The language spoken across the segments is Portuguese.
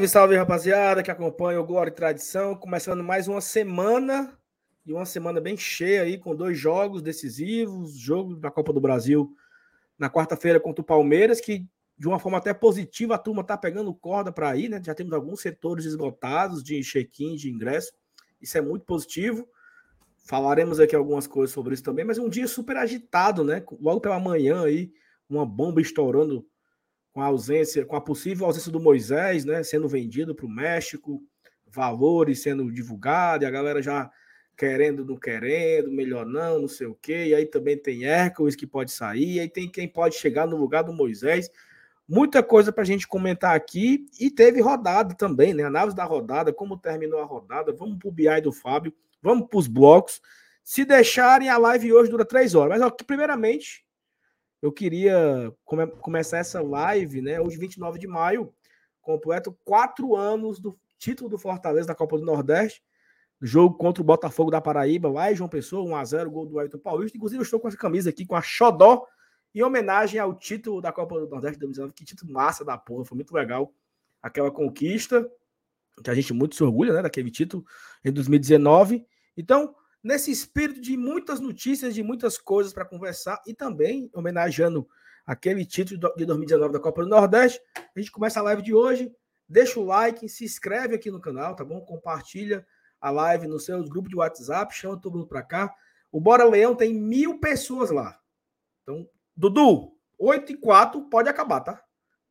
Salve, salve, rapaziada, que acompanha o Glória e Tradição. Começando mais uma semana, e uma semana bem cheia aí, com dois jogos decisivos. Jogo da Copa do Brasil na quarta-feira contra o Palmeiras, que de uma forma até positiva a turma tá pegando corda para ir, né? Já temos alguns setores esgotados de check-in, de ingresso. Isso é muito positivo. Falaremos aqui algumas coisas sobre isso também, mas um dia super agitado, né? Logo pela manhã aí, uma bomba estourando com a ausência, com a possível ausência do Moisés, né, sendo vendido para o México, valores sendo divulgados, e a galera já querendo, não querendo, melhor não, não sei o quê. E aí também tem Hércules que pode sair, e aí tem quem pode chegar no lugar do Moisés. Muita coisa para a gente comentar aqui. E teve rodada também, né? Análise da rodada, como terminou a rodada. Vamos para o BI do Fábio, vamos para os blocos. Se deixarem, a live hoje dura três horas. Mas, ó, primeiramente, eu queria come começar essa live, né? Hoje, 29 de maio, completo quatro anos do título do Fortaleza da Copa do Nordeste. Jogo contra o Botafogo da Paraíba, lá João Pessoa, 1x0, gol do Ayrton Paulista. Inclusive, eu estou com essa camisa aqui, com a Xodó, em homenagem ao título da Copa do Nordeste de 2019. Que título massa da porra, foi muito legal aquela conquista, que a gente muito se orgulha, né, daquele título em 2019. Então, nesse espírito de muitas notícias, de muitas coisas para conversar e também homenageando aquele título de 2019 da Copa do Nordeste. A gente começa a live de hoje. Deixa o like, se inscreve aqui no canal, tá bom? Compartilha a live no seu grupo de WhatsApp, chama todo mundo para cá. O Bora Leão tem mil pessoas lá. Então, Dudu, 8 e 4 pode acabar, tá?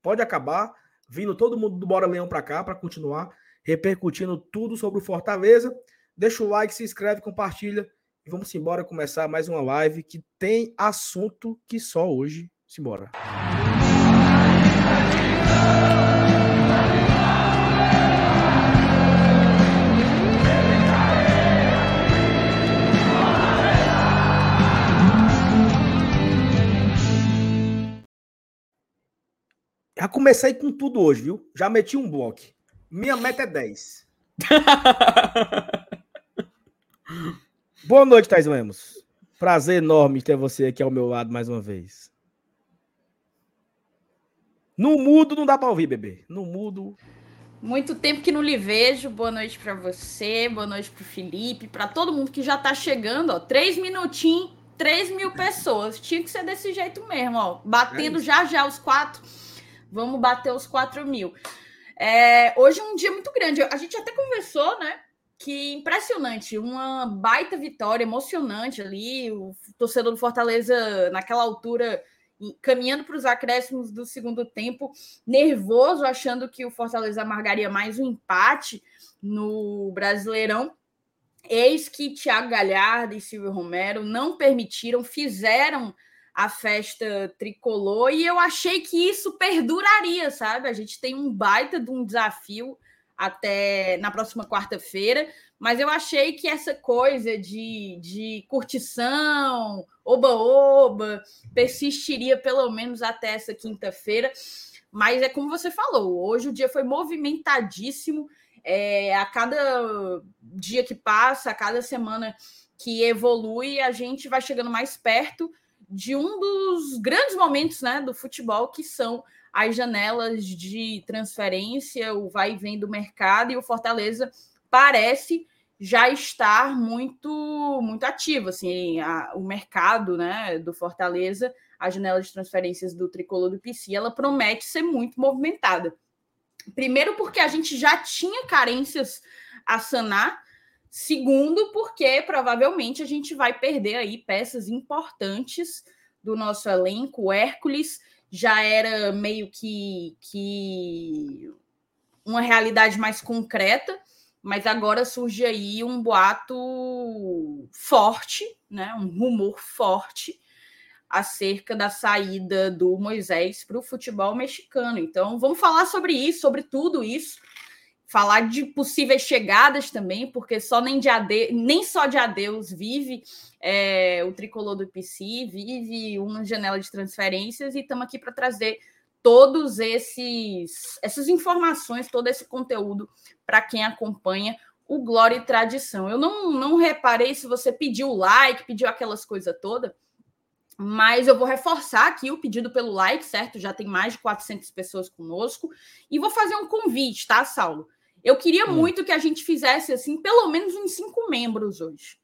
Pode acabar. Vindo todo mundo do Bora Leão para cá para continuar repercutindo tudo sobre o Fortaleza. Deixa o like, se inscreve, compartilha e vamos embora começar mais uma live que tem assunto que só hoje. Simbora. Já comecei com tudo hoje, viu? Já meti um bloco. Minha meta é 10. Boa noite, Thais Lemos. Prazer enorme ter você aqui ao meu lado mais uma vez. No mudo não dá para ouvir, bebê. No mudo. Muito tempo que não lhe vejo. Boa noite para você, boa noite para o Felipe, para todo mundo que já está chegando. Ó, três minutinhos, três mil pessoas. Tinha que ser desse jeito mesmo, ó. Batendo é já já os quatro. Vamos bater os quatro mil. É, hoje é um dia muito grande. A gente até conversou, né? Que impressionante, uma baita vitória emocionante ali, o torcedor do Fortaleza naquela altura caminhando para os acréscimos do segundo tempo, nervoso, achando que o Fortaleza amargaria mais um empate no Brasileirão. Eis que Thiago Galhardo e Silvio Romero não permitiram, fizeram a festa tricolor e eu achei que isso perduraria, sabe? A gente tem um baita de um desafio até na próxima quarta-feira, mas eu achei que essa coisa de, de curtição, oba-oba, persistiria pelo menos até essa quinta-feira. Mas é como você falou, hoje o dia foi movimentadíssimo. É, a cada dia que passa, a cada semana que evolui, a gente vai chegando mais perto de um dos grandes momentos né, do futebol, que são as janelas de transferência, o vai e vem do mercado, e o Fortaleza parece já estar muito muito ativo, assim, a, o mercado, né, do Fortaleza, a janela de transferências do Tricolor do PC, ela promete ser muito movimentada. Primeiro porque a gente já tinha carências a sanar, segundo porque provavelmente a gente vai perder aí peças importantes do nosso elenco, o Hércules já era meio que, que uma realidade mais concreta, mas agora surge aí um boato forte, né, um rumor forte acerca da saída do Moisés para o futebol mexicano. Então, vamos falar sobre isso, sobre tudo isso falar de possíveis chegadas também, porque só nem, de ade... nem só de adeus vive é, o tricolor do PC, vive uma janela de transferências e estamos aqui para trazer todos esses essas informações, todo esse conteúdo para quem acompanha o Glória e Tradição. Eu não, não reparei se você pediu like, pediu aquelas coisas todas, Mas eu vou reforçar aqui o pedido pelo like, certo? Já tem mais de 400 pessoas conosco. E vou fazer um convite, tá, Saulo? Eu queria hum. muito que a gente fizesse, assim, pelo menos uns cinco membros hoje.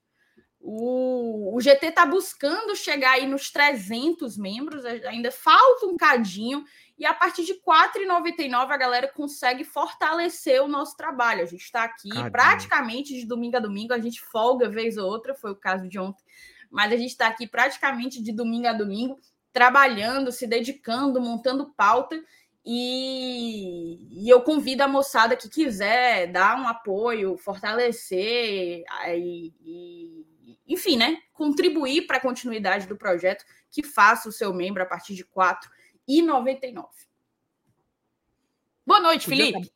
O, o GT está buscando chegar aí nos 300 membros, ainda falta um cadinho. E a partir de R$ 4,99 a galera consegue fortalecer o nosso trabalho. A gente está aqui Cadinho. praticamente de domingo a domingo, a gente folga vez ou outra, foi o caso de ontem mas a gente está aqui praticamente de domingo a domingo, trabalhando, se dedicando, montando pauta. E, e, eu convido a moçada que quiser dar um apoio, fortalecer, e, e enfim, né? Contribuir para a continuidade do projeto, que faça o seu membro a partir de R$ 4,99. Boa noite. Felipe.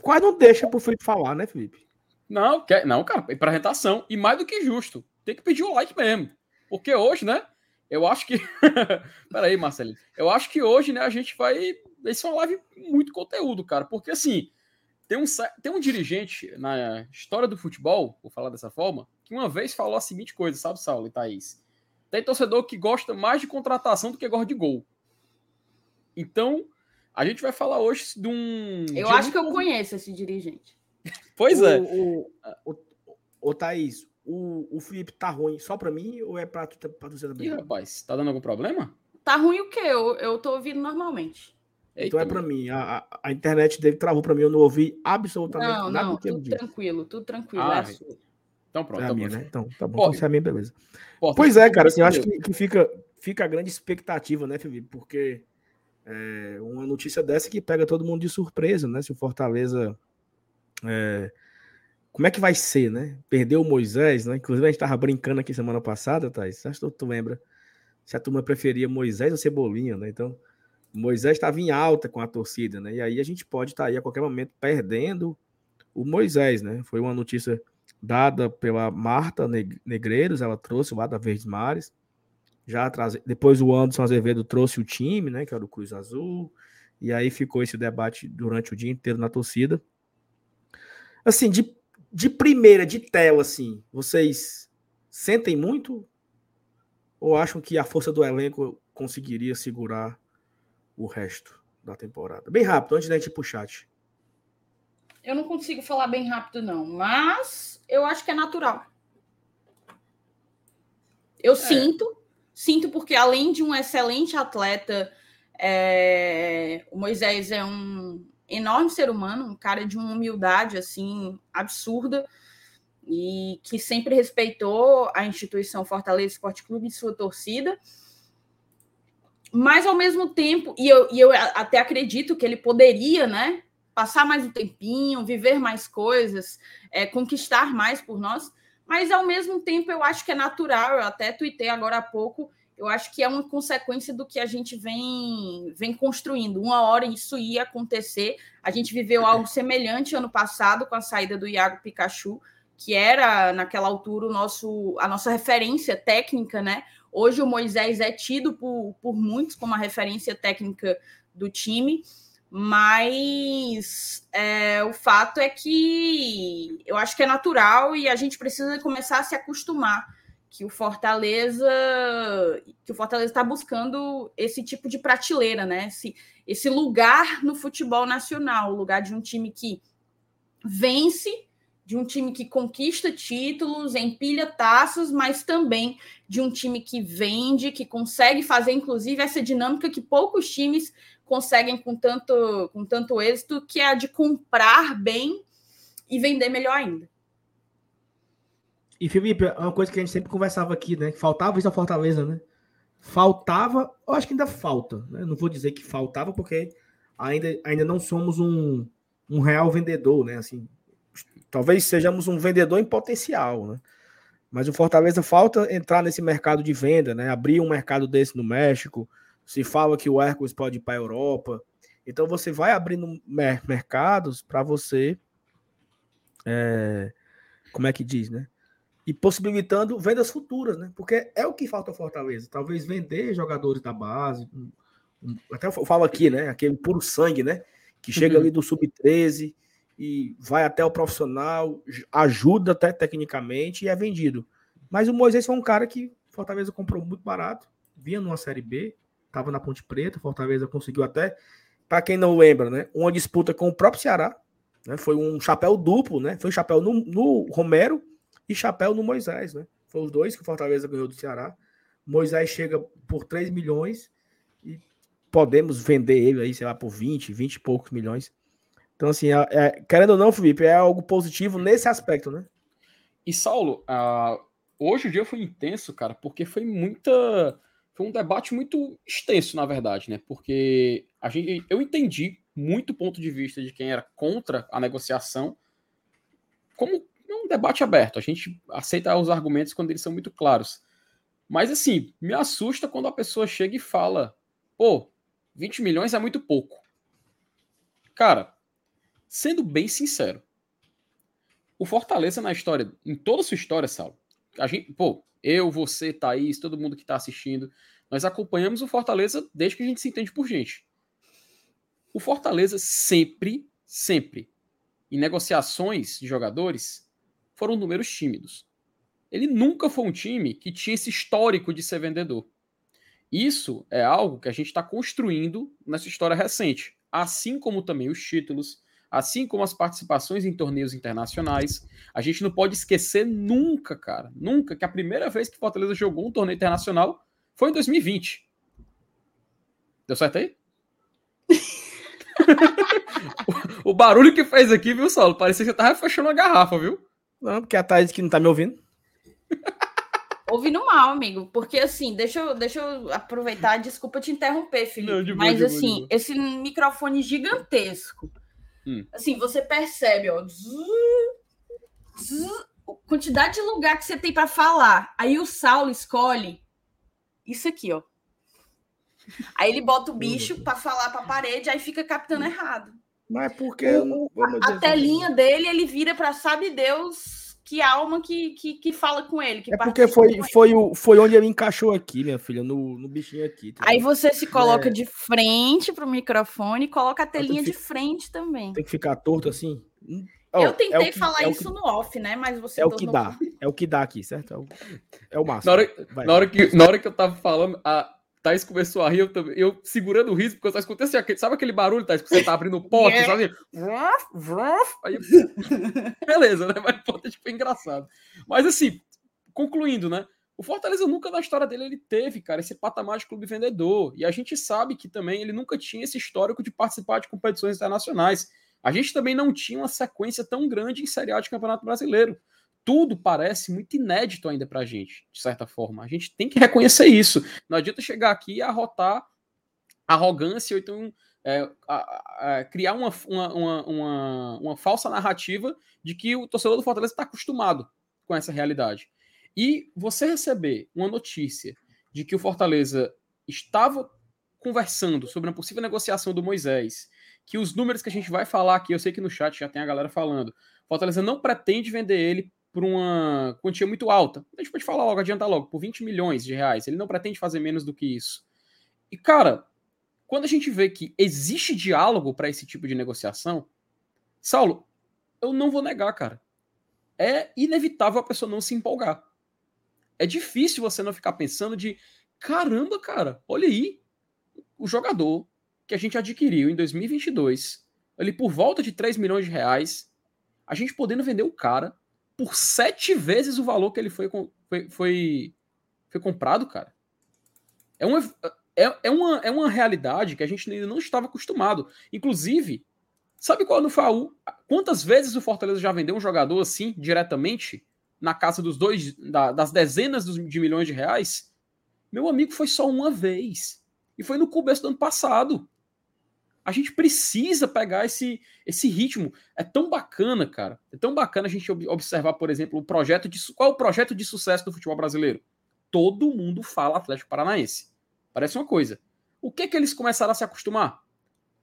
Quase não deixa para o Felipe falar, né, Felipe? Não, quer, não, cara, é para retação. E mais do que justo tem que pedir o like mesmo. Porque hoje, né? Eu acho que. Peraí, Marcelinho. Eu acho que hoje, né, a gente vai. Vai ser uma live muito conteúdo, cara. Porque assim, tem um, tem um dirigente na história do futebol, vou falar dessa forma, que uma vez falou a seguinte coisa, sabe, Saulo e Thaís? Tem torcedor que gosta mais de contratação do que gosta de gol. Então, a gente vai falar hoje de um. Eu acho que eu conheço esse dirigente. Pois o, é. O, o, o, o Thaís, o, o Felipe tá ruim só pra mim ou é pra, pra você também? Ih, rapaz, tá dando algum problema? Tá ruim o quê? Eu, eu tô ouvindo normalmente. Eita, então é para mim. A, a, internet dele travou para mim, eu não ouvi absolutamente não, nada não, do que tudo tranquilo, tudo tranquilo. Ah, é então pronto. É tá minha, né? Então, tá bom. Então, se é a minha, beleza. pois é, cara, assim, eu acho que, que, fica, fica a grande expectativa, né, Felipe? Porque é, uma notícia dessa que pega todo mundo de surpresa, né? Se o Fortaleza é, como é que vai ser, né? Perdeu o Moisés, né? Inclusive a gente tava brincando aqui semana passada, Thais. Acho que tu lembra se a turma preferia Moisés ou Cebolinha, né? Então, Moisés estava em alta com a torcida, né? E aí a gente pode estar tá aí a qualquer momento perdendo o Moisés, né? Foi uma notícia dada pela Marta Negreiros, ela trouxe lá da Verdes Mares. Já. Depois o Anderson Azevedo trouxe o time, né? Que era o Cruz Azul. E aí ficou esse debate durante o dia inteiro na torcida. Assim, de de primeira, de tela, assim, vocês sentem muito? Ou acham que a força do elenco conseguiria segurar o resto da temporada? Bem rápido, antes da gente ir pro chat. Eu não consigo falar bem rápido, não, mas eu acho que é natural. Eu é. sinto, sinto porque além de um excelente atleta, é, o Moisés é um, enorme ser humano, um cara de uma humildade assim absurda e que sempre respeitou a instituição Fortaleza Esporte Clube e sua torcida. Mas ao mesmo tempo, e eu, e eu até acredito que ele poderia, né, passar mais um tempinho, viver mais coisas, é, conquistar mais por nós, mas ao mesmo tempo eu acho que é natural, eu até tuitei agora há pouco, eu acho que é uma consequência do que a gente vem, vem construindo. Uma hora isso ia acontecer. A gente viveu algo semelhante ano passado com a saída do Iago Pikachu, que era, naquela altura, o nosso, a nossa referência técnica, né? Hoje o Moisés é tido por, por muitos como a referência técnica do time, mas é, o fato é que eu acho que é natural e a gente precisa começar a se acostumar que o Fortaleza que o Fortaleza está buscando esse tipo de prateleira, né? Esse, esse lugar no futebol nacional, o lugar de um time que vence, de um time que conquista títulos, empilha taças, mas também de um time que vende, que consegue fazer, inclusive, essa dinâmica que poucos times conseguem com tanto, com tanto êxito, que é a de comprar bem e vender melhor ainda. E, Felipe, é uma coisa que a gente sempre conversava aqui, né? Faltava isso a Fortaleza, né? Faltava, eu acho que ainda falta, né? Não vou dizer que faltava, porque ainda, ainda não somos um, um real vendedor, né? Assim, talvez sejamos um vendedor em potencial, né? Mas o Fortaleza falta entrar nesse mercado de venda, né? Abrir um mercado desse no México. Se fala que o Hércules pode ir para a Europa. Então você vai abrindo mercados para você. É, como é que diz, né? E possibilitando vendas futuras, né? Porque é o que falta ao Fortaleza. Talvez vender jogadores da base. Um, um, até eu falo aqui, né? Aquele puro sangue, né? Que chega uhum. ali do sub-13 e vai até o profissional, ajuda até tecnicamente e é vendido. Mas o Moisés foi um cara que Fortaleza comprou muito barato, vinha numa Série B, estava na Ponte Preta, Fortaleza conseguiu até, para quem não lembra, né, uma disputa com o próprio Ceará, né, foi um chapéu duplo, né, foi um chapéu no, no Romero e chapéu no Moisés, né, foi os dois que o Fortaleza ganhou do Ceará. Moisés chega por 3 milhões e podemos vender ele aí, sei lá, por 20, 20 e poucos milhões. Então, assim, é, é, querendo ou não, Felipe, é algo positivo nesse aspecto, né? E Saulo, uh, hoje o dia foi intenso, cara, porque foi muita. Foi um debate muito extenso, na verdade, né? Porque a gente, eu entendi muito ponto de vista de quem era contra a negociação como um debate aberto. A gente aceita os argumentos quando eles são muito claros. Mas, assim, me assusta quando a pessoa chega e fala: pô, 20 milhões é muito pouco. Cara, Sendo bem sincero, o Fortaleza na história, em toda a sua história, Saulo, a gente, pô, eu, você, Thaís, todo mundo que está assistindo, nós acompanhamos o Fortaleza desde que a gente se entende por gente. O Fortaleza sempre, sempre, em negociações de jogadores, foram números tímidos. Ele nunca foi um time que tinha esse histórico de ser vendedor. Isso é algo que a gente está construindo nessa história recente, assim como também os títulos, assim como as participações em torneios internacionais. A gente não pode esquecer nunca, cara, nunca, que a primeira vez que Fortaleza jogou um torneio internacional foi em 2020. Deu certo aí? o, barulho que fez aqui, viu, Saulo? Parecia que você tava fechando uma garrafa, viu? Não, porque a Thaís que não tá me ouvindo. Ouvindo mal, amigo, porque assim, deixa eu, deixa eu aproveitar, desculpa te interromper, Felipe, não, boa, mas assim, boa, esse microfone gigantesco, Hum. Assim, você percebe, ó. quantidade de lugar que você tem para falar. Aí o Saulo escolhe isso aqui, ó. Aí ele bota o bicho para falar para a parede, aí fica captando errado. Mas porque o, a, a telinha dele, ele vira para sabe Deus que alma que, que, que fala com ele. é porque foi, foi, o, foi onde ele encaixou aqui, minha filha, no, no bichinho aqui. Tá Aí você se coloca é... de frente pro microfone e coloca a telinha de frente também. Tem que ficar torto assim? Oh, eu tentei é que, falar é isso que, no off, né? Mas você. É o que dá. É o que dá aqui, certo? É o, é o máximo. Na hora, na hora, que, na hora que eu tava falando, a, Thaís começou a rir, eu, também, eu segurando o riso, porque eu só escutei assim, aquele, sabe aquele barulho, Thaís, que você tá abrindo porta, yeah. sabe? Aí, beleza, né? Mas pô, tipo, é engraçado. Mas assim, concluindo, né? O Fortaleza nunca na história dele ele teve, cara, esse patamar de clube vendedor. E a gente sabe que também ele nunca tinha esse histórico de participar de competições internacionais. A gente também não tinha uma sequência tão grande em Série A de Campeonato Brasileiro tudo parece muito inédito ainda para a gente, de certa forma. A gente tem que reconhecer isso. Não adianta chegar aqui e arrotar arrogância ou então é, a, a, criar uma, uma, uma, uma, falsa narrativa de que o torcedor do Fortaleza está acostumado com essa realidade. E você receber uma notícia de que o Fortaleza estava conversando sobre uma possível negociação do Moisés, que os números que a gente vai falar aqui, eu sei que no chat já tem a galera falando, Fortaleza não pretende vender ele por uma quantia muito alta. A gente pode falar logo, adiantar logo, por 20 milhões de reais. Ele não pretende fazer menos do que isso. E, cara, quando a gente vê que existe diálogo para esse tipo de negociação, Saulo, eu não vou negar, cara. É inevitável a pessoa não se empolgar. É difícil você não ficar pensando de caramba, cara, olha aí, o jogador que a gente adquiriu em 2022, ali por volta de 3 milhões de reais, a gente podendo vender o cara por sete vezes o valor que ele foi, foi, foi, foi comprado, cara. É uma, é, é, uma, é uma realidade que a gente ainda não estava acostumado. Inclusive, sabe qual foi a, quantas vezes o Fortaleza já vendeu um jogador assim, diretamente, na casa dos dois, da, das dezenas de milhões de reais? Meu amigo, foi só uma vez. E foi no começo do ano passado. A gente precisa pegar esse, esse ritmo. É tão bacana, cara. É tão bacana a gente observar, por exemplo, o projeto de. Qual é o projeto de sucesso do futebol brasileiro? Todo mundo fala Atlético Paranaense. Parece uma coisa. O que que eles começaram a se acostumar?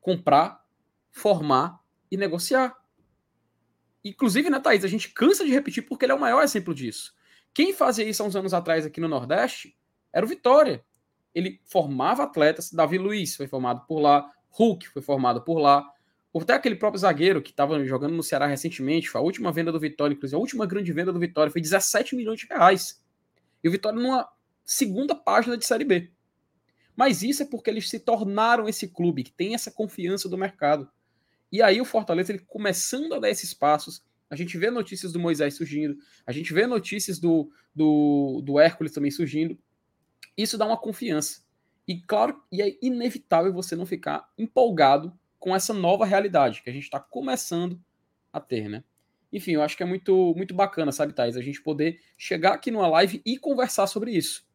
Comprar, formar e negociar. Inclusive, né, Thaís? A gente cansa de repetir porque ele é o maior exemplo disso. Quem fazia isso há uns anos atrás aqui no Nordeste era o Vitória. Ele formava atletas. Davi Luiz foi formado por lá. Hulk foi formado por lá. Até aquele próprio zagueiro que estava jogando no Ceará recentemente, a última venda do Vitória, inclusive a última grande venda do Vitória foi 17 milhões de reais. E o Vitória numa segunda página de Série B. Mas isso é porque eles se tornaram esse clube que tem essa confiança do mercado. E aí o Fortaleza, ele começando a dar esses passos, a gente vê notícias do Moisés surgindo, a gente vê notícias do, do, do Hércules também surgindo. Isso dá uma confiança. E claro, e é inevitável você não ficar empolgado com essa nova realidade que a gente está começando a ter, né? Enfim, eu acho que é muito, muito bacana, sabe, Thais, a gente poder chegar aqui numa live e conversar sobre isso.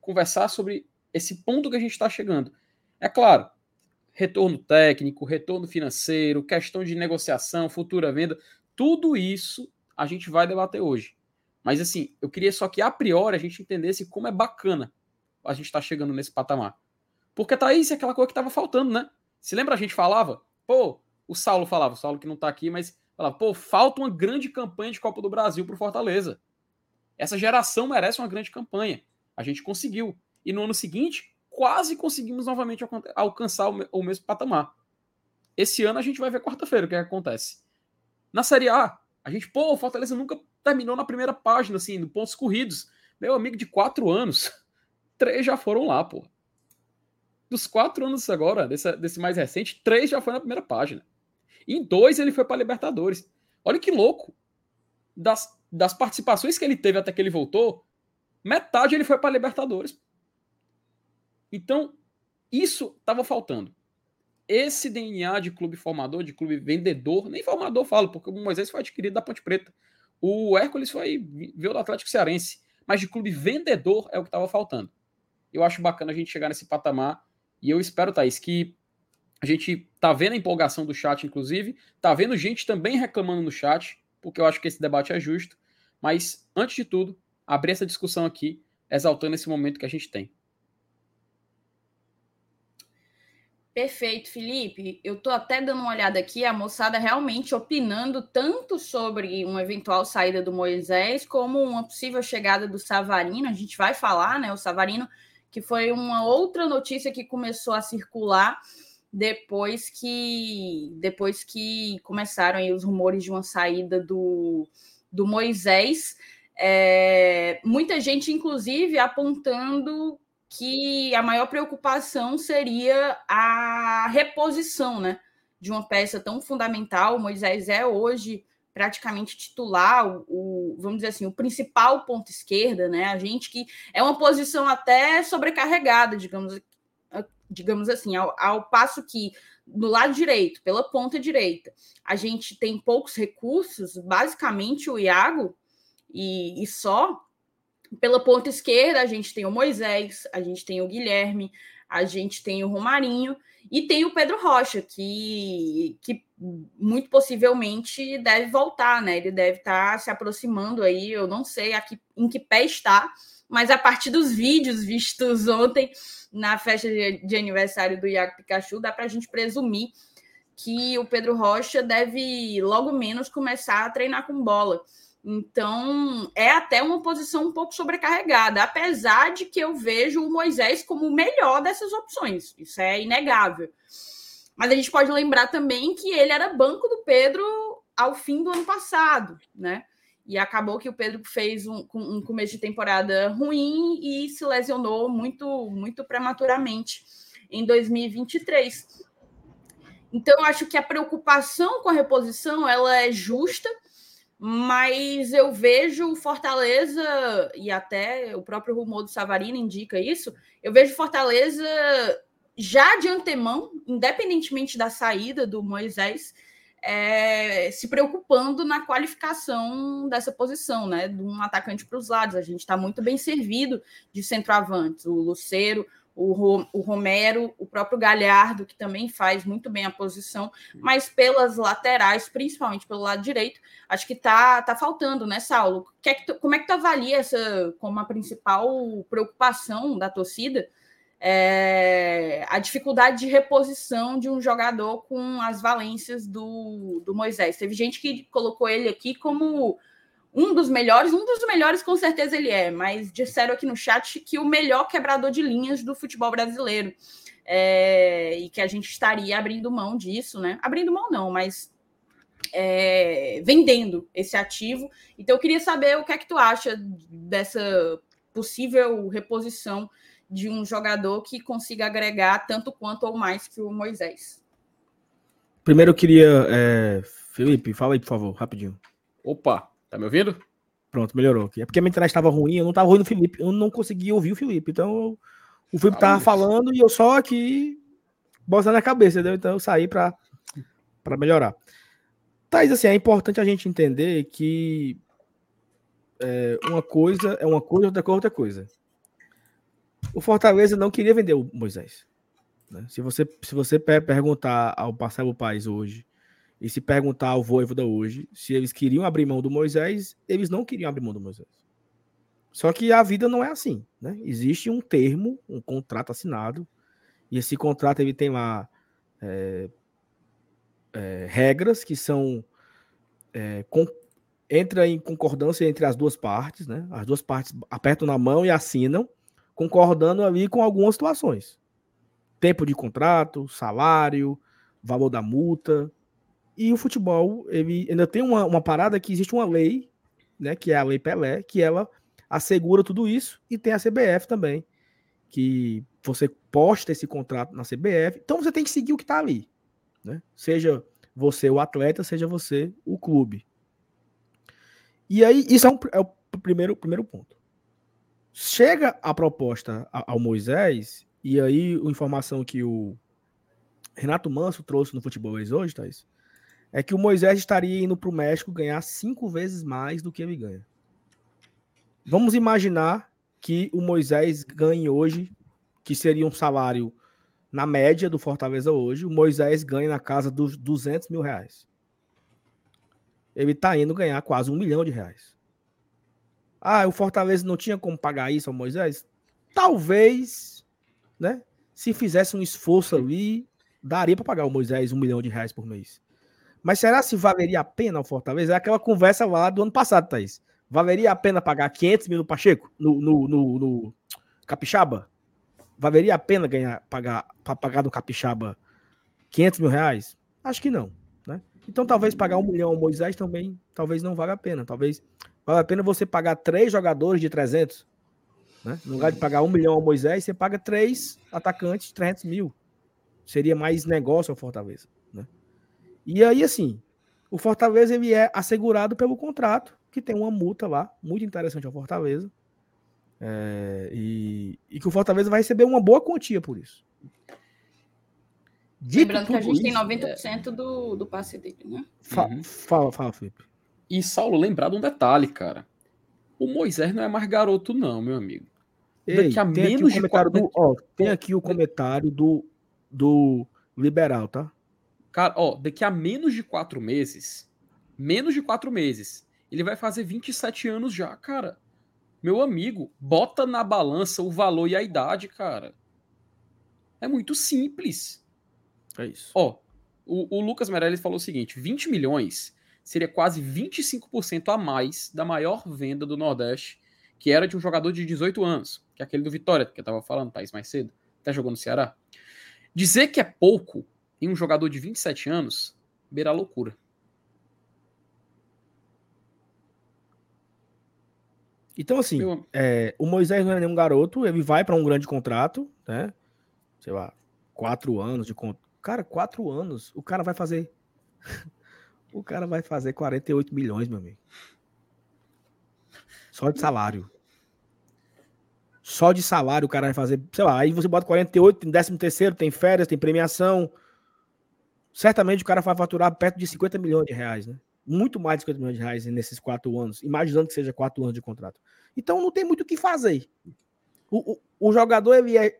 Conversar sobre esse ponto que a gente está chegando. É claro, retorno técnico, retorno financeiro, questão de negociação, futura venda, tudo isso a gente vai debater hoje. Mas assim, eu queria só que a priori a gente entendesse como é bacana a gente estar tá chegando nesse patamar. Porque tá isso é aquela coisa que estava faltando, né? Se lembra a gente falava? Pô, o Saulo falava, o Saulo que não está aqui, mas falava, pô, falta uma grande campanha de Copa do Brasil pro Fortaleza. Essa geração merece uma grande campanha. A gente conseguiu. E no ano seguinte, quase conseguimos novamente alcançar o mesmo patamar. Esse ano a gente vai ver quarta-feira o que, é que acontece. Na Série A, a gente, pô, o Fortaleza nunca terminou na primeira página, assim, no pontos corridos. Meu amigo de quatro anos, três já foram lá, pô. Dos quatro anos agora, desse, desse mais recente, três já foi na primeira página. Em dois ele foi para Libertadores. Olha que louco. Das, das participações que ele teve até que ele voltou, metade ele foi para Libertadores. Então, isso estava faltando. Esse DNA de clube formador, de clube vendedor, nem formador falo, porque o Moisés foi adquirido da Ponte Preta. O Hércules foi veio do Atlético Cearense, mas de clube vendedor é o que estava faltando. Eu acho bacana a gente chegar nesse patamar e eu espero, Thaís, que a gente tá vendo a empolgação do chat, inclusive, tá vendo gente também reclamando no chat, porque eu acho que esse debate é justo. Mas, antes de tudo, abrir essa discussão aqui, exaltando esse momento que a gente tem. Perfeito, Felipe. Eu tô até dando uma olhada aqui, a moçada realmente opinando tanto sobre uma eventual saída do Moisés, como uma possível chegada do Savarino. A gente vai falar, né? O Savarino, que foi uma outra notícia que começou a circular depois que depois que começaram os rumores de uma saída do, do Moisés. É, muita gente, inclusive, apontando que a maior preocupação seria a reposição, né? De uma peça tão fundamental. O Moisés é hoje praticamente titular, o, o, vamos dizer assim, o principal ponto esquerda, né? A gente que é uma posição até sobrecarregada, digamos, digamos assim, ao, ao passo que no lado direito, pela ponta direita, a gente tem poucos recursos, basicamente o Iago e, e só, pela ponta esquerda, a gente tem o Moisés, a gente tem o Guilherme, a gente tem o Romarinho e tem o Pedro Rocha, que, que muito possivelmente deve voltar, né? Ele deve estar tá se aproximando aí, eu não sei aqui, em que pé está, mas a partir dos vídeos vistos ontem na festa de, de aniversário do Iago Pikachu, dá para a gente presumir que o Pedro Rocha deve logo menos começar a treinar com bola. Então, é até uma posição um pouco sobrecarregada, apesar de que eu vejo o Moisés como o melhor dessas opções. Isso é inegável. Mas a gente pode lembrar também que ele era banco do Pedro ao fim do ano passado, né? E acabou que o Pedro fez um, um começo de temporada ruim e se lesionou muito, muito prematuramente em 2023. Então, eu acho que a preocupação com a reposição ela é justa mas eu vejo o Fortaleza, e até o próprio rumor do Savarino indica isso, eu vejo Fortaleza já de antemão, independentemente da saída do Moisés, é, se preocupando na qualificação dessa posição, né? De um atacante para os lados. A gente está muito bem servido de centroavantes. O Luceiro, o, Romero, o próprio Galhardo, que também faz muito bem a posição, mas pelas laterais, principalmente pelo lado direito, acho que tá, tá faltando, né, Saulo? Que é que tu, como é que tu avalia essa como a principal preocupação da torcida? É, a dificuldade de reposição de um jogador com as valências do, do Moisés. Teve gente que colocou ele aqui como um dos melhores, um dos melhores com certeza ele é, mas disseram aqui no chat que o melhor quebrador de linhas do futebol brasileiro. É, e que a gente estaria abrindo mão disso, né? Abrindo mão não, mas é, vendendo esse ativo. Então eu queria saber o que é que tu acha dessa possível reposição de um jogador que consiga agregar tanto quanto ou mais que o Moisés. Primeiro eu queria. É... Felipe, fala aí, por favor, rapidinho. Opa, tá me ouvindo? Pronto, melhorou aqui. É porque a minha internet estava ruim, eu não estava ouvindo o Felipe, eu não conseguia ouvir o Felipe. Então, o Felipe estava falando e eu só aqui botando a cabeça, entendeu? Então eu saí para melhorar. Thaís, assim, é importante a gente entender que é, uma coisa é uma coisa, outra coisa é outra coisa. O Fortaleza não queria vender o Moisés. Né? Se você, se você perguntar ao Marcelo Paes hoje, e se perguntar ao Voivoda hoje, se eles queriam abrir mão do Moisés, eles não queriam abrir mão do Moisés. Só que a vida não é assim, né? Existe um termo, um contrato assinado, e esse contrato ele tem lá é, é, regras que são é, com, entra em concordância entre as duas partes, né? As duas partes apertam na mão e assinam, concordando ali com algumas situações. Tempo de contrato, salário, valor da multa. E o futebol, ele ainda tem uma, uma parada que existe uma lei, né? Que é a Lei Pelé, que ela assegura tudo isso, e tem a CBF também, que você posta esse contrato na CBF. Então você tem que seguir o que está ali. Né? Seja você o atleta, seja você o clube. E aí, isso é, um, é o primeiro, primeiro ponto. Chega a proposta ao Moisés, e aí a informação que o Renato Manso trouxe no Futebol hoje, Thaís, é que o Moisés estaria indo para o México ganhar cinco vezes mais do que ele ganha. Vamos imaginar que o Moisés ganhe hoje, que seria um salário na média do Fortaleza hoje, o Moisés ganha na casa dos 200 mil reais. Ele está indo ganhar quase um milhão de reais. Ah, o Fortaleza não tinha como pagar isso ao Moisés? Talvez, né? Se fizesse um esforço ali, daria para pagar o Moisés um milhão de reais por mês. Mas será se valeria a pena o Fortaleza? É aquela conversa lá do ano passado, Thaís. Valeria a pena pagar 500 mil no Pacheco? No, no, no, no Capixaba? Valeria a pena ganhar, pagar, para pagar no Capixaba 500 mil reais? Acho que não. Né? Então, talvez pagar um milhão ao Moisés também, talvez não valha a pena. Talvez vale a pena você pagar três jogadores de 300. Né? No lugar de pagar um milhão ao Moisés, você paga três atacantes de 300 mil. Seria mais negócio ao Fortaleza. E aí, assim, o Fortaleza ele é assegurado pelo contrato, que tem uma multa lá, muito interessante ao Fortaleza. É, e, e, que o Fortaleza vai receber uma boa quantia por isso. Dito Lembrando que a gente isso, tem 90% é... do, do passe dele, né? Fa uhum. Fala, fala, Felipe. E Saulo, lembrar de um detalhe, cara. O Moisés não é mais garoto, não, meu amigo. Ei, Daqui a menos de quatro... do, ó, Tem aqui o comentário do, do Liberal, tá? Cara, ó, daqui a menos de quatro meses, menos de quatro meses, ele vai fazer 27 anos já, cara. Meu amigo, bota na balança o valor e a idade, cara. É muito simples. É isso. Ó, o, o Lucas Meirelles falou o seguinte: 20 milhões seria quase 25% a mais da maior venda do Nordeste, que era de um jogador de 18 anos, que é aquele do Vitória, que eu tava falando, Thaís, mais cedo, até jogou no Ceará. Dizer que é pouco em um jogador de 27 anos, beira a loucura. Então, assim, é, o Moisés não é nenhum garoto, ele vai para um grande contrato, né? Sei lá, quatro anos de contrato. Cara, quatro anos, o cara vai fazer. o cara vai fazer 48 milhões, meu amigo. Só de salário. Só de salário o cara vai fazer, sei lá, aí você bota 48, tem 13 terceiro, tem férias, tem premiação. Certamente o cara vai faturar perto de 50 milhões de reais, né? muito mais de 50 milhões de reais nesses quatro anos, imaginando que seja quatro anos de contrato. Então não tem muito o que fazer. O, o, o jogador ele é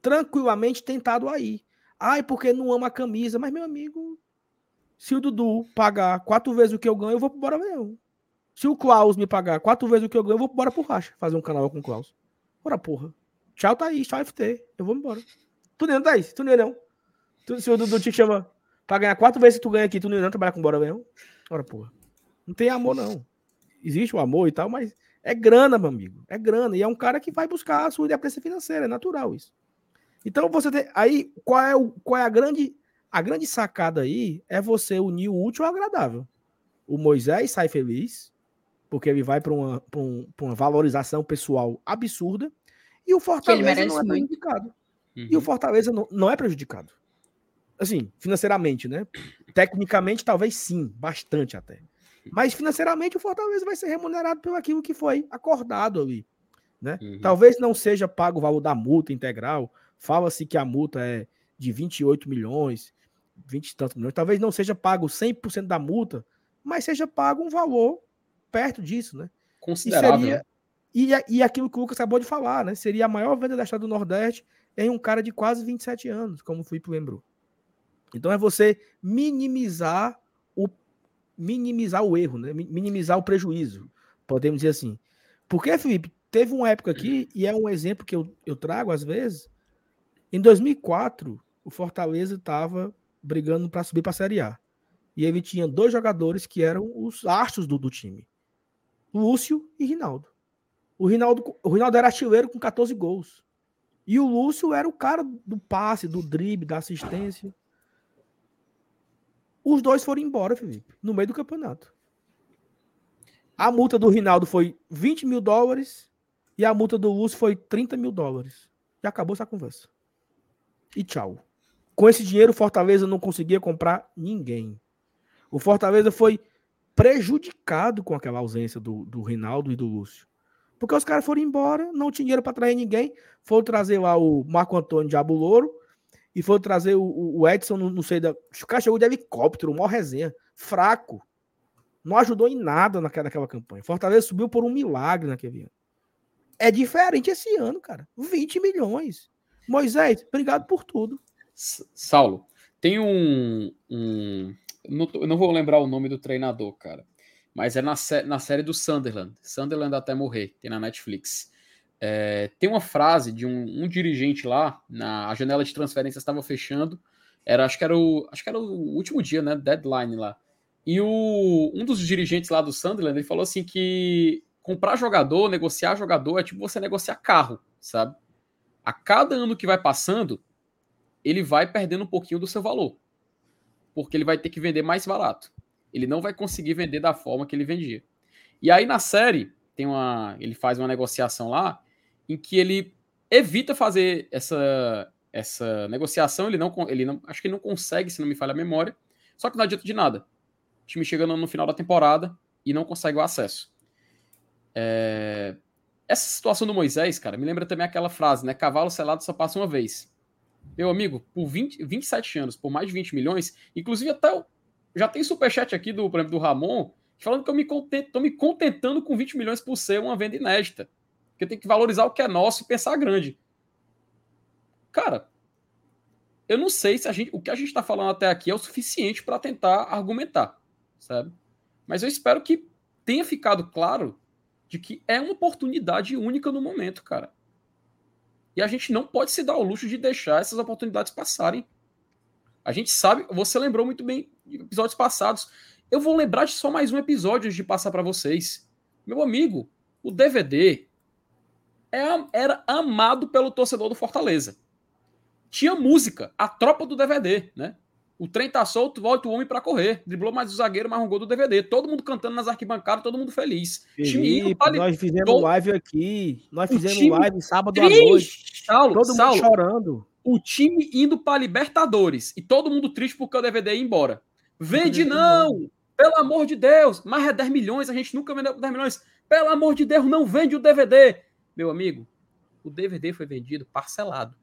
tranquilamente tentado aí. Ai, porque não ama a camisa. Mas, meu amigo, se o Dudu pagar quatro vezes o que eu ganho, eu vou embora mesmo. Se o Klaus me pagar quatro vezes o que eu ganho, eu vou embora pro Racha fazer um canal com o Klaus. Bora, porra. Tchau, Thaís. Tchau, FT. Eu vou embora. Tu nem, Thaís? Tu nem não. Tu, se o Dudu te chama Pra ganhar quatro vezes que tu ganha aqui, tu não trabalhar com bora mesmo? Ora, porra. Não tem amor, não. Existe o amor e tal, mas é grana, meu amigo. É grana. E é um cara que vai buscar a sua independência financeira. É natural isso. Então você tem. Aí, qual é, o, qual é a grande. A grande sacada aí é você unir o útil ao agradável. O Moisés sai feliz, porque ele vai para uma, um, uma valorização pessoal absurda, e o Fortaleza não é prejudicado. Uhum. E o uhum. Fortaleza não, não é prejudicado. Assim, financeiramente, né? Tecnicamente, talvez sim, bastante até. Mas financeiramente o Fortaleza vai ser remunerado pelo aquilo que foi acordado ali. Né? Uhum. Talvez não seja pago o valor da multa integral. Fala-se que a multa é de 28 milhões, 20 e tantos milhões. Talvez não seja pago 100% da multa, mas seja pago um valor perto disso, né? Considerável. E, seria, e, e aquilo que o Lucas acabou de falar, né? Seria a maior venda da história do Nordeste em um cara de quase 27 anos, como o Felipe lembrou. Então é você minimizar o minimizar o erro, né? minimizar o prejuízo, podemos dizer assim. Porque, Felipe, teve uma época aqui, e é um exemplo que eu, eu trago às vezes, em 2004, o Fortaleza estava brigando para subir para a Série A. E ele tinha dois jogadores que eram os astros do, do time. Lúcio e Rinaldo. O Rinaldo, o Rinaldo era artilheiro com 14 gols. E o Lúcio era o cara do passe, do drible, da assistência. Os dois foram embora, Felipe, no meio do campeonato. A multa do Rinaldo foi 20 mil dólares e a multa do Lúcio foi 30 mil dólares. Já acabou essa conversa. E tchau. Com esse dinheiro, o Fortaleza não conseguia comprar ninguém. O Fortaleza foi prejudicado com aquela ausência do, do Rinaldo e do Lúcio. Porque os caras foram embora, não tinha dinheiro para trazer ninguém. Foram trazer lá o Marco Antônio Diabo Louro e foram trazer o, o Edson, não, não sei. Da... O cara chegou de helicóptero, maior resenha. Fraco. Não ajudou em nada naquela, naquela campanha. Fortaleza subiu por um milagre naquele ano. É diferente esse ano, cara. 20 milhões. Moisés, obrigado por tudo. Saulo, tem um. um não, não vou lembrar o nome do treinador, cara. Mas é na, na série do Sunderland. Sunderland até morrer, tem na Netflix. É, tem uma frase de um, um, dirigente lá, na a janela de transferência estava fechando. Era, acho que era o, acho que era o último dia, né? Deadline lá. E o, um dos dirigentes lá do Sunderland ele falou assim que comprar jogador, negociar jogador é tipo você negociar carro, sabe? A cada ano que vai passando, ele vai perdendo um pouquinho do seu valor. Porque ele vai ter que vender mais barato. Ele não vai conseguir vender da forma que ele vendia. E aí na série, tem uma, ele faz uma negociação lá em que ele evita fazer essa, essa negociação, ele não, ele não, acho que ele não consegue, se não me falha a memória, só que não adianta de nada. O time chegando no final da temporada e não consegue o acesso. É... Essa situação do Moisés, cara, me lembra também aquela frase, né? Cavalo selado só passa uma vez. Meu amigo, por 20, 27 anos, por mais de 20 milhões, inclusive até já tem superchat aqui do, por exemplo, do Ramon, falando que eu me contento, tô me contentando com 20 milhões por ser uma venda inédita. Porque tem que valorizar o que é nosso e pensar grande. Cara, eu não sei se a gente, o que a gente está falando até aqui é o suficiente para tentar argumentar, sabe? Mas eu espero que tenha ficado claro de que é uma oportunidade única no momento, cara. E a gente não pode se dar o luxo de deixar essas oportunidades passarem. A gente sabe, você lembrou muito bem de episódios passados. Eu vou lembrar de só mais um episódio antes de passar para vocês. Meu amigo, o DVD era amado pelo torcedor do Fortaleza. Tinha música, a tropa do DVD, né? O trem tá solto, volta o homem para correr. Driblou mais o zagueiro, mais um gol do DVD. Todo mundo cantando nas arquibancadas, todo mundo feliz. Felipe, nós fizemos todo... live aqui. Nós fizemos live sábado triste. à noite. Saulo, todo Saulo, mundo chorando. O time indo para Libertadores e todo mundo triste porque o DVD ia embora. Vende não! Pelo amor de Deus! Mais é 10 milhões, a gente nunca vendeu por 10 milhões. Pelo amor de Deus, não vende o DVD. Meu amigo, o DVD foi vendido parcelado.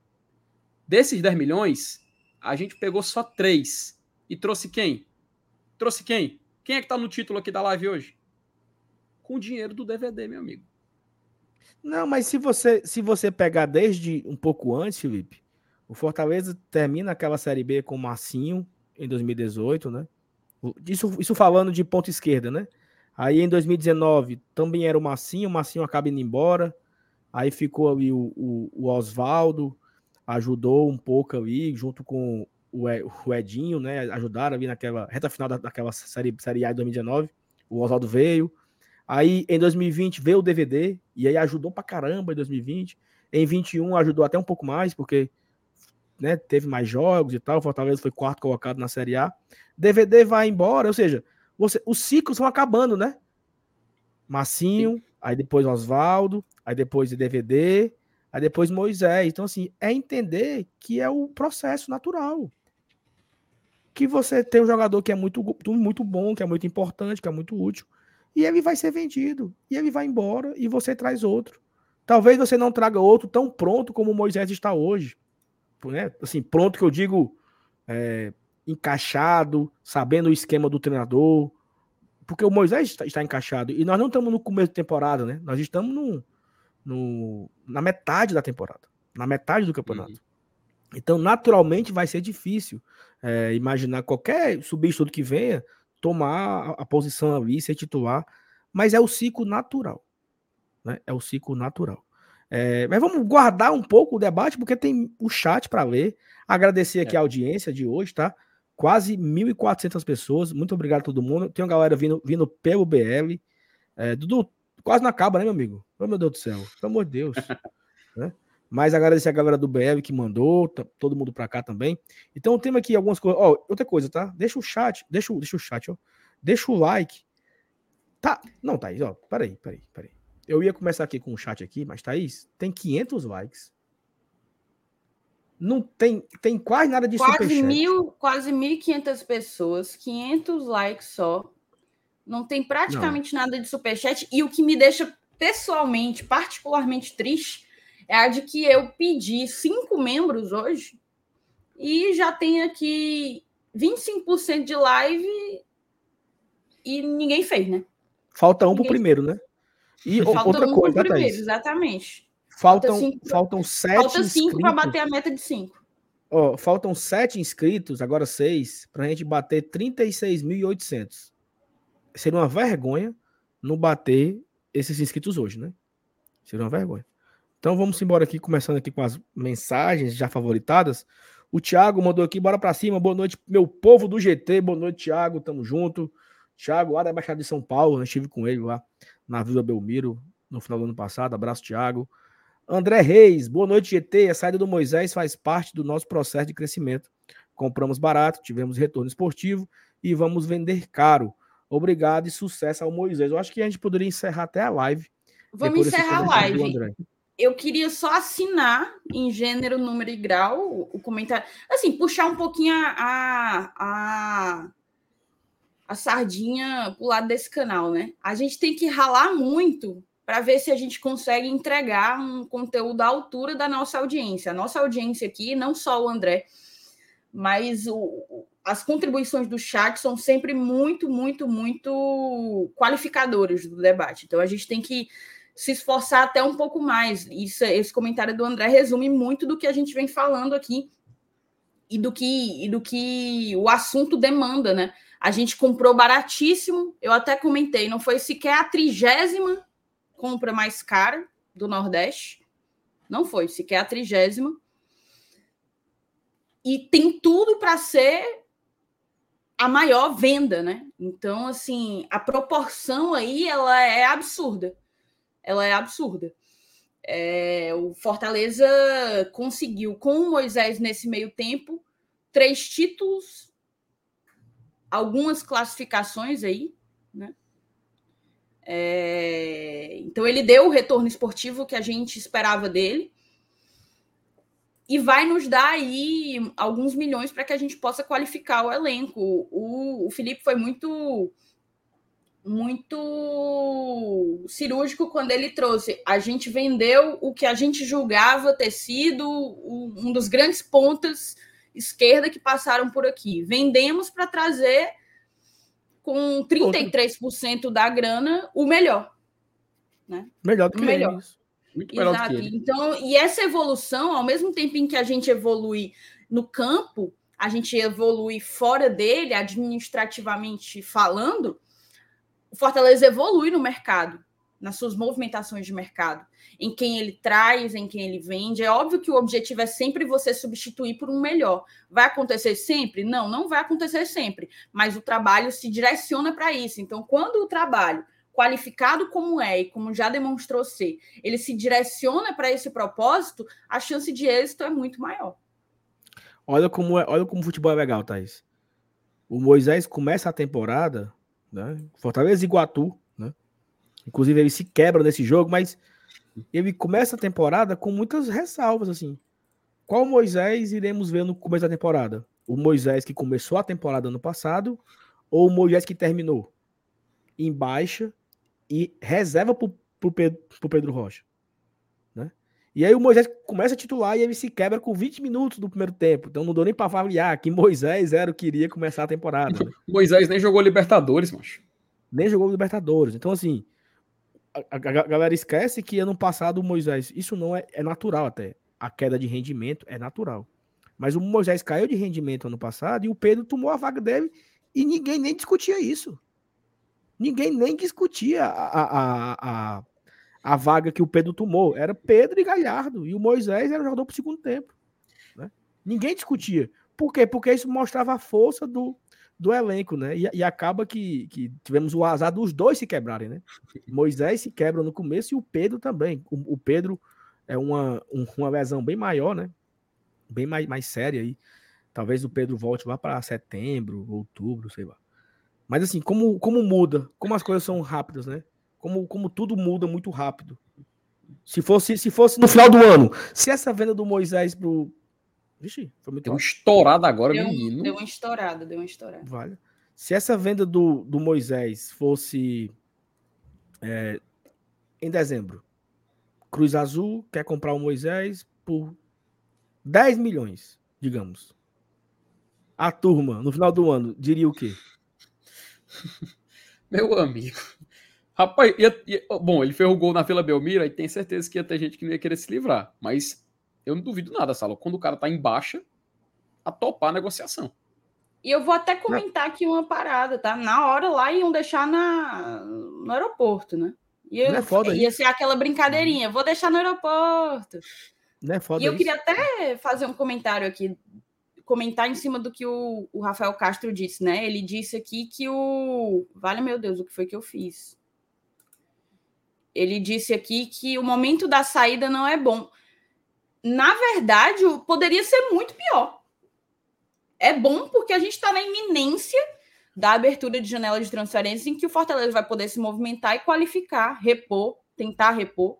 Desses 10 milhões, a gente pegou só três. E trouxe quem? Trouxe quem? Quem é que tá no título aqui da live hoje? Com o dinheiro do DVD, meu amigo. Não, mas se você se você pegar desde um pouco antes, Felipe, o Fortaleza termina aquela Série B com o Marcinho em 2018, né? Isso, isso falando de ponta esquerda, né? Aí em 2019 também era o Massinho, o Massinho acaba indo embora. Aí ficou ali o, o, o Oswaldo, ajudou um pouco ali, junto com o Edinho, né? Ajudaram ali naquela reta final da, daquela série, série A de 2019. O Oswaldo veio. Aí em 2020 veio o DVD, e aí ajudou pra caramba em 2020. Em 21 ajudou até um pouco mais, porque né, teve mais jogos e tal. Fortaleza foi quarto colocado na Série A. DVD vai embora, ou seja, você, os ciclos vão acabando, né? Massinho, Sim. aí depois Oswaldo, aí depois DVD, aí depois Moisés. Então, assim, é entender que é o processo natural. Que você tem um jogador que é muito, muito bom, que é muito importante, que é muito útil, e ele vai ser vendido, e ele vai embora, e você traz outro. Talvez você não traga outro tão pronto como Moisés está hoje. Né? Assim, pronto que eu digo é, encaixado, sabendo o esquema do treinador. Porque o Moisés está, está, encaixado. E nós não estamos no começo da temporada, né? Nós estamos no, no, na metade da temporada. Na metade do campeonato. Uhum. Então, naturalmente, vai ser difícil é, imaginar qualquer substituto que venha tomar a, posição ali, ser titular. Mas é o ciclo natural. Né? É o ciclo natural. É, mas vamos guardar um pouco o debate, porque tem o chat para ler. Agradecer aqui é. a audiência de hoje, tá? Quase 1.400 pessoas. Muito obrigado a todo mundo. Tem uma galera vindo, vindo pelo BL. É, Dudu, quase não acaba, né, meu amigo? Oh, meu Deus do céu. Pelo amor de Deus. né? Mas agradecer a galera do BL que mandou, tá, todo mundo para cá também. Então tem aqui algumas coisas. Ó, oh, outra coisa, tá? Deixa o chat, deixa, deixa o chat, ó. Deixa o like. Tá, não, Thaís, ó. Peraí, peraí, peraí. Eu ia começar aqui com o chat aqui, mas Thaís, tem 500 likes. Não tem, tem quase nada de quase superchat. mil, quase 1.500 pessoas, 500 likes só. Não tem praticamente não. nada de superchat. E o que me deixa pessoalmente, particularmente triste, é a de que eu pedi cinco membros hoje e já tem aqui 25% de live e ninguém fez, né? Falta um ninguém pro primeiro, né? E Falta outra um coisa, primeiro, Thaís. exatamente. Faltam, cinco, faltam sete. Falta cinco para bater a meta de cinco. Ó, faltam sete inscritos, agora seis, para a gente bater 36.800. Seria uma vergonha não bater esses inscritos hoje, né? Seria uma vergonha. Então vamos embora aqui, começando aqui com as mensagens já favoritadas. O Thiago mandou aqui, bora para cima. Boa noite, meu povo do GT. Boa noite, Thiago. Tamo junto. Thiago, lá da Baixada de São Paulo, né? estive com ele lá na Vila Belmiro no final do ano passado. Abraço, Thiago. André Reis, boa noite, GT. A saída do Moisés faz parte do nosso processo de crescimento. Compramos barato, tivemos retorno esportivo e vamos vender caro. Obrigado e sucesso ao Moisés. Eu acho que a gente poderia encerrar até a live. Vamos encerrar a live. Eu queria só assinar em gênero, número e grau o comentário. Assim, puxar um pouquinho a, a, a sardinha pro lado desse canal, né? A gente tem que ralar muito para ver se a gente consegue entregar um conteúdo à altura da nossa audiência. A nossa audiência aqui, não só o André, mas o, as contribuições do chat são sempre muito, muito, muito qualificadoras do debate. Então a gente tem que se esforçar até um pouco mais. Isso, esse comentário do André resume muito do que a gente vem falando aqui e do que, e do que o assunto demanda, né? A gente comprou baratíssimo, eu até comentei, não foi sequer a trigésima compra mais cara do Nordeste. Não foi, sequer a trigésima. E tem tudo para ser a maior venda, né? Então, assim, a proporção aí ela é absurda. Ela é absurda. É, o Fortaleza conseguiu, com o Moisés nesse meio tempo, três títulos, algumas classificações aí, né? É... Então ele deu o retorno esportivo que a gente esperava dele e vai nos dar aí alguns milhões para que a gente possa qualificar o elenco. O, o Felipe foi muito muito cirúrgico quando ele trouxe. A gente vendeu o que a gente julgava ter sido um dos grandes pontas esquerda que passaram por aqui. Vendemos para trazer com 33% da grana, o melhor. Né? Melhor do que o melhor. Eles. Muito melhor Exato. do que ele. Então, e essa evolução, ao mesmo tempo em que a gente evolui no campo, a gente evolui fora dele, administrativamente falando, o Fortaleza evolui no mercado, nas suas movimentações de mercado em quem ele traz, em quem ele vende. É óbvio que o objetivo é sempre você substituir por um melhor. Vai acontecer sempre? Não, não vai acontecer sempre, mas o trabalho se direciona para isso. Então, quando o trabalho qualificado como é e como já demonstrou ser, ele se direciona para esse propósito, a chance de êxito é muito maior. Olha como é, olha como o futebol é legal, Thaís. O Moisés começa a temporada, né? Fortaleza e Iguatu, né? Inclusive, ele se quebra nesse jogo, mas ele começa a temporada com muitas ressalvas, assim. Qual Moisés iremos ver no começo da temporada? O Moisés que começou a temporada ano passado ou o Moisés que terminou? Em baixa e reserva para o Pedro, Pedro Rocha. Né? E aí o Moisés começa a titular e ele se quebra com 20 minutos do primeiro tempo. Então não dou nem para avaliar que Moisés era o que iria começar a temporada. Né? Moisés nem jogou Libertadores, macho. Nem jogou Libertadores. Então, assim, a, a, a, galera esquece que ano passado o Moisés, isso não é, é natural até. A queda de rendimento é natural. Mas o Moisés caiu de rendimento ano passado e o Pedro tomou a vaga dele e ninguém nem discutia isso. Ninguém nem discutia a, a, a, a vaga que o Pedro tomou. Era Pedro e Galhardo. E o Moisés era o jogador para o segundo tempo. Né? Ninguém discutia. Por quê? Porque isso mostrava a força do, do elenco, né? E, e, acaba que, que tivemos o azar dos dois se quebrarem, né? Moisés se quebra no começo e o Pedro também. O, o Pedro é uma, um, uma lesão bem maior, né? Bem mais, mais séria aí. Talvez o Pedro volte lá para setembro, outubro, sei lá. Mas assim, como, como muda, como as coisas são rápidas, né? Como, como tudo muda muito rápido. Se fosse, se fosse no final do ano, se essa venda do Moisés pro, Vixe, foi muito Deu uma estourada agora, deu, menino. Deu uma estourada, deu uma estourada. Vale. Se essa venda do, do Moisés fosse é, em dezembro, Cruz Azul quer comprar o Moisés por 10 milhões, digamos. A turma, no final do ano, diria o quê? Meu amigo. Rapaz, ia, ia, bom, ele fez o gol na Vila Belmira e tem certeza que ia ter gente que não ia querer se livrar. Mas eu não duvido nada, Salo. Quando o cara tá em baixa, a topar a negociação. E eu vou até comentar aqui uma parada, tá? Na hora lá iam deixar na, no aeroporto, né? Ia, não é foda ia ser aquela brincadeirinha, vou deixar no aeroporto. Não é foda e eu isso. queria até fazer um comentário aqui, comentar em cima do que o, o Rafael Castro disse, né? Ele disse aqui que o. Vale, meu Deus, o que foi que eu fiz? Ele disse aqui que o momento da saída não é bom na verdade, poderia ser muito pior. É bom porque a gente está na iminência da abertura de janela de transferência em que o Fortaleza vai poder se movimentar e qualificar, repor, tentar repor.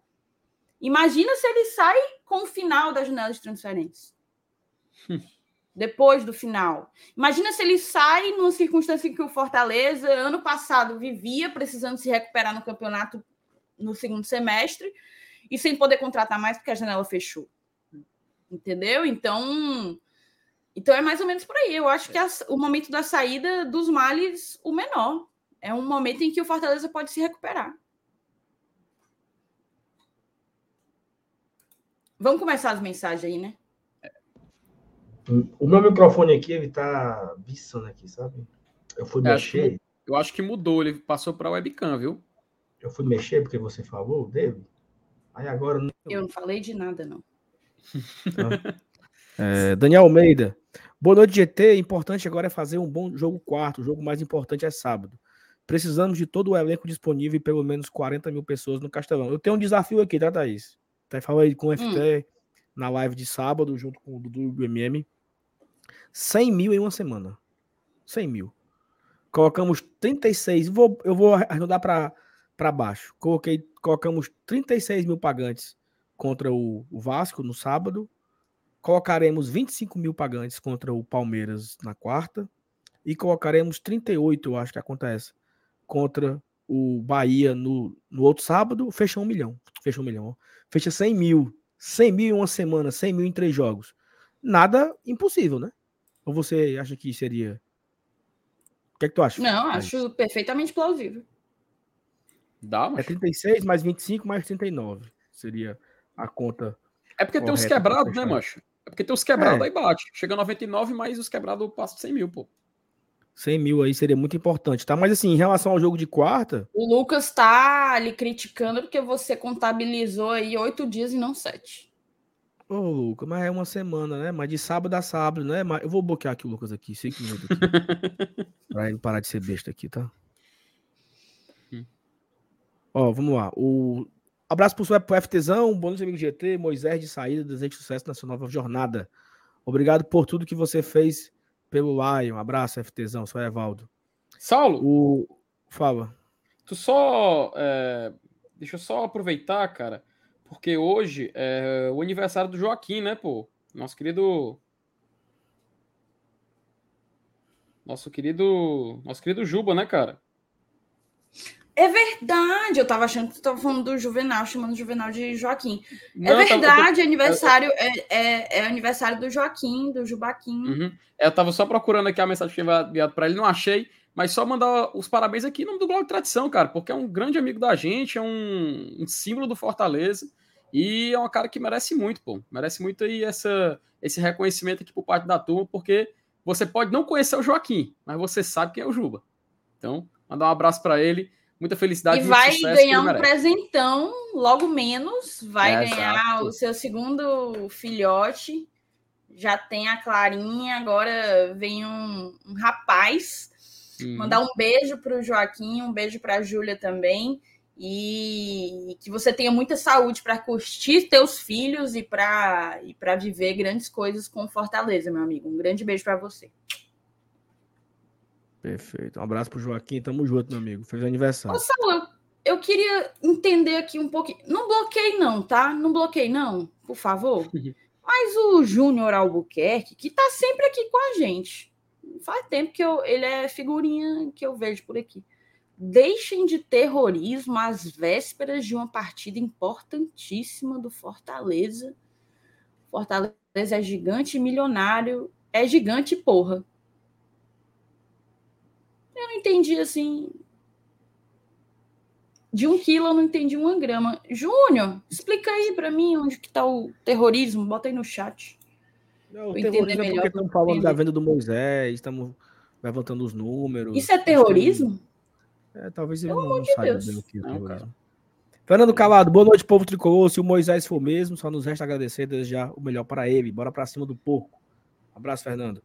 Imagina se ele sai com o final da janela de transferência. Depois do final. Imagina se ele sai numa circunstância em que o Fortaleza, ano passado, vivia precisando se recuperar no campeonato no segundo semestre e sem poder contratar mais porque a janela fechou entendeu? Então, então é mais ou menos por aí. Eu acho que a, o momento da saída dos males, o menor. É um momento em que o Fortaleza pode se recuperar. Vamos começar as mensagens aí, né? O meu microfone aqui, ele tá viçando aqui, sabe? Eu fui eu mexer. Acho que, eu acho que mudou, ele passou para webcam, viu? Eu fui mexer porque você falou dele. Aí agora. Eu não falei de nada, não. É, Daniel Almeida. Boa noite, GT. Importante agora é fazer um bom jogo quarto. O jogo mais importante é sábado. Precisamos de todo o elenco disponível e pelo menos 40 mil pessoas no Castelão. Eu tenho um desafio aqui, tá, Thaís? Até falei com o FT hum. Na live de sábado, junto com o Dudu do MM. 100 mil em uma semana. 100 mil. Colocamos 36. Vou, eu vou arredondar para baixo. Coloquei, colocamos 36 mil pagantes contra o, Vasco no sábado. Colocaremos 25 mil pagantes contra o Palmeiras na quarta. E colocaremos 38, eu acho que acontece, contra o Bahia no, no outro sábado. Fecha um milhão. Fecha um milhão. Fecha 100 mil. 100 mil em uma semana, 100 mil em três jogos. Nada impossível, né? Ou você acha que seria. O que é que tu acha? Não, acho perfeitamente plausível. Dá, mas... É 36 mais 25 mais 39. Seria a conta. É porque tem os quebrados, né, macho? É porque tem os quebrados é. aí bate. Chega a 99, mas os quebrados passam 100 mil, pô. 100 mil aí seria muito importante, tá? Mas assim, em relação ao jogo de quarta. O Lucas tá ali criticando porque você contabilizou aí oito dias e não sete. Ô, Lucas, mas é uma semana, né? Mas de sábado a sábado, né? Eu vou bloquear aqui o Lucas aqui, cinco minutos aqui. pra ele parar de ser besta aqui, tá? Hum. Ó, vamos lá. O Abraço pro, pro FTzão, bom amigo GT, Moisés de saída, desejo sucesso na sua nova jornada. Obrigado por tudo que você fez pelo Lion. Abraço, FTzão, sou Evaldo. Saulo. O... Fala. tu só. É, deixa eu só aproveitar, cara, porque hoje é o aniversário do Joaquim, né, pô? Nosso querido. Nosso querido. Nosso querido Juba, né, cara? É verdade, eu tava achando que tu tava falando do Juvenal, chamando o Juvenal de Joaquim. É Não, é verdade, tava... aniversário é, é, é, aniversário do Joaquim, do Jubaquim. Uhum. Eu tava só procurando aqui a mensagem que tinha enviado pra ele, não achei, mas só mandar os parabéns aqui em nome do Globo Tradição, cara, porque é um grande amigo da gente, é um, um símbolo do Fortaleza e é um cara que merece muito, pô. Merece muito aí essa, esse reconhecimento aqui por parte da turma, porque você pode não conhecer o Joaquim, mas você sabe quem é o Juba. Então, mandar um abraço para ele muita felicidade. E vai ganhar um presentão, logo menos, vai é, ganhar exato. o seu segundo filhote. Já tem a Clarinha, agora vem um, um rapaz. Hum. Mandar um beijo para o Joaquim, um beijo para a Júlia também. E que você tenha muita saúde para curtir teus filhos e para e viver grandes coisas com Fortaleza, meu amigo. Um grande beijo para você. Perfeito. Um abraço pro Joaquim. Tamo junto, meu amigo. Fez aniversário. Ô, Saulo, eu, eu queria entender aqui um pouquinho. Não bloqueei, não, tá? Não bloqueei, não, por favor. Mas o Júnior Albuquerque, que tá sempre aqui com a gente. Faz tempo que eu, ele é figurinha que eu vejo por aqui. Deixem de terrorismo às vésperas de uma partida importantíssima do Fortaleza. Fortaleza é gigante milionário. É gigante, porra. Eu não entendi assim. De um quilo eu não entendi uma grama. Júnior, explica aí para mim onde que tá o terrorismo. Bota aí no chat. Não, o terrorismo é porque estamos falando da venda do Moisés, estamos levantando os números. Isso é terrorismo? É, talvez ele Pelo não, não saiba bem o que é terrorismo. Fernando Calado, boa noite, povo tricolor. Se o Moisés for mesmo, só nos resta agradecer e desejar o melhor para ele. Bora para cima do porco. abraço, Fernando.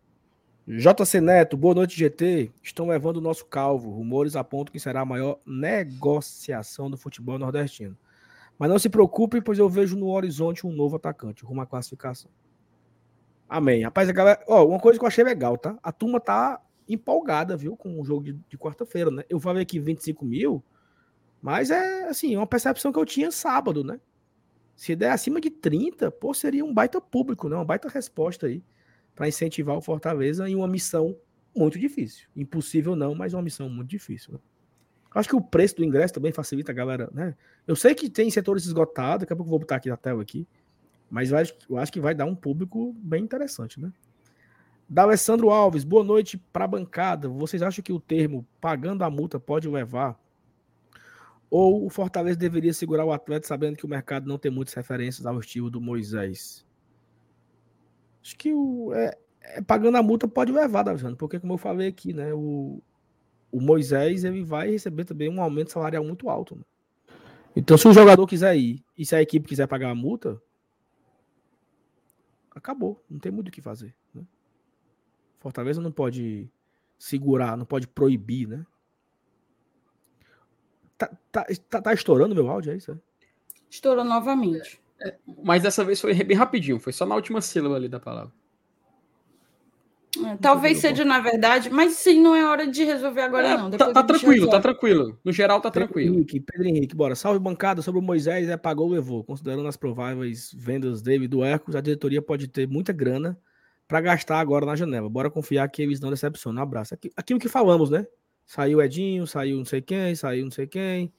JC Neto, boa noite, GT. Estão levando o nosso calvo. Rumores apontam que será a maior negociação do futebol nordestino. Mas não se preocupe, pois eu vejo no horizonte um novo atacante, rumo à classificação. Amém. Rapaz, a galera. Ó, uma coisa que eu achei legal, tá? A turma tá empolgada, viu, com o jogo de, de quarta-feira, né? Eu falei aqui 25 mil, mas é, assim, uma percepção que eu tinha sábado, né? Se der acima de 30, pô, seria um baita público, né? Uma baita resposta aí para incentivar o Fortaleza em uma missão muito difícil. Impossível não, mas uma missão muito difícil. Né? Acho que o preço do ingresso também facilita a galera, né? Eu sei que tem setores esgotados, daqui a pouco vou botar aqui na tela aqui, mas eu acho que vai dar um público bem interessante, né? Da Alessandro Alves, boa noite para a bancada. Vocês acham que o termo pagando a multa pode levar? Ou o Fortaleza deveria segurar o atleta sabendo que o mercado não tem muitas referências ao estilo do Moisés? Acho que o, é, é, pagando a multa pode levar, Daviano, porque como eu falei aqui, né, o, o Moisés ele vai receber também um aumento salarial muito alto. Né? Então, se o jogador quiser ir e se a equipe quiser pagar a multa, acabou, não tem muito o que fazer. Né? Fortaleza não pode segurar, não pode proibir, né? Tá, tá, tá, tá estourando meu áudio, é isso? É? Estourou novamente. Mas dessa vez foi bem rapidinho, foi só na última sílaba ali da palavra. É, talvez seja na verdade, mas sim, não é hora de resolver agora, é, não. tá, tá tranquilo, resolve. tá tranquilo. No geral, tá Pedro tranquilo. Henrique, Pedro Henrique, bora. Salve bancada sobre o Moisés, é pagou, levou. Considerando as prováveis vendas dele do Hercules, a diretoria pode ter muita grana para gastar agora na janela. Bora confiar que eles não decepcionam. Um abraço. Aquilo que falamos, né? Saiu Edinho, saiu não sei quem, saiu não sei quem.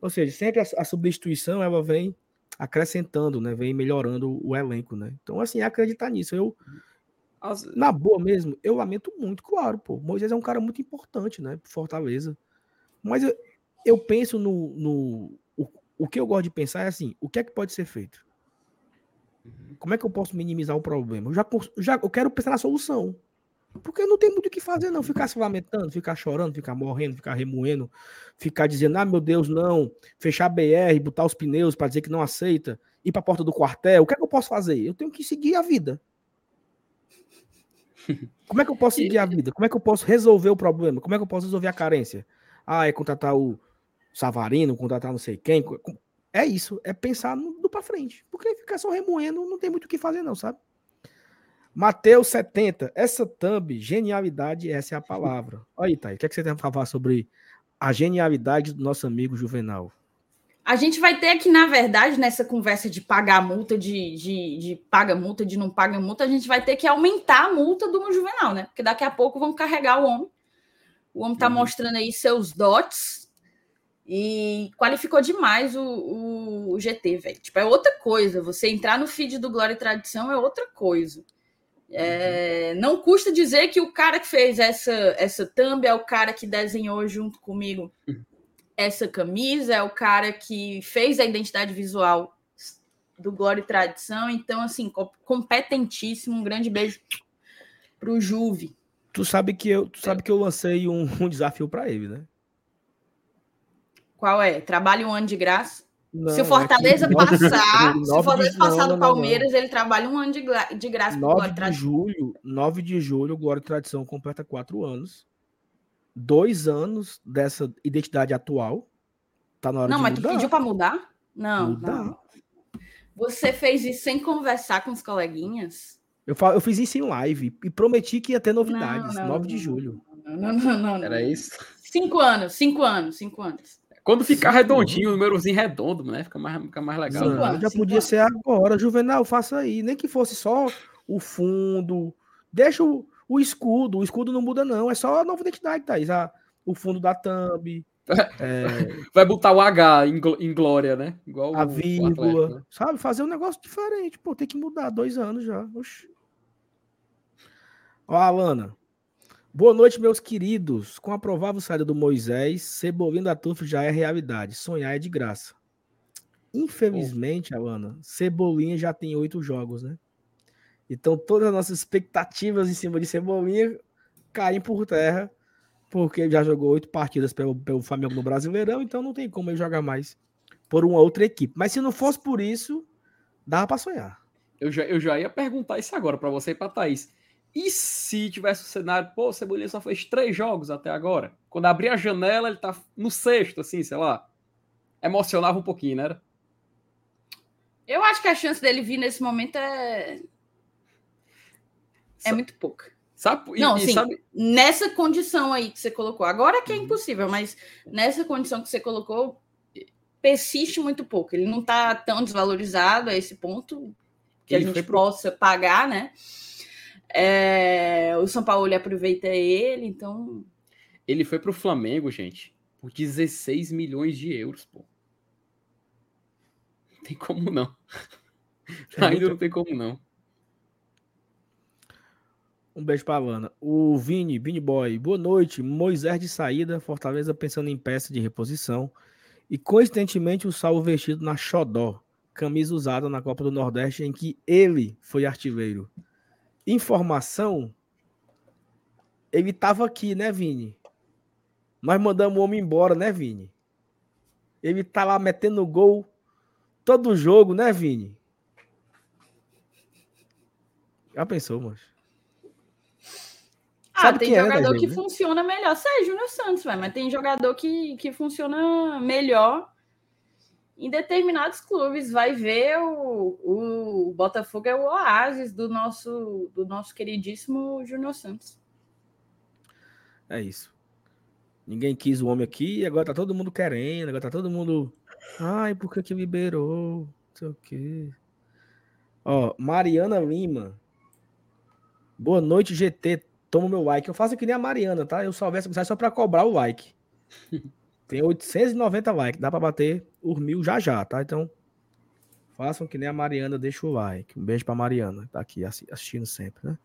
Ou seja, sempre a, a substituição ela vem acrescentando, né? Vem melhorando o elenco, né? Então, assim, é acreditar nisso. Eu, As... na boa mesmo, eu lamento muito, claro, pô. Moisés é um cara muito importante, né? Fortaleza. Mas eu, eu penso no. no o, o que eu gosto de pensar é assim: o que é que pode ser feito? Uhum. Como é que eu posso minimizar o problema? Eu já, já eu quero pensar na solução. Porque não tem muito o que fazer, não. Ficar se lamentando, ficar chorando, ficar morrendo, ficar remoendo, ficar dizendo, ah, meu Deus, não, fechar a BR, botar os pneus para dizer que não aceita, ir para a porta do quartel. O que é que eu posso fazer? Eu tenho que seguir a vida. Como é que eu posso seguir a vida? Como é que eu posso resolver o problema? Como é que eu posso resolver a carência? Ah, é contratar o Savarino, contratar não sei quem. É isso, é pensar no, do para frente. Porque ficar só remoendo não tem muito o que fazer, não, sabe? Mateus 70. Essa thumb, genialidade, essa é a palavra. Olha aí, Thay, o que, é que você tem a falar sobre a genialidade do nosso amigo Juvenal. A gente vai ter aqui, na verdade, nessa conversa de pagar multa, de, de, de paga multa, de não paga multa, a gente vai ter que aumentar a multa do Juvenal, né? Porque daqui a pouco vão carregar o homem. O homem tá uhum. mostrando aí seus dots e qualificou demais o, o, o GT, velho. Tipo, é outra coisa. Você entrar no feed do Glória e Tradição é outra coisa. É, não custa dizer que o cara que fez essa, essa thumb é o cara que desenhou junto comigo uhum essa camisa, é o cara que fez a identidade visual do Glória e Tradição. Então, assim, competentíssimo. Um grande beijo pro Juve. Tu sabe que eu, tu sabe que eu lancei um, um desafio para ele, né? Qual é? Trabalhe um ano de graça? Não, se o Fortaleza é que... passar, se o Fortaleza passar do Palmeiras, ele trabalha um ano de, de graça. 9 de julho, 9 de julho, o Glória e Tradição completa quatro anos dois anos dessa identidade atual. Tá na hora não, de mas tu pediu para mudar? Não, mudar. não. Você fez isso sem conversar com os coleguinhas? Eu, eu fiz isso em live e prometi que ia ter novidades, não, não, 9 de julho. Não, não, não, não. Era isso? Cinco anos, cinco anos, cinco anos. Quando ficar redondinho, o númerozinho redondo, né? Fica mais, fica mais legal. Não, anos, já podia ser agora. Juvenal, faça aí. Nem que fosse só o fundo. Deixa o, o escudo, o escudo não muda, não. É só a nova identidade, Thaís. A, o fundo da thumb. É... Vai botar o H em, em glória, né? Igual a o, vírgula. O né? sabe? Fazer um negócio diferente. Pô, tem que mudar. Dois anos já. Oxi. Ó, Alana. Boa noite, meus queridos. Com a provável saída do Moisés, Cebolinha da Turf já é realidade. Sonhar é de graça. Infelizmente, Alana, Cebolinha já tem oito jogos, né? Então, todas as nossas expectativas em cima de Cebolinha caem por terra, porque ele já jogou oito partidas pelo, pelo Flamengo no Brasileirão, então não tem como ele jogar mais por uma outra equipe. Mas se não fosse por isso, dava para sonhar. Eu já, eu já ia perguntar isso agora para você e para Thaís. E se tivesse o cenário, pô, o Cebolinha só fez três jogos até agora? Quando abrir a janela, ele tá no sexto, assim, sei lá. Emocionava um pouquinho, né? Eu acho que a chance dele vir nesse momento é é muito pouca. Sabe? Não, e, sabe... nessa condição aí que você colocou. Agora que é uhum. impossível, mas nessa condição que você colocou, persiste muito pouco. Ele não está tão desvalorizado a esse ponto que ele a gente pro... possa pagar, né? É... o São Paulo aproveita ele, então. Ele foi para o Flamengo, gente, por 16 milhões de euros, pô. Não tem como não. É Ainda muito... não tem como não. Um beijo pra Havana. O Vini, Vini Boy. Boa noite. Moisés de saída, Fortaleza pensando em peça de reposição. E coincidentemente o salvo vestido na Xodó, camisa usada na Copa do Nordeste, em que ele foi artilheiro. Informação: ele tava aqui, né, Vini? Nós mandamos o homem embora, né, Vini? Ele tá lá metendo gol todo jogo, né, Vini? Já pensou, mas? Ah, tem é, né, jogador é, que funciona melhor. Sérgio Júnior Santos, vai, mas tem jogador que, que funciona melhor em determinados clubes. Vai ver o, o Botafogo é o oásis do nosso, do nosso queridíssimo Júnior Santos. É isso. Ninguém quis o homem aqui, agora tá todo mundo querendo, agora tá todo mundo. Ai, por que que liberou? Não sei o quê. Ó, Mariana Lima. Boa noite, GT toma o meu like. Eu faço que nem a Mariana, tá? Eu salvei essa mensagem só para cobrar o like. Tem 890 likes, dá para bater os mil já já, tá? Então, façam que nem a Mariana, deixa o like. Um beijo para Mariana, tá aqui assistindo sempre, né?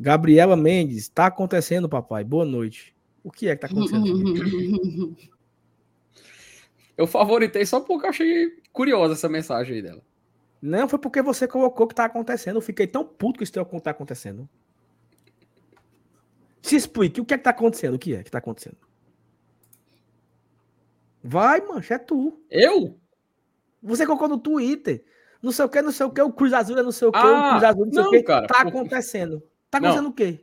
Gabriela Mendes, tá acontecendo, papai? Boa noite. O que é que tá acontecendo? eu favoritei só porque eu achei curiosa essa mensagem aí dela. Não, foi porque você colocou que tá acontecendo. Eu fiquei tão puto que isso tá acontecendo. Se explique o que é que tá acontecendo. O que é que tá acontecendo? Vai, mancha, é tu. Eu? Você colocou no Twitter. Não sei o que, não sei o que, o Cruz Azul é não sei o que, ah, o Cruz Azul não sei não, o que. Cara, tá acontecendo. Tá acontecendo não, o quê?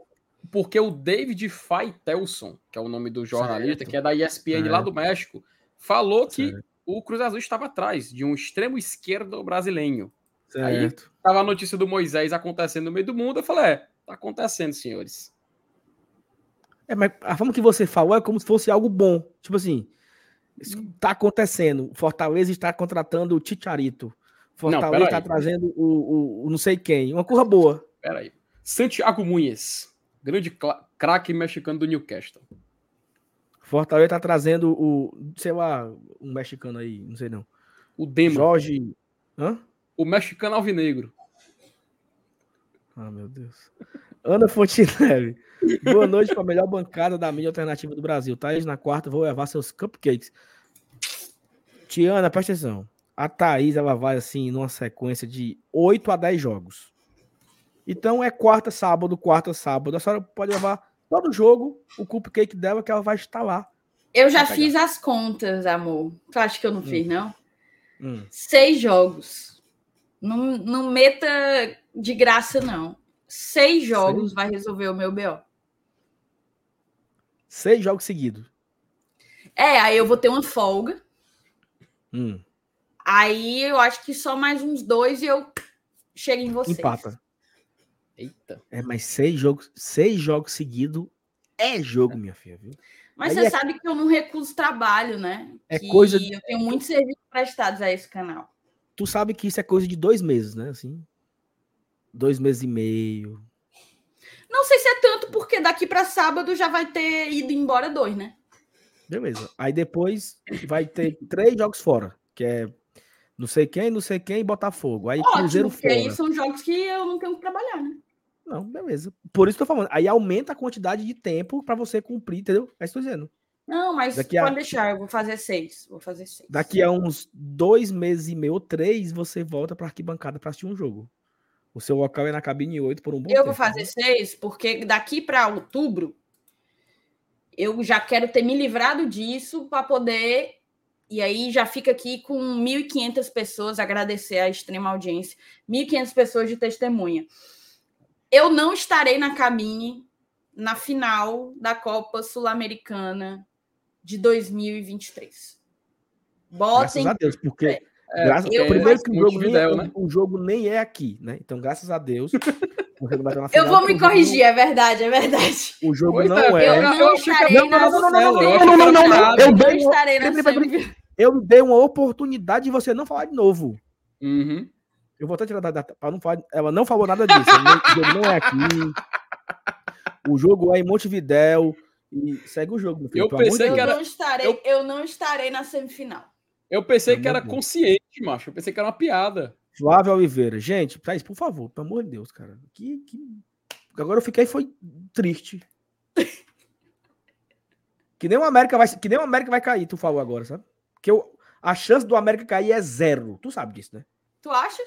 Porque o David Faitelson, que é o nome do jornalista, certo. que é da ESPN é. lá do México, falou certo. que o Cruz Azul estava atrás de um extremo esquerdo brasileiro. Certo. Aí tava a notícia do Moisés acontecendo no meio do mundo. Eu falei, é, tá acontecendo, senhores. É, mas a forma que você falou é como se fosse algo bom. Tipo assim, isso tá acontecendo. Fortaleza está contratando o Ticharito. Fortaleza Não, está peraí. trazendo o, o, o não sei quem. Uma coisa boa. Pera aí. Santiago Munhes, grande craque mexicano do Newcastle. Fortaleza está trazendo o, sei lá, um mexicano aí, não sei não. O Dema, Jorge. Hã? o mexicano alvinegro. Ah, meu Deus. Ana Fontinelli. Boa noite para a melhor bancada da mídia alternativa do Brasil. Thaís, na quarta, vou levar seus cupcakes. Tiana, presta atenção. A Thaís, ela vai assim, numa sequência de 8 a 10 jogos. Então é quarta, sábado, quarta, sábado. A senhora pode levar todo jogo, o cupcake dela, que ela vai estar lá. Eu já fiz as contas, amor. Tu acha que eu não fiz, não? Hum. Seis jogos. Não, não meta de graça, não. Seis jogos vai resolver o meu BO. Seis jogos seguidos. É, aí eu vou ter uma folga. Hum. Aí eu acho que só mais uns dois e eu chego em vocês. Empata. Eita. É, mas seis jogos, seis jogos seguidos é jogo, minha filha, viu? Mas Aí você é- sabe que eu não recuso trabalho, né? É Que coisa- Eu tenho muitos serviços prestados a esse canal. Tu sabe que isso é coisa de dois meses, né? Assim. Dois meses e meio. Não sei se é tanto, porque daqui para sábado já vai ter ido embora dois, né? Beleza. Aí depois vai ter três jogos fora, que é não sei quem, não sei quem e Botafogo. Aí Cruzeiro Ótimo, porque fora. aí são jogos que eu não tenho que trabalhar, né? Não, beleza. Por isso que eu tô falando. Aí aumenta a quantidade de tempo pra você cumprir, entendeu? É isso que eu tô dizendo. Não, mas Daqui a- pode deixar, eu vou fazer seis. Vou fazer seis. Daqui a uns dois meses e meio ou três, você volta pra arquibancada pra assistir um jogo. O seu local é na cabine 8 por um bom Eu tempo. vou fazer seis, porque daqui para outubro eu já quero ter me livrado disso para poder. E aí já fica aqui com 1.500 pessoas, agradecer a extrema audiência, 1.500 pessoas de testemunha. Eu não estarei na cabine na final da Copa Sul-Americana de 2023. Graças Botem a Deus, porque Graças- porque primeiro que o jogo, nem, o- né? o jogo nem é aqui, né? Então, graças a Deus. não na Eu final, vou me corrigir, é verdade, é verdade. não- O jogo Pois não é, é. Eu eu não estarei era na eu achei não, que não, era não, não, piada. eu Eu dei não uma- estarei na. Eu dei uma oportunidade de você não falar de novo. Uhum. Eu vou até tirar da data para não falar. Ela não falou nada disso. O jogo não é aqui. O jogo é em Montevidéu. E segue o jogo, meu filho. Eu pensei Eu que era- não estarei, eu- eu... não estarei na semifinal. Eu pensei que era consciente, macho. Eu pensei que era uma piada. Flávio Oliveira. Gente, Thaís, por favor, pelo amor de Deus, cara. Que, que... Agora eu fiquei foi triste. que nem o América vai, que nem o América vai cair, tu falou agora, sabe? Que eu, a chance do América cair é zero. Tu sabe disso, né? Tu acha?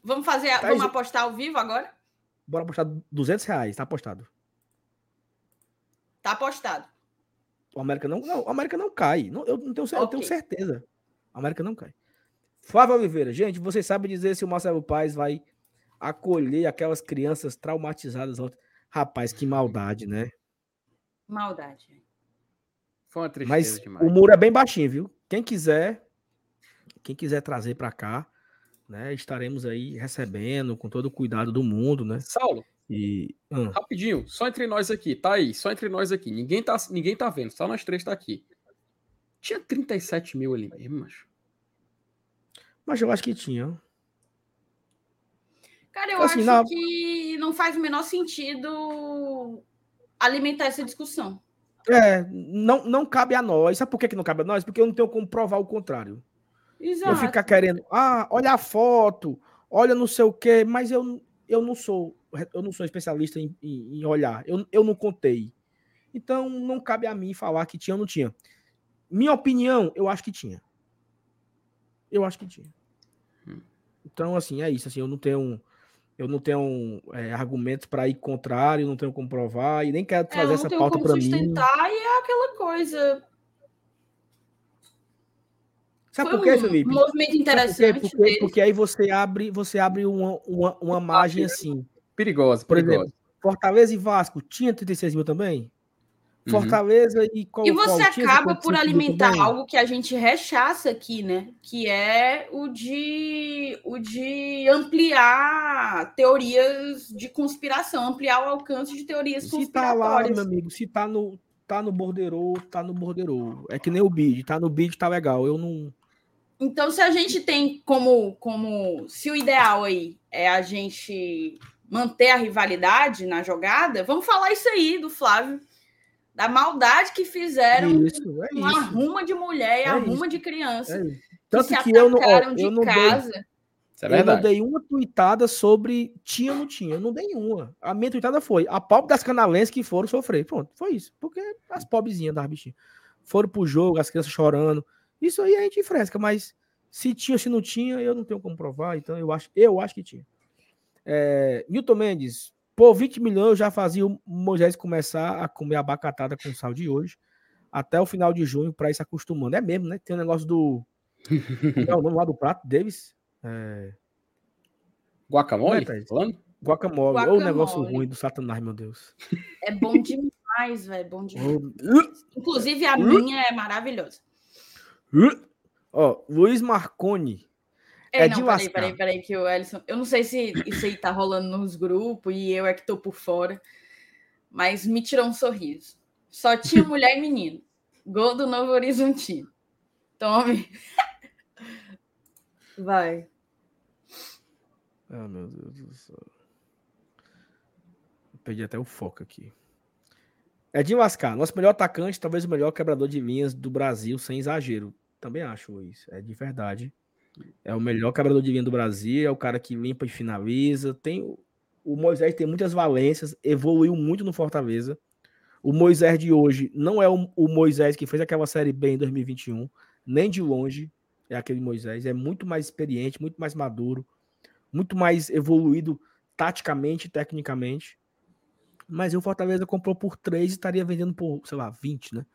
Vamos fazer, a- Tá, vamos apostar ao vivo agora? Bora apostar 200 reais, tá apostado. Tá apostado. O América não, não, o América não cai. Não, eu não tenho, cer- eu tenho certeza. O América não cai. Flávio Oliveira, gente, vocês sabem dizer se o Marcelo Paes vai acolher aquelas crianças traumatizadas ontem. Rapaz, que maldade, né? Maldade. Foi uma tristeza Mas demais. o muro é bem baixinho, viu? Quem quiser, quem quiser trazer para cá, né? Estaremos aí recebendo com todo o cuidado do mundo, né? Saulo, E hum, rapidinho, só entre nós aqui, tá aí, só entre nós aqui. Ninguém tá, ninguém tá vendo, só nós três tá aqui. Tinha 37 mil ali mesmo, macho. mas eu acho que tinha. Cara, eu Assim, acho na- que não faz o menor sentido alimentar essa discussão. É, não, não cabe a nós. Sabe por que, que não cabe a nós? Porque eu não tenho como provar o contrário. Exato. Eu ficar querendo, ah, olha a foto, olha não sei o quê, mas eu, eu não sou eu não sou especialista em, em- em olhar. Eu, eu não contei. Então não cabe a mim falar que tinha ou não tinha. Minha opinião, eu acho que tinha. Eu acho que tinha. Hum. Então, assim, é isso. Assim, eu não tenho, eu não tenho é, argumentos para ir contrário, não tenho como provar e nem quero É, eu trazer não essa tenho pauta para mim. sustentar e é aquela coisa. Sabe Foi por quê, um Felipe? movimento Sabe por interessante Porque, porque aí você abre, você abre uma, uma, uma margem assim. Perigosa, Por perigosa. exemplo, Fortaleza e Vasco tinha 36 mil também? Fortaleza uhum. e qual, E você acaba por alimentar algo que a gente rechaça aqui, né? Que é o de o de ampliar teorias de conspiração, ampliar o alcance de teorias se conspiratórias. Tá lá, meu amigo, se tá no tá no borderou, tá no borderou. É que nem o bid, tá no bid, tá legal. Eu não Então, se a gente tem como como se o ideal aí é a gente manter a rivalidade na jogada, vamos falar isso aí do Flávio da maldade que fizeram isso, é com isso. arruma de mulher e é arruma de criança. É Tanto que, que eu não, ó, de eu não casa. Dei, é eu não dei uma tuitada sobre tinha ou não tinha. Eu não dei uma. A minha tuitada foi a pobre das canalenses que foram sofrer. Pronto, foi isso. Porque as pobrezinhas das bichinhas foram pro jogo, as crianças chorando. Isso aí a gente fresca, mas se tinha ou se não tinha, eu não tenho como provar. Então eu acho, eu acho que tinha. É, Milton Mendes, por 20 milhões eu já fazia o Moisés começar a comer abacatada com sal de hoje até o final de junho para ir se acostumando. É mesmo, né? Tem um negócio do. é o nome lá do prato, Davis? É... Guacamole? É, falando? Guacamole. Guacamole. Ou o negócio ruim do Satanás, meu Deus. É bom demais, velho. Bom demais. Inclusive, a minha é maravilhosa. Ó, Luiz Marconi é, é não, de peraí, lascar. peraí, peraí, que o Ellison. Eu não sei se isso aí tá rolando nos grupos e eu é que tô por fora, mas me tirou um sorriso. Só tinha mulher e menino. Gol do Novo Horizontino. Tome. Vai. Ah, meu Deus do céu. Perdi até o foco aqui. É de lascar. Nosso melhor atacante, talvez o melhor quebrador de linhas do Brasil, sem exagero. Também acho isso. É de verdade. É o melhor quebrador de linha do Brasil, é o cara que limpa e finaliza. Tem o Moisés tem muitas valências, evoluiu muito no Fortaleza. O Moisés de hoje não é o, o Moisés que fez aquela série B em 2021, nem de longe é aquele Moisés. É muito mais experiente, muito mais maduro, muito mais evoluído taticamente, tecnicamente. Mas o Fortaleza comprou por 3 e estaria vendendo por, sei lá, 20, né?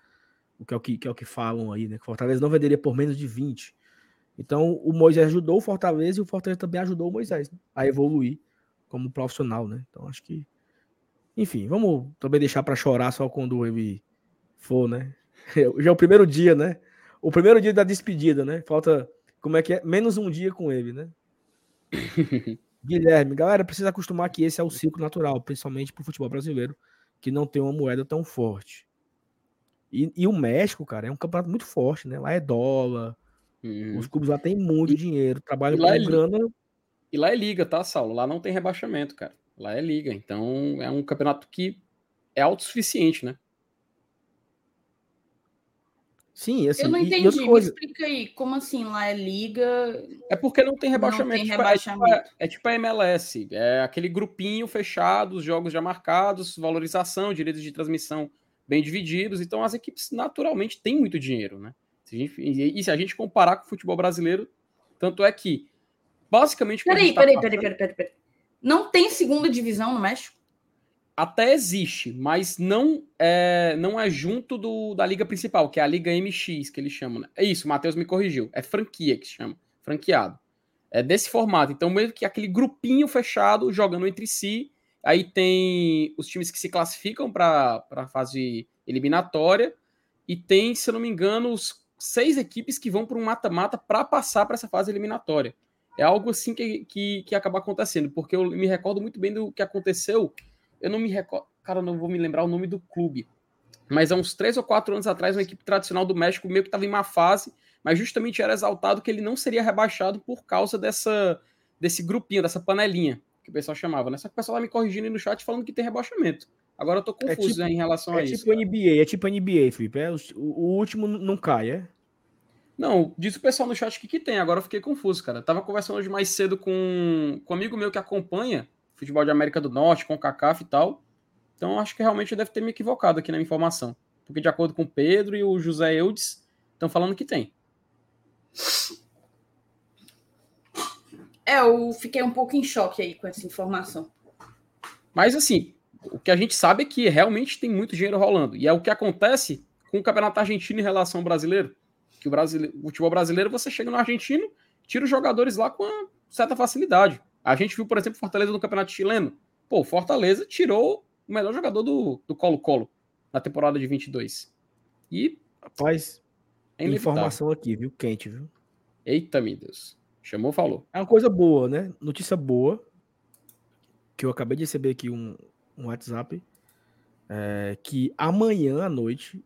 O que é o que, que, é o que falam aí, né? Que o Fortaleza não venderia por menos de 20. Então, o Moisés ajudou o Fortaleza e o Fortaleza também ajudou o Moisés né? a evoluir como profissional, né? Então, acho que. Enfim, vamos também deixar para chorar só quando ele for, né? Já é o primeiro dia, né? O primeiro dia da despedida, né? Falta, como é que é? Menos um dia com ele, né? Guilherme, galera, precisa acostumar que esse é o ciclo natural, principalmente para o futebol brasileiro, que não tem uma moeda tão forte. E, e, o México, cara, é um campeonato muito forte, né? Lá é dólar, Hum. Os clubes lá têm muito e, dinheiro, trabalham com é grana. E lá é liga, tá, Saulo? Lá não tem rebaixamento, cara. Lá é liga. Então é um campeonato que é autossuficiente, né? Sim, assim, Eu não entendi, me explica aí, como assim lá é liga? É porque não tem rebaixamento. Não tem rebaixamento. Tipo, é, tipo, é, tipo a MLS, é aquele grupinho fechado, os jogos já marcados, valorização, direitos de transmissão bem divididos, então as equipes naturalmente têm muito dinheiro, né? Se gente, e se a gente comparar com o futebol brasileiro, tanto é que, basicamente. Peraí, tá peraí, passando... peraí, peraí, peraí, peraí. Não tem segunda divisão no México? Até existe, mas não é, não é junto do, da liga principal, que é a Liga MX, que eles chamam. Né? É isso, o Matheus me corrigiu. É franquia que se chama, franqueado. É desse formato. Então, mesmo que aquele grupinho fechado jogando entre si, aí tem os times que se classificam para a fase eliminatória, e tem, se eu não me engano, os seis equipes que vão para um mata-mata para passar para essa fase eliminatória. É algo assim que, que, que acaba acontecendo, porque eu me recordo muito bem do que aconteceu. Eu não me recordo, cara, não vou me lembrar o nome do clube, mas há uns três ou quatro anos atrás, uma equipe tradicional do México meio que estava em má fase, mas justamente era exaltado que ele não seria rebaixado por causa dessa, desse grupinho, dessa panelinha que o pessoal chamava, né? Só que o pessoal vai me corrigindo no chat falando que tem rebaixamento. Agora eu tô é confuso é tipo, né, em relação é a isso. É tipo NBA, é tipo NBA, Felipe. É, o, o, último não cai, é? Não, diz o pessoal no chat que, que tem, agora eu fiquei confuso, cara. tava conversando hoje mais cedo com, com um amigo meu que acompanha futebol de América do Norte, com o CACAF e tal. Então acho que realmente deve ter me equivocado aqui na informação. Porque de acordo com o Pedro e o José Eudes, estão falando que tem. É, eu fiquei um pouco em choque aí com essa informação. Mas assim, o que a gente sabe é que realmente tem muito dinheiro rolando. E é o que acontece com o campeonato argentino em relação ao brasileiro. Que o, brasileiro, o futebol brasileiro, você chega no argentino, tira os jogadores lá com certa facilidade. A gente viu, por exemplo, Fortaleza no campeonato chileno. Pô, Fortaleza tirou o melhor jogador do Colo-Colo. na temporada de 22. E. Rapaz, é informação aqui, viu? Quente, viu? Eita, meu Deus. Chamou, falou. É uma coisa boa, né? Notícia boa. Que eu acabei de receber aqui um, um WhatsApp. É, que amanhã à noite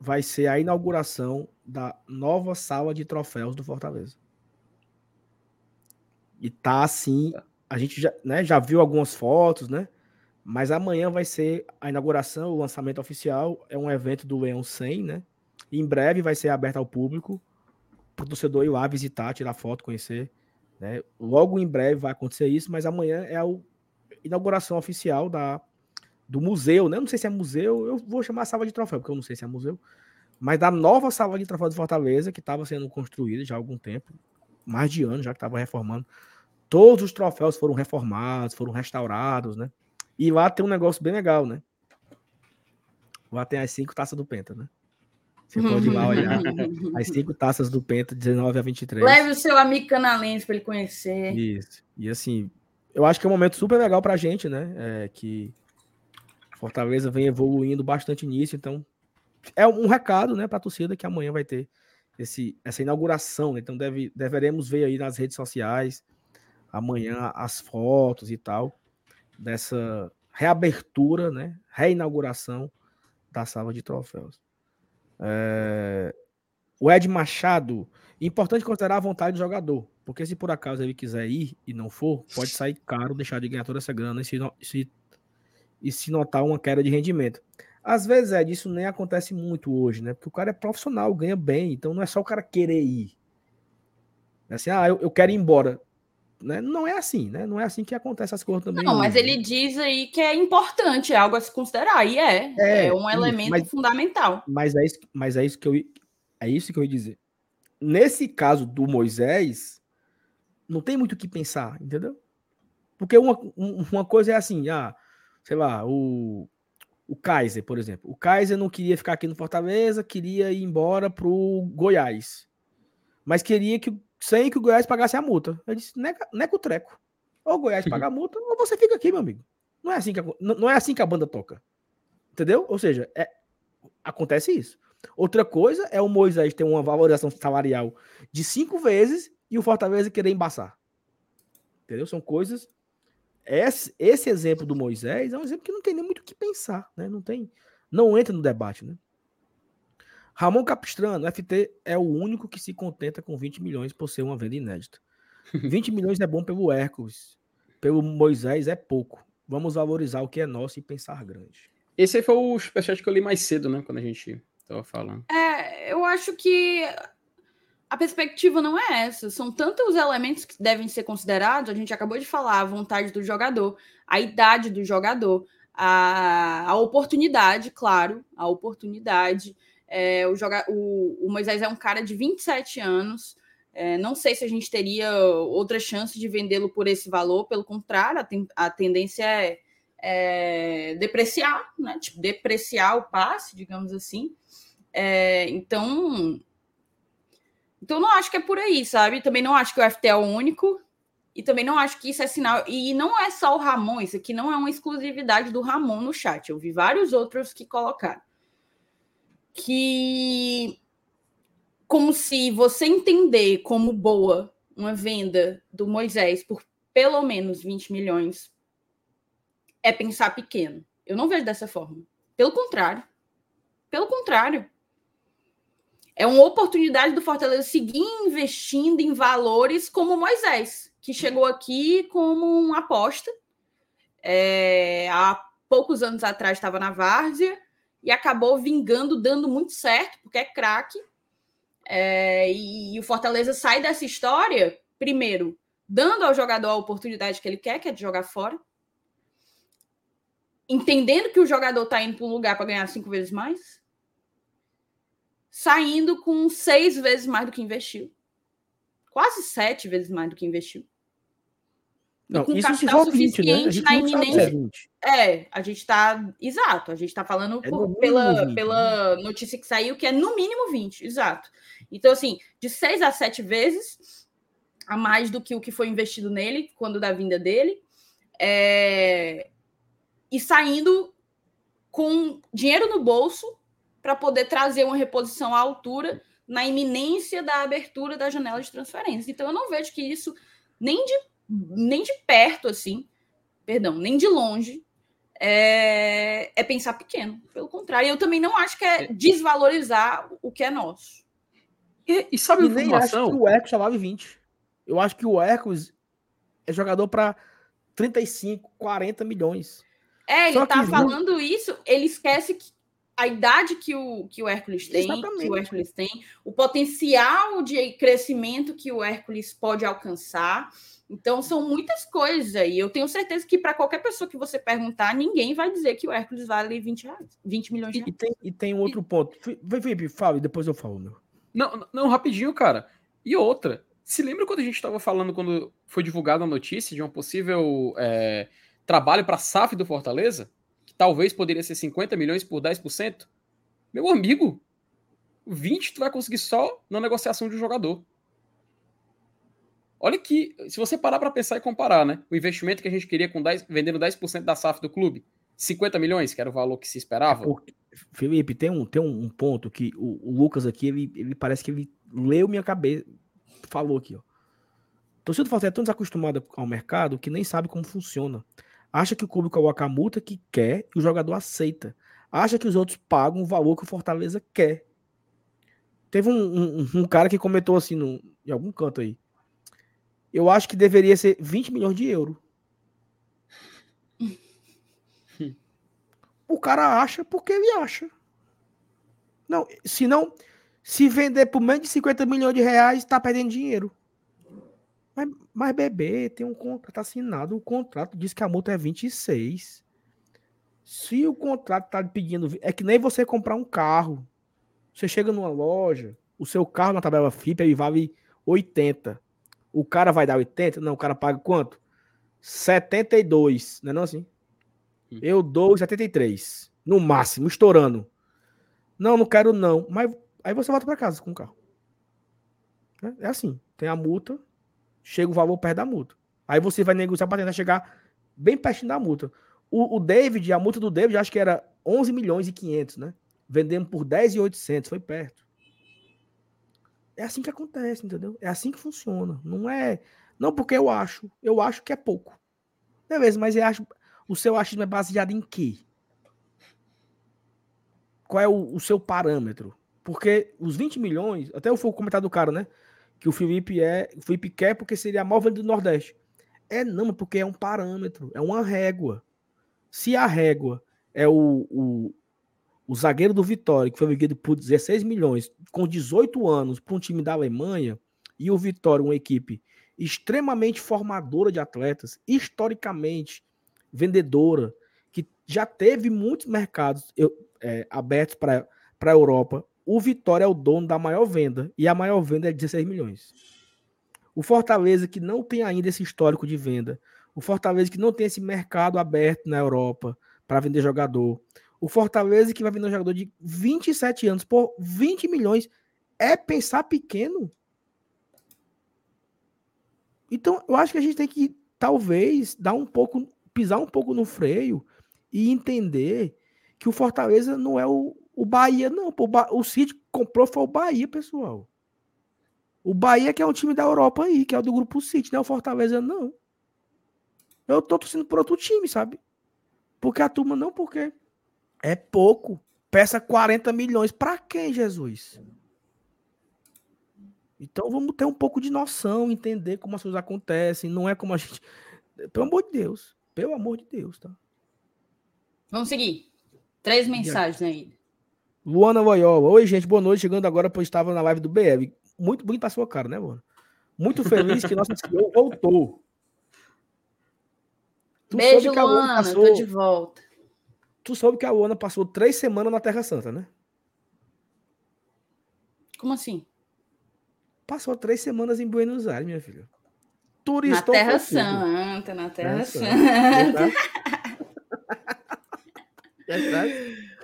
vai ser a inauguração da nova sala de troféus do Fortaleza. E tá assim, a gente já, né, já viu algumas fotos, né? Mas amanhã vai ser a inauguração, o lançamento oficial. É um evento do Leão 100, né? E em breve vai ser aberto ao público para o torcedor ir lá visitar, tirar foto, conhecer. Né? Logo em breve vai acontecer isso, mas amanhã é a inauguração oficial da, do museu, né? Não sei se é museu, eu vou chamar sala de troféu, porque eu não sei se é museu, mas da nova sala de troféu de Fortaleza, que estava sendo construída já há algum tempo, mais de anos já que estava reformando. Todos os troféus foram reformados, foram restaurados, né? E lá tem um negócio bem legal, né? Lá tem as cinco taças do Penta, né? Você pode ir lá olhar as cinco taças do Penta, 19 a 23. Leve o seu amigo canalense para ele conhecer. Isso. E assim, eu acho que é um momento super legal para a gente, né? É, que Fortaleza vem evoluindo bastante nisso, então é um recado, né, para a torcida que amanhã vai ter esse, essa inauguração. Né? Então deve, deveremos ver aí nas redes sociais amanhã as fotos e tal dessa reabertura, né, reinauguração da sala de troféus. É... O Ed Machado, importante considerar a vontade do jogador, porque se por acaso ele quiser ir e não for, pode sair caro, deixar de ganhar toda essa grana e se, se, e se notar uma queda de rendimento. Às vezes, Ed, isso nem acontece muito hoje, né? Porque o cara é profissional, ganha bem, então não é só o cara querer ir. É assim, ah, eu, eu quero ir embora. Né? Não é assim, né? Não é assim que acontece as coisas também. Não, hoje, mas ele né? diz aí que é importante, é algo a se considerar, e é. É, é um elemento mas, fundamental. Mas é, isso, mas é isso que eu é isso que eu ia dizer. Nesse caso do Moisés, não tem muito o que pensar, entendeu? Porque uma, uma coisa é assim, ah, sei lá, o, o Kaiser, por exemplo. O Kaiser não queria ficar aqui no Fortaleza, queria ir embora pro Goiás. Mas queria que sem que o Goiás pagasse a multa. Eu disse, neca, neca o treco. Ou o Goiás paga a multa, ou você fica aqui, meu amigo. Não é assim que a, não é assim que a banda toca. Entendeu? Ou seja, é, acontece isso. Outra coisa é o Moisés ter uma valorização salarial de cinco vezes e o Fortaleza querer embaçar. Entendeu? São coisas. Esse, esse exemplo do Moisés é um exemplo que não tem nem muito o que pensar, né? Não tem, não entra no debate, né? Ramon Capistrano, FT é o único que se contenta com 20 milhões por ser uma venda inédita. 20 milhões é bom pelo Hércules, pelo Moisés é pouco. Vamos valorizar o que é nosso e pensar grande. Esse aí foi o superchat que eu li mais cedo, né? Quando a gente estava falando. É, eu acho que a perspectiva não é essa. São tantos elementos que devem ser considerados. A gente acabou de falar a vontade do jogador, a idade do jogador, a, a oportunidade, claro, a oportunidade. É, o, joga, o, o, Moisés é um cara de 27 anos. É, não sei se a gente teria outra chance de vendê-lo por esse valor. Pelo contrário, a, ten, a tendência é, é, depreciar, né? Tipo, depreciar o passe, digamos assim. É, então, então não acho que é por aí, sabe? Também não acho que o FT é o único. E também não acho que isso é sinal. E não é só o Ramon, isso aqui não é uma exclusividade do Ramon no chat. Eu vi vários outros que colocaram que como se você entender como boa uma venda do Moisés por pelo menos 20 milhões é pensar pequeno. Eu não vejo dessa forma. Pelo contrário. Pelo contrário. É uma oportunidade do Fortaleza seguir investindo em valores como Moisés, que chegou aqui como uma aposta. É, há poucos anos atrás estava na Várzea, e acabou vingando, dando muito certo, porque é craque. É, e, e, o Fortaleza sai dessa história, primeiro, dando ao jogador a oportunidade que ele quer, que é de jogar fora. Entendendo que o jogador está indo para um lugar para ganhar cinco vezes mais. Saindo com seis vezes mais do que investiu. Quase sete vezes mais do que investiu. Não, com isso capital suficiente 20, né? na iminência. É, a gente está. Exato, a gente está falando é por, pela, 20, pela né? notícia que saiu, que é no mínimo 20, exato. Então, assim, de 6 a 7 vezes a mais do que o que foi investido nele quando da vinda dele. É... E saindo com dinheiro no bolso para poder trazer uma reposição à altura na iminência da abertura da janela de transferência. Então eu não vejo que isso nem de nem de perto assim, perdão, nem de longe é, é pensar pequeno. Pelo contrário, eu também não acho que é, é. desvalorizar o que é nosso. E, e sabe e nem informação? acho que o só vale 20. Eu acho que o Hércules é jogador para 35, 40 milhões. É, ele Só tá falando isso, ele esquece que a idade que o, que o Hércules tem, que o Hércules tem, o potencial de crescimento que o Hércules pode alcançar. Então, são muitas coisas aí. Eu tenho certeza que para qualquer pessoa que você perguntar, ninguém vai dizer que o Hércules vale 20, reais, 20 milhões de reais. E tem, e tem um outro ponto. Felipe, fala e depois eu falo, meu. Não, não, rapidinho, cara. E outra, se lembra quando a gente estava falando, quando foi divulgada a notícia de um possível é, trabalho para a SAF do Fortaleza? Talvez poderia ser 50 milhões por 10%? Meu amigo, 20 tu vai conseguir só na negociação de um jogador. Olha que, se você parar para pensar e comparar, né? O investimento que a gente queria com 10, vendendo 10% da SAF do clube, 50 milhões, que era o valor que se esperava. Felipe, tem um, tem um ponto que o, o, Lucas aqui, ele, ele parece que ele leu minha cabeça, falou aqui, ó. Torcedor do Fortaleza é tão desacostumado ao mercado que nem sabe como funciona. Acha que o clube coloca a multa que quer e o jogador aceita. Acha que os outros pagam o valor que o Fortaleza quer. Teve um, um, um cara que comentou assim no, em algum canto aí. Eu acho que deveria ser 20 milhões de euros. o cara acha porque ele acha. Não, se não, se vender por menos de 50 milhões de reais, tá perdendo dinheiro. Mas, mas bebê, tem um contrato assinado, o contrato diz que a multa é 26. Se o contrato tá pedindo, é que nem você comprar um carro. Você chega numa loja, o seu carro na tabela FIP ele vale 80. O cara vai dar 80? Não, o cara paga quanto? 72, não é não assim? Eu dou 73. No máximo, estourando. Não, não quero não. Mas aí você volta para casa com o carro. É, é assim. Tem a multa, chega o valor perto da multa. Aí você vai negociar para tentar chegar bem pertinho da multa. O, o, David, a multa do David, acho que era 11 milhões e 500, né? Vendendo por 10 e 800, foi perto. É assim que acontece, entendeu? É assim que funciona. Não é. Não porque eu acho. Eu acho que é pouco. Beleza, mas eu acho. O seu achismo é baseado em quê? Qual é o, o seu parâmetro? Porque os 20 milhões, até eu fui comentar do cara, né? Que o Felipe é, o Felipe quer porque seria a maior do Nordeste. É não, porque é um parâmetro, é uma régua. Se a régua é o, o, o zagueiro do Vitória, que foi vendido por 16 milhões, com 18 anos, para um time da Alemanha, e o Vitória, uma equipe extremamente formadora de atletas, historicamente vendedora, que já teve muitos mercados eu, é, abertos para a Europa. O Vitória é o dono da maior venda, e a maior venda é 16 milhões. O Fortaleza, que não tem ainda esse histórico de venda, o Fortaleza, que não tem esse mercado aberto na Europa para vender jogador, o Fortaleza, que vai vender um jogador de 27 anos por 20 milhões, é pensar pequeno. Então, eu acho que a gente tem que, talvez, dar um pouco pisar um pouco no freio e entender que o Fortaleza não é o, o Bahia, não. Pô, o City comprou foi o Bahia, pessoal. O Bahia que é um time da Europa aí, que é o do grupo City, não é o Fortaleza, não. Eu tô torcendo por outro time, sabe? Porque a turma não, porque é pouco. Peça 40 milhões. Pra quem, Jesus? Então vamos ter um pouco de noção, entender como as coisas acontecem. Não é como a gente. Pelo amor de Deus. Pelo amor de Deus, tá? Vamos seguir. Três mensagens aí. Luana Loyola. Oi, gente, boa noite. Chegando agora, pois estava na live do BL. Muito bonito a sua cara, né, mano? Muito feliz que nosso CEO voltou. Tu Beijo, Luana. Passou... Tô de volta. Tu soube que a Luana passou três semanas na Terra Santa, né? Como assim? Passou três semanas em Buenos Aires, minha filha. Turistou na Terra Santa, na Terra é Santa.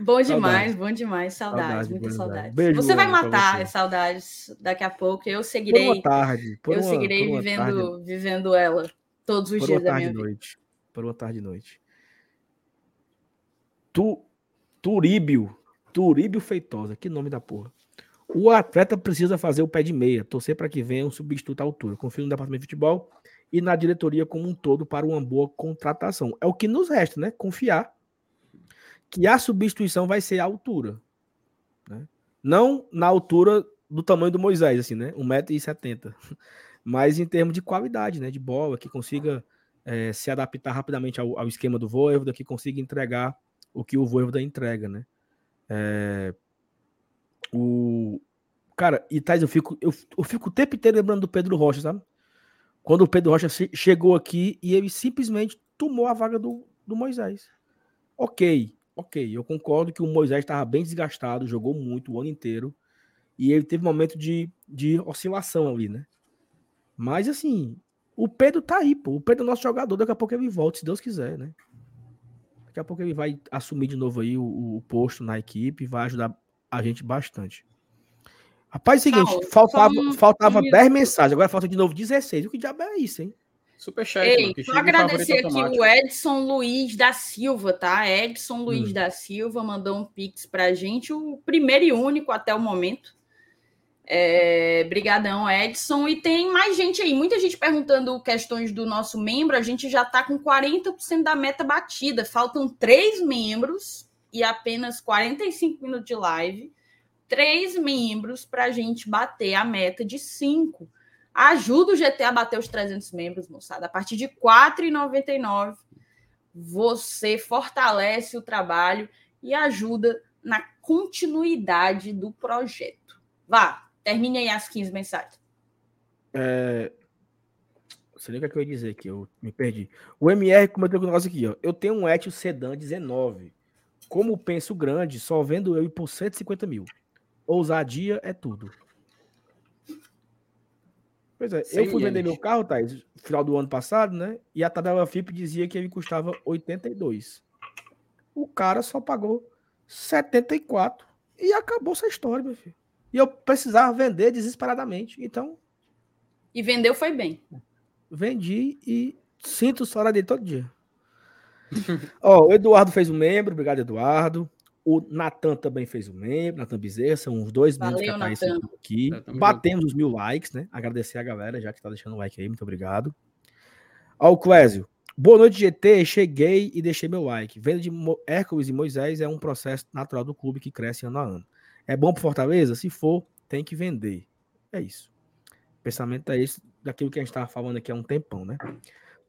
Bom demais, bom demais. Saudades, muita saudade. Beijo, você vai matar as saudades daqui a pouco. Eu seguirei. Por uma tarde. Por eu uma, seguirei vivendo, tarde. vivendo ela todos os por dias da minha vida. Noite. Por uma tarde e noite. Tu, Turíbio. Turíbio Feitosa. Que nome da porra. O atleta precisa fazer o pé de meia, torcer para que venha um substituto à altura. Confio no departamento de futebol e na diretoria como um todo para uma boa contratação. É o que nos resta, né? Confiar que a substituição vai ser à altura. Né? Não na altura do tamanho do Moisés, assim, né? 1,70m. Mas em termos de qualidade, né? De bola, que consiga é, se adaptar rapidamente ao, ao, esquema do Voivoda, que consiga entregar o que o Voivoda entrega, né? É, o... Cara, e Thais, eu fico, eu, eu fico o tempo inteiro lembrando do Pedro Rocha, sabe? Quando o Pedro Rocha chegou aqui e ele simplesmente tomou a vaga do, do Moisés. Ok, ok, eu concordo que o Moisés estava bem desgastado, jogou muito o ano inteiro, e ele teve um momento de, de oscilação ali, né? Mas assim, o Pedro tá aí, pô. O Pedro é nosso jogador, daqui a pouco ele volta, se Deus quiser, né? Daqui a pouco ele vai assumir de novo aí o, o posto na equipe e vai ajudar a gente bastante. Rapaz, é o seguinte, faltava, um... faltava 10 mensagens, agora falta de novo 16. O que diabo é isso, hein? Superchat. Ei, só agradecer aqui o Edson Luiz da Silva, tá? Edson Luiz hum. da Silva mandou um pix pra gente, o primeiro e único até o momento. É, brigadão, Edson. E tem mais gente aí, muita gente perguntando questões do nosso membro. A gente já está com 40% da meta batida. Faltam três membros e apenas 45 minutos de live. Três membros para a gente bater a meta de cinco. Ajuda o GT a bater os 300 membros, moçada. A partir de R$ 4,99, você fortalece o trabalho e ajuda na continuidade do projeto. Vá, Termine aí as 15 mensagens. É... Você nem o que eu ia dizer aqui, eu me perdi. O MR comentou com o negócio aqui, ó. Eu tenho um Etios Sedan 19. Como penso grande, só vendo eu ir por 150 mil. Ousadia é tudo. Pois é, eu fui vender meu carro, Thais, no final do ano passado, né? E a tabela FIP dizia que ele custava 82. O cara só pagou 74 e acabou essa história, meu filho. E eu precisava vender desesperadamente. Então. E vendeu foi bem. Vendi e sinto história dele todo dia. Ó, o Eduardo fez um membro, obrigado, Eduardo. O Natan também fez um membro, Natan Bezerra, são os dois membros que aparecem aqui. Batemos os mil likes, né? Agradecer a galera já que tá deixando o like aí, muito obrigado. Ó, o Clésio. Boa noite, GT. Cheguei e deixei meu like. Venda de Hércules e Moisés é um processo natural do clube que cresce ano a ano. É bom para Fortaleza? Se for, tem que vender. É isso. O pensamento é esse daquilo que a gente estava falando aqui há um tempão, né?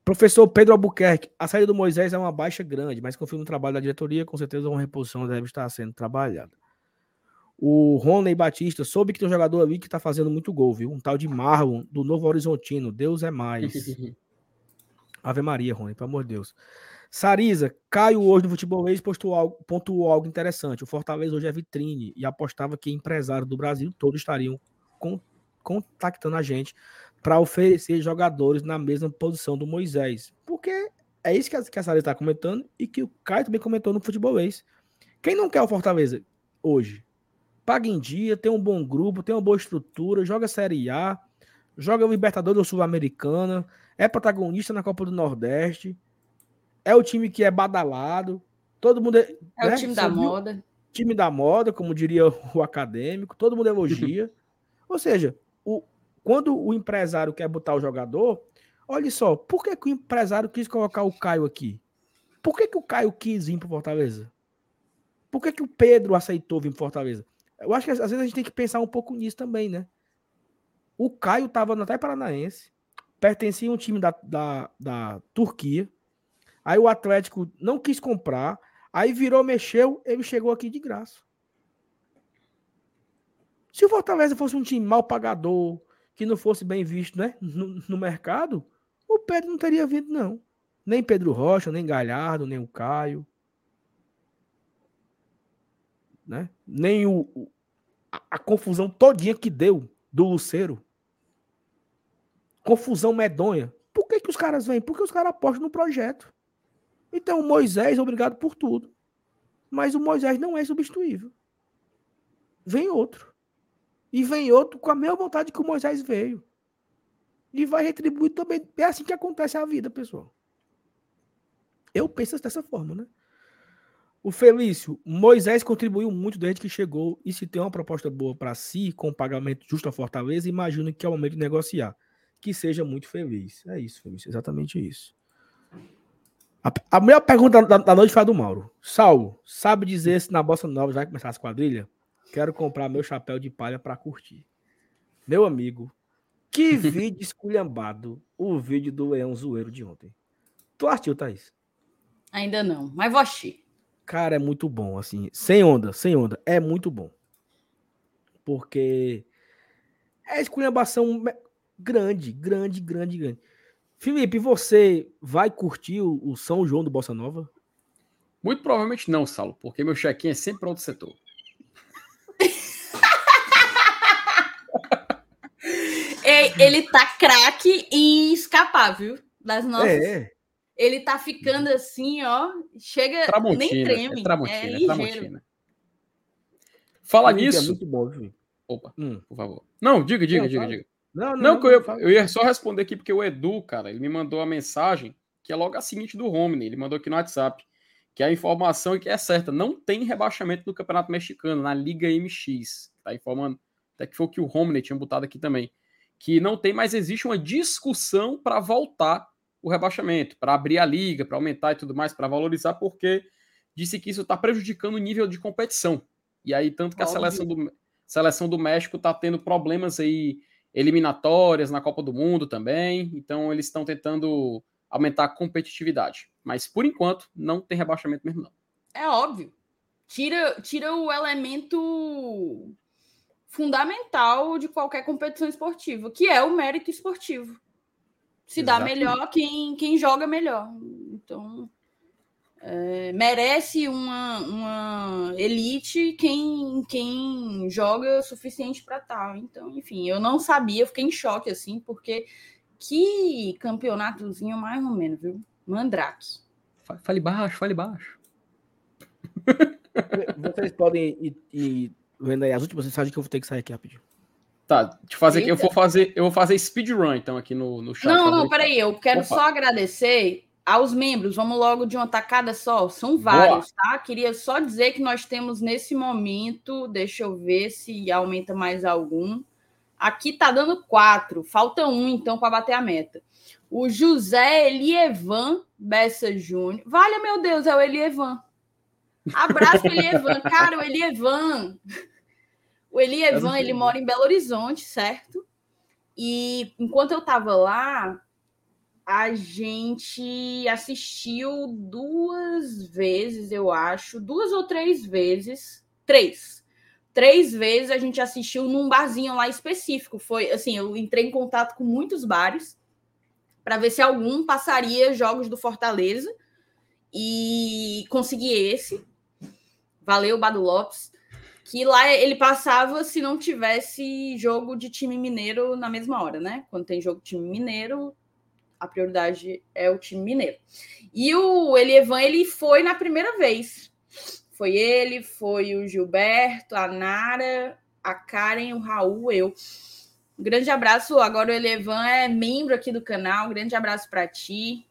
Professor Pedro Albuquerque, a saída do Moisés é uma baixa grande, mas confio no trabalho da diretoria, com certeza uma reposição deve estar sendo trabalhada. O Rony Batista, soube que tem um jogador ali que está fazendo muito gol, viu? Um tal de Marlon, do Novo Horizontino. Deus é mais. Ave Maria, Rony, pelo amor de Deus. Sariza, Caio hoje no Futebolês postou algo, pontuou algo interessante. O Fortaleza hoje é vitrine e apostava que empresários do Brasil todos estariam con, contactando a gente para oferecer jogadores na mesma posição do Moisés. Porque é isso que a, que a Sariza está comentando e que o Caio também comentou no Futebolês. Quem não quer o Fortaleza hoje? Paga em dia, tem um bom grupo, tem uma boa estrutura, joga Série A, joga Libertadores Sul-Americana, é protagonista na Copa do Nordeste é o time que é badalado. Todo mundo. É, é né? o time da moda. Time da moda, como diria o acadêmico, todo mundo elogia. Ou seja, o, quando o empresário quer botar o jogador, olha só, por que, que o empresário quis colocar o Caio aqui? Por que, que o Caio quis vir para Fortaleza? Por que, que o Pedro aceitou vir para Fortaleza? Eu acho que às vezes a gente tem que pensar um pouco nisso também, né? O Caio estava no Atlético Paranaense, pertencia a um time da, da, da Turquia, Aí o Atlético não quis comprar, aí virou, mexeu, ele chegou aqui de graça. Se o Fortaleza fosse um time mal pagador, que não fosse bem visto né, no, no mercado, o Pedro não teria vindo, não. Nem Pedro Rocha, nem Galhardo, nem o Caio. Né? Nem o, a, a confusão todinha que deu do Luceiro. Confusão medonha. Por que, que os caras vêm? Porque os caras apostam no projeto. Então, Moisés, obrigado por tudo. Mas o Moisés não é substituível. Vem outro. E vem outro com a mesma vontade que o Moisés veio. E vai retribuir também. É assim que acontece a vida, pessoal. Eu penso dessa forma, né? O Felício, Moisés contribuiu muito desde que chegou e se tem uma proposta boa para si, com pagamento justo a Fortaleza, imagino que é o momento de negociar. Que seja muito feliz. É isso, Felício, exatamente isso. A, a melhor pergunta da, da, noite foi a do Mauro. Saulo, sabe dizer se na Bossa Nova já vai começar as quadrilhas? Quero comprar meu chapéu de palha para curtir. Meu amigo, que vídeo esculhambado o vídeo do Leão Zoeiro de ontem. Tu assistiu, Thaís? Ainda não, mas vou assistir. Cara, é muito bom, assim. Sem onda, sem onda. É muito bom. Porque é esculhambação grande, grande, grande, grande. Felipe, você vai curtir o, São João do Bossa Nova? Muito provavelmente não, Saulo, porque meu check-in é sempre para outro setor. Ele tá craque e escapar, viu? Das nossas. É. Ele tá ficando assim, ó. Chega. Tramontina, nem treme. É, tramontina, é, é tramontina. Fala nisso. É muito bom, viu? Opa, hum. por favor. Não, diga, diga, não, diga, diga. Não, não, não, eu, eu, ia só responder aqui porque o Edu, cara, ele me mandou a mensagem que é logo a seguinte do Romney. Ele mandou aqui no WhatsApp que a informação é que é certa. Não tem rebaixamento no Campeonato Mexicano, na Liga MX. Tá informando. Até que foi o que o Romney tinha botado aqui também. Que não tem, mas existe uma discussão para voltar o rebaixamento, para abrir a liga, para aumentar e tudo mais, para valorizar, porque disse que isso está prejudicando o nível de competição. E aí, tanto que a seleção do, seleção do México está tendo problemas aí eliminatórias na Copa do Mundo também. Então, eles estão tentando aumentar a competitividade. Mas, por enquanto, não tem rebaixamento mesmo, não. É óbvio. Tira, tira o elemento fundamental de qualquer competição esportiva, que é o mérito esportivo se dá melhor quem, quem joga melhor. Então, é, merece uma, uma elite quem, quem joga o suficiente para tal. Então, enfim, eu não sabia, fiquei em choque, assim, porque que campeonatozinho mais ou menos, viu? Mandrake. Fale baixo, fale baixo. Vocês podem ir, ir vendo aí as últimas mensagens que eu vou ter que sair aqui rapidinho. Tá, deixa eu fazer aqui. Eu vou fazer, eu vou fazer speedrun, então, aqui no, no chat. Não, não, peraí. Eu quero Opa. só agradecer aos membros. Vamos logo de uma tacada só. São vários, Boa. tá? Queria só dizer que nós temos nesse momento. Deixa eu ver se aumenta mais algum. Aqui tá dando quatro. Falta um, então, para bater a meta. O José Elievan Bessa Júnior. Vale, meu Deus, é o Elievan. Abraço, Elievan. Cara, o Elievan. O Elievan, ele mora em Belo Horizonte, certo? E enquanto eu estava lá, a gente assistiu duas vezes, eu acho, duas ou três vezes, três. Três vezes a gente assistiu num barzinho lá específico. Foi assim, eu entrei em contato com muitos bares para ver se algum passaria jogos do Fortaleza e consegui esse. Valeu, Bado Lopes que lá ele passava se não tivesse jogo de time mineiro na mesma hora, né? Quando tem jogo de time mineiro, a prioridade é o time mineiro. E o Elievan, ele foi na primeira vez. Foi ele, foi o Gilberto, a Nara, a Karen, o Raul, eu. Um grande abraço. Agora o Elevan é membro aqui do canal. Um grande abraço para ti.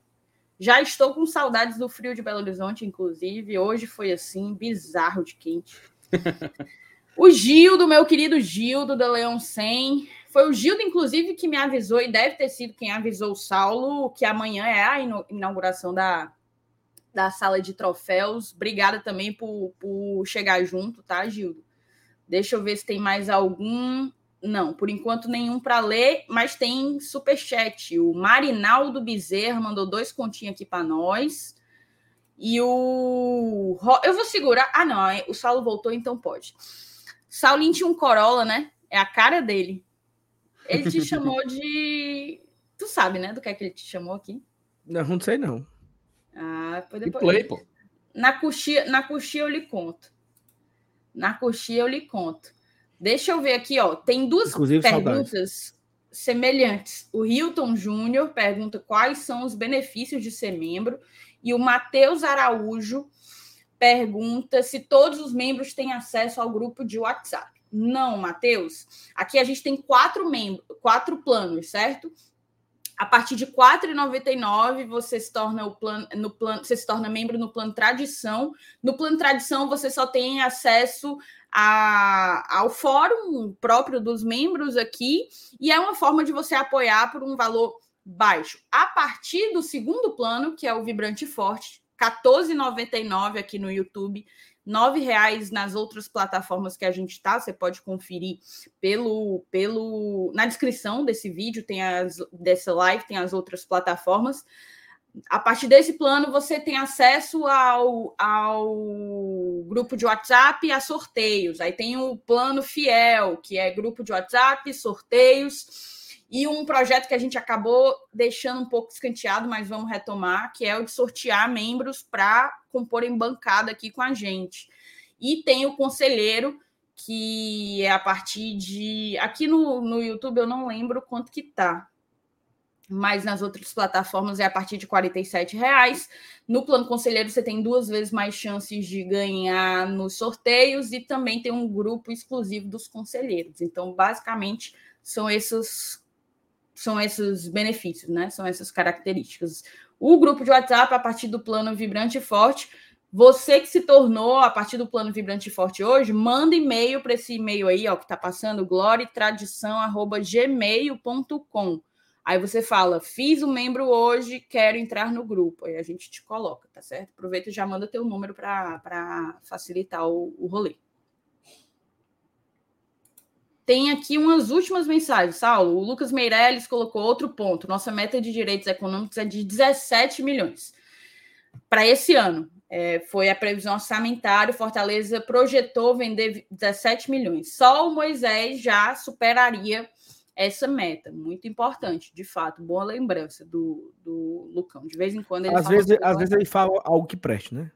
Já estou com saudades do frio de Belo Horizonte, inclusive. Hoje foi assim, bizarro de quente o Gildo, meu querido Gildo da Leão 100. Foi o Gildo, inclusive, que me avisou, e deve ter sido quem avisou o Saulo, que amanhã é a inauguração da, da sala de troféus. Obrigada também por, por chegar junto, tá, Gildo? Deixa eu ver se tem mais algum. Não, por enquanto nenhum para ler, mas tem super chat. O Marinaldo Bezerra mandou dois continhos aqui para nós. E o. Eu vou segurar. Ah, não. O Saulo voltou, então pode. Saulinho tinha um Corolla, né? É a cara dele. Ele te chamou de. Tu sabe, né? Do que é que ele te chamou aqui? Não, não sei, não. Ah, depois. depois... Play, pô. Na coxia, na coxia eu lhe conto. Na coxia eu lhe conto. Deixa eu ver aqui, ó. Tem duas Inclusive, perguntas semelhantes. O Hilton Júnior pergunta quais são os benefícios de ser membro. E o Matheus Araújo pergunta se todos os membros têm acesso ao grupo de WhatsApp. Não, Matheus. Aqui a gente tem quatro membros, quatro planos, certo? A partir de R$ 4,99 você se torna o no plano, você se torna membro no plano tradição. No plano tradição você só tem acesso a, ao fórum próprio dos membros aqui e é uma forma de você apoiar por um valor baixo. A partir do segundo plano, que é o Vibrante Forte, R$ 14,99 aqui no YouTube, R$ reais nas outras plataformas que a gente está. Você pode conferir pelo, pelo na descrição desse vídeo, tem as dessa live, tem as outras plataformas. A partir desse plano, você tem acesso ao, ao grupo de WhatsApp e a sorteios. Aí tem o plano fiel, que é grupo de WhatsApp, sorteios e um projeto que a gente acabou deixando um pouco escanteado, mas vamos retomar, que é o de sortear membros para comporem bancada aqui com a gente. E tem o conselheiro, que é a partir de. Aqui no, no YouTube eu não lembro quanto que tá. Mas nas outras plataformas é a partir de R$ reais. No plano conselheiro, você tem duas vezes mais chances de ganhar nos sorteios e também tem um grupo exclusivo dos conselheiros. Então, basicamente, são esses são esses benefícios, né? São essas características. O grupo de WhatsApp, a partir do plano Vibrante Forte, você que se tornou a partir do plano Vibrante Forte hoje, manda e-mail para esse e-mail aí, ó, que tá passando, gloriatradição@gmail.com. Aí você fala: "Fiz o um membro hoje, quero entrar no grupo". Aí a gente te coloca, tá certo? Aproveita e já manda teu número para facilitar o, o rolê. Tem aqui umas últimas mensagens, Saulo. O Lucas Meirelles colocou outro ponto. Nossa meta de direitos econômicos é de 17 milhões para esse ano. É, foi a previsão orçamentária. Fortaleza projetou vender 17 milhões. Só o Moisés já superaria essa meta. Muito importante, de fato. Boa lembrança do, do Lucão. De vez em quando ele às fala. Vezes, às vezes ele fala algo que preste, né?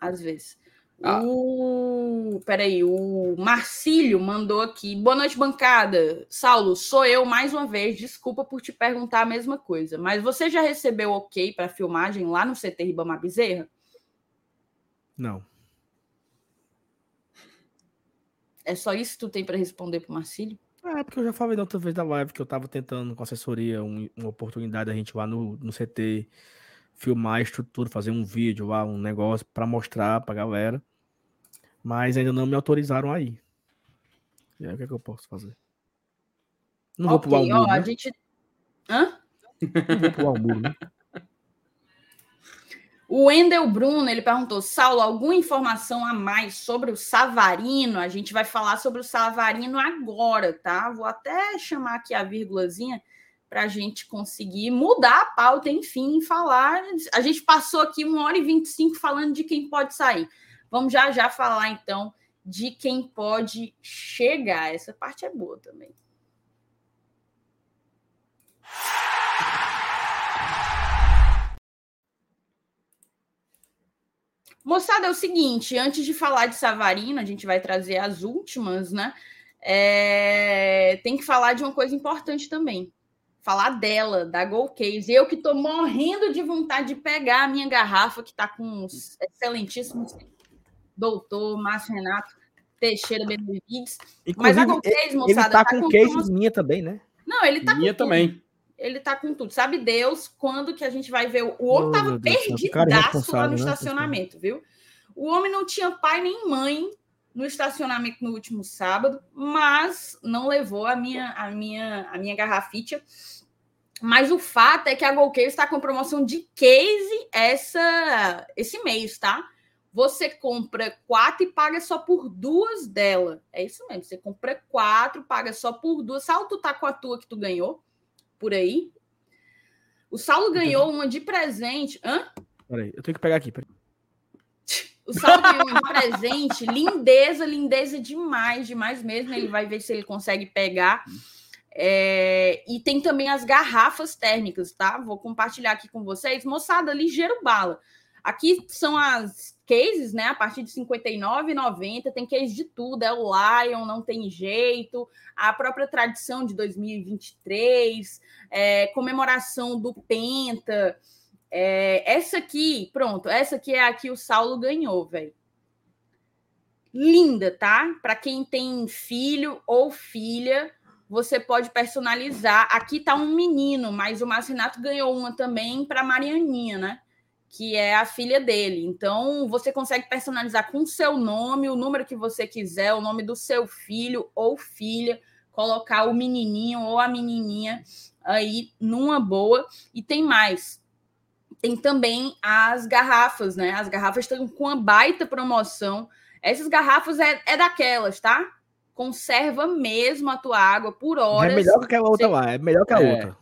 Às vezes. Ah. O. Peraí, o Marcílio mandou aqui. Boa noite, bancada. Saulo, sou eu mais uma vez. Desculpa por te perguntar a mesma coisa. Mas você já recebeu ok para filmagem lá no CT Ribamar Bezerra? Não. É só isso que tu tem para responder pro Marcílio? É, porque eu já falei da outra vez da live que eu tava tentando com assessoria um, uma oportunidade a gente lá no, no CT filmar a estrutura, fazer um vídeo lá, um negócio para mostrar pra galera. Mas ainda não me autorizaram aí. E aí o que, é que eu posso fazer? Não okay, vou pular o muro, ó, né? a gente... Hã? Não vou pular o muro, né? O Wendel Bruno, ele perguntou, Saulo, alguma informação a mais sobre o Savarino? A gente vai falar sobre o Savarino agora, tá? Vou até chamar aqui a vírgulazinha para a gente conseguir mudar a pauta, enfim, falar. A gente passou aqui uma hora e 25 falando de quem pode sair. Vamos já já falar, então, de quem pode chegar. Essa parte é boa também. Moçada, é o seguinte, antes de falar de Savarino, a gente vai trazer as últimas, né? É... Tem que falar de uma coisa importante também falar dela, da Gold Case. Eu que estou morrendo de vontade de pegar a minha garrafa, que está com os excelentíssimos doutor Márcio Renato Teixeira Benevides. Mas a Gold Case, moçada. Ele está tá com, com case tudo. minha também, né? Não, ele está com Minha também. Ele tá com tudo. Sabe Deus quando que a gente vai ver? O homem estava oh, perdidaço lá no né? estacionamento, viu? O homem não tinha pai nem mãe no estacionamento no último sábado, mas não levou a minha a minha a minha garrafita mas o fato é que a Golcase está com promoção de case essa, esse mês, tá? Você compra quatro e paga só por duas dela. É isso mesmo. Você compra quatro, paga só por duas. Saulo, tu tá com a tua que tu ganhou por aí? O Saulo ganhou uma de presente. Hã? Peraí, eu tenho que pegar aqui. Peraí. O de presente. Lindeza, lindeza demais, demais mesmo. Ele vai ver se ele consegue pegar. É, e tem também as garrafas térmicas, tá? Vou compartilhar aqui com vocês. Moçada, ligeiro bala. Aqui são as cases, né? A partir de R$ 59,90. Tem case de tudo. É o Lion, não tem jeito. A própria tradição de 2023. É, comemoração do Penta. É, essa aqui, pronto. Essa aqui é a que o Saulo ganhou, velho. Linda, tá? Para quem tem filho ou filha você pode personalizar. Aqui tá um menino, mas o Márcio ganhou uma também para Marianinha, né? Que é a filha dele. Então, você consegue personalizar com seu nome, o número que você quiser, o nome do seu filho ou filha, colocar o menininho ou a menininha aí numa boa. E tem mais. Tem também as garrafas, né? As garrafas estão com uma baita promoção. Essas garrafas é, é daquelas, tá? conserva mesmo a tua água por horas. É melhor que a outra você, lá, é melhor que a é, outra.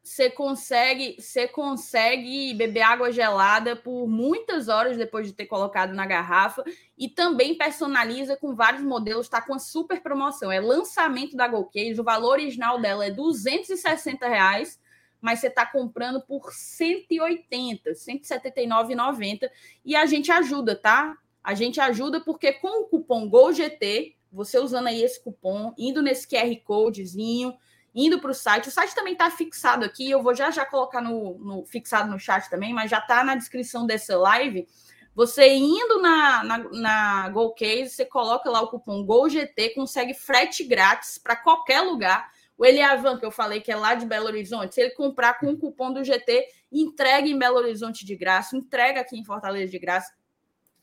Você consegue, você consegue beber água gelada por muitas horas depois de ter colocado na garrafa e também personaliza com vários modelos, está com uma super promoção. É lançamento da Golcase, o valor original dela é 260 reais, mas você está comprando por 180, 179,90 e a gente ajuda, tá? A gente ajuda porque com o cupom GOLGT você usando aí esse cupom, indo nesse QR Codezinho, indo para o site. O site também está fixado aqui, eu vou já já colocar no, no fixado no chat também, mas já está na descrição dessa live. Você indo na, na, na GoCase, você coloca lá o cupom GOLGT, consegue frete grátis para qualquer lugar. O Eliavan, que eu falei que é lá de Belo Horizonte, se ele comprar com o cupom do GT, entrega em Belo Horizonte de graça, entrega aqui em Fortaleza de graça.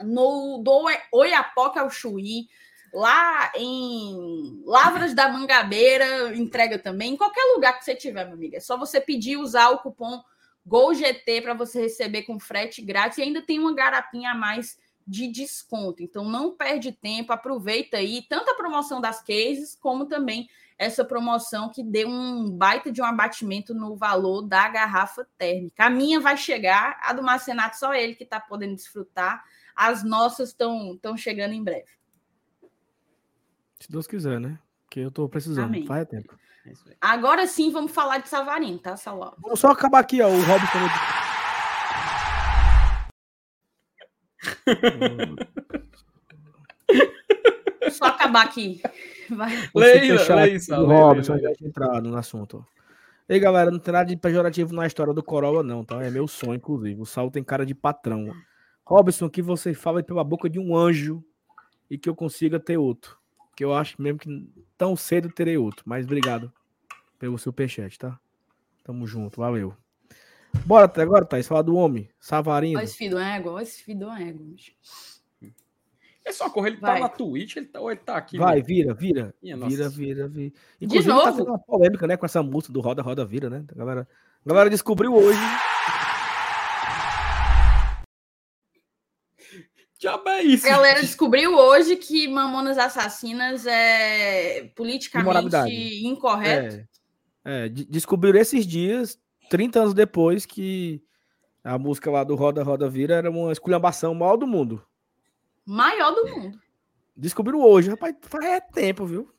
No do Oiapoque ao Chuí, lá em Lavras da Mangabeira, entrega também, em qualquer lugar que você tiver, meu amigo. É só você pedir usar o cupom GOLGT para você receber com frete grátis e ainda tem uma garapinha a mais de desconto. Então não perde tempo, aproveita aí tanto a promoção das cases como também essa promoção que deu um baita de um abatimento no valor da garrafa térmica. A minha vai chegar, a do Marcenato só ele que está podendo desfrutar. As nossas estão chegando em breve. Se Deus quiser, né? Porque eu tô precisando, Amém. faz tempo. É Agora sim vamos falar de Savarino, tá, Salão? Vamos só acabar aqui, ó. O Robson. só acabar aqui. Vai. Leila, Leila, o Robson já entrar no assunto. Ei, galera, não tem nada de pejorativo na história do Corolla, não, tá? É meu sonho, inclusive. O Sal tem cara de patrão. Robson, que você fala pela boca de um anjo e que eu consiga ter outro que eu acho mesmo que tão cedo terei outro. Mas obrigado pelo superchat, tá? Tamo junto, valeu. Bora até agora, Thaís, falar do homem, Savarino. Olha esse filho do ego, olha esse filho do ego. É só correr, ele tá Vai. tá na Twitch, ele tá, ou ele tá aqui. Vai, vira, vira. Minha vira, vira, vira. Inclusive, De novo? tá tendo uma polêmica, né, com essa música do Roda, Roda, Vira, né? A galera, a galera descobriu hoje diabo é isso? A galera descobriu hoje que Mamonas Assassinas é politicamente incorreto. É, é, descobriram esses dias, 30 anos depois, que a música lá do Roda Roda Vira era uma esculhambação maior do mundo. Maior do mundo. Descobriram hoje, rapaz, faz tempo, viu?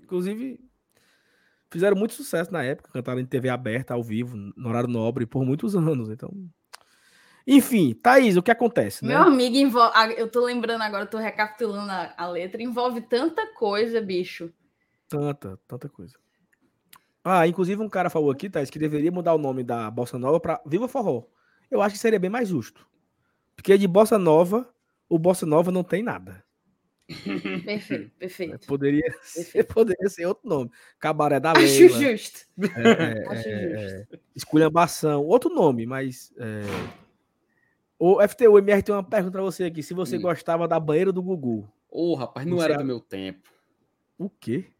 Inclusive, fizeram muito sucesso na época, cantaram em TV aberta, ao vivo, no horário nobre, por muitos anos. Então, enfim, Thaís, o que acontece? Né? Meu amigo, envolve... eu tô lembrando agora, tô recapitulando a, a, letra, envolve tanta coisa, bicho. Tanta, tanta coisa. Ah, inclusive um cara falou aqui, Thaís, que deveria mudar o nome da Bossa Nova para Viva Forró. Eu acho que seria bem mais justo. Porque de Bossa Nova, o Bossa Nova não tem nada. Perfeito, perfeito. Poderia, perfeito. Ser, poderia ser outro nome. Cabaré da Leila. Acho justo. É, é, Acho é, justo. É, Esculhambação, outro nome, mas é, o FTU MR tem uma pergunta pra você aqui. Se você hum. gostava da banheira do Gugu. Ô, oh, rapaz, não você era do meu tempo. O quê?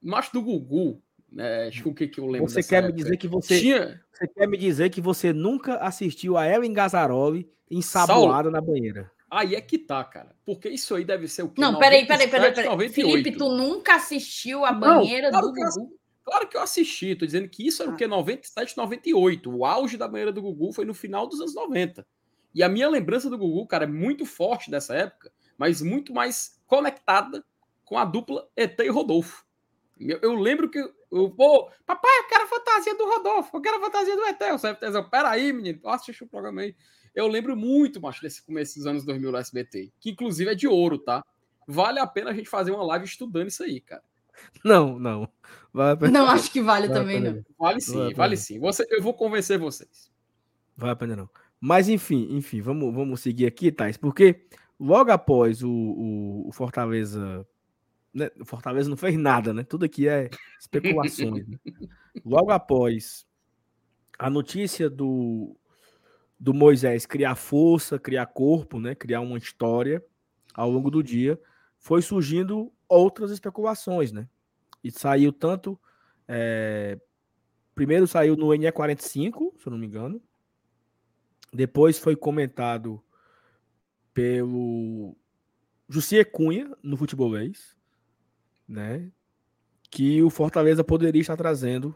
Macho do Gugu. É, acho que o que, que eu lembro Você quer época. me dizer que você. Tinha... Você quer me dizer que você nunca assistiu a Ellen Gazzaroli ensaboada na banheira? Aí é que tá, cara. Porque isso aí deve ser o quê? Não, peraí, peraí, peraí, peraí. Felipe, tu nunca assistiu a banheira não, do Gugu? Claro que eu assisti, tô dizendo que isso era o que? 97, 98. O auge da banheira do Gugu foi no final dos anos 90. E a minha lembrança do Gugu, cara, é muito forte dessa época, mas muito mais conectada com a dupla ET e Rodolfo. Eu, eu lembro que eu, pô, papai, eu quero a fantasia do Rodolfo, eu quero a fantasia do ET. Eu sempre eu, peraí, menino, assiste o programa aí. Eu lembro muito, macho, desse começo dos anos 2000 do SBT, que inclusive é de ouro, tá? Vale a pena a gente fazer uma live estudando isso aí, cara. Não, não. Vale não acho que vale, vale também, não. Vale sim, vale, vale sim. Você, eu vou convencer vocês. Vai a pena não. Mas enfim, enfim, vamos, vamos seguir aqui, Thais, porque logo após o, o, o Fortaleza né, o Fortaleza não fez nada, né? Tudo aqui é especulações. né? Logo após a notícia do, do Moisés criar força, criar corpo, né? Criar uma história ao longo do dia, foi surgindo outras especulações, né? E saiu tanto. É, primeiro saiu no NE45, se eu não me engano. Depois foi comentado pelo Jussier Cunha no futebolês, né? Que o Fortaleza poderia estar trazendo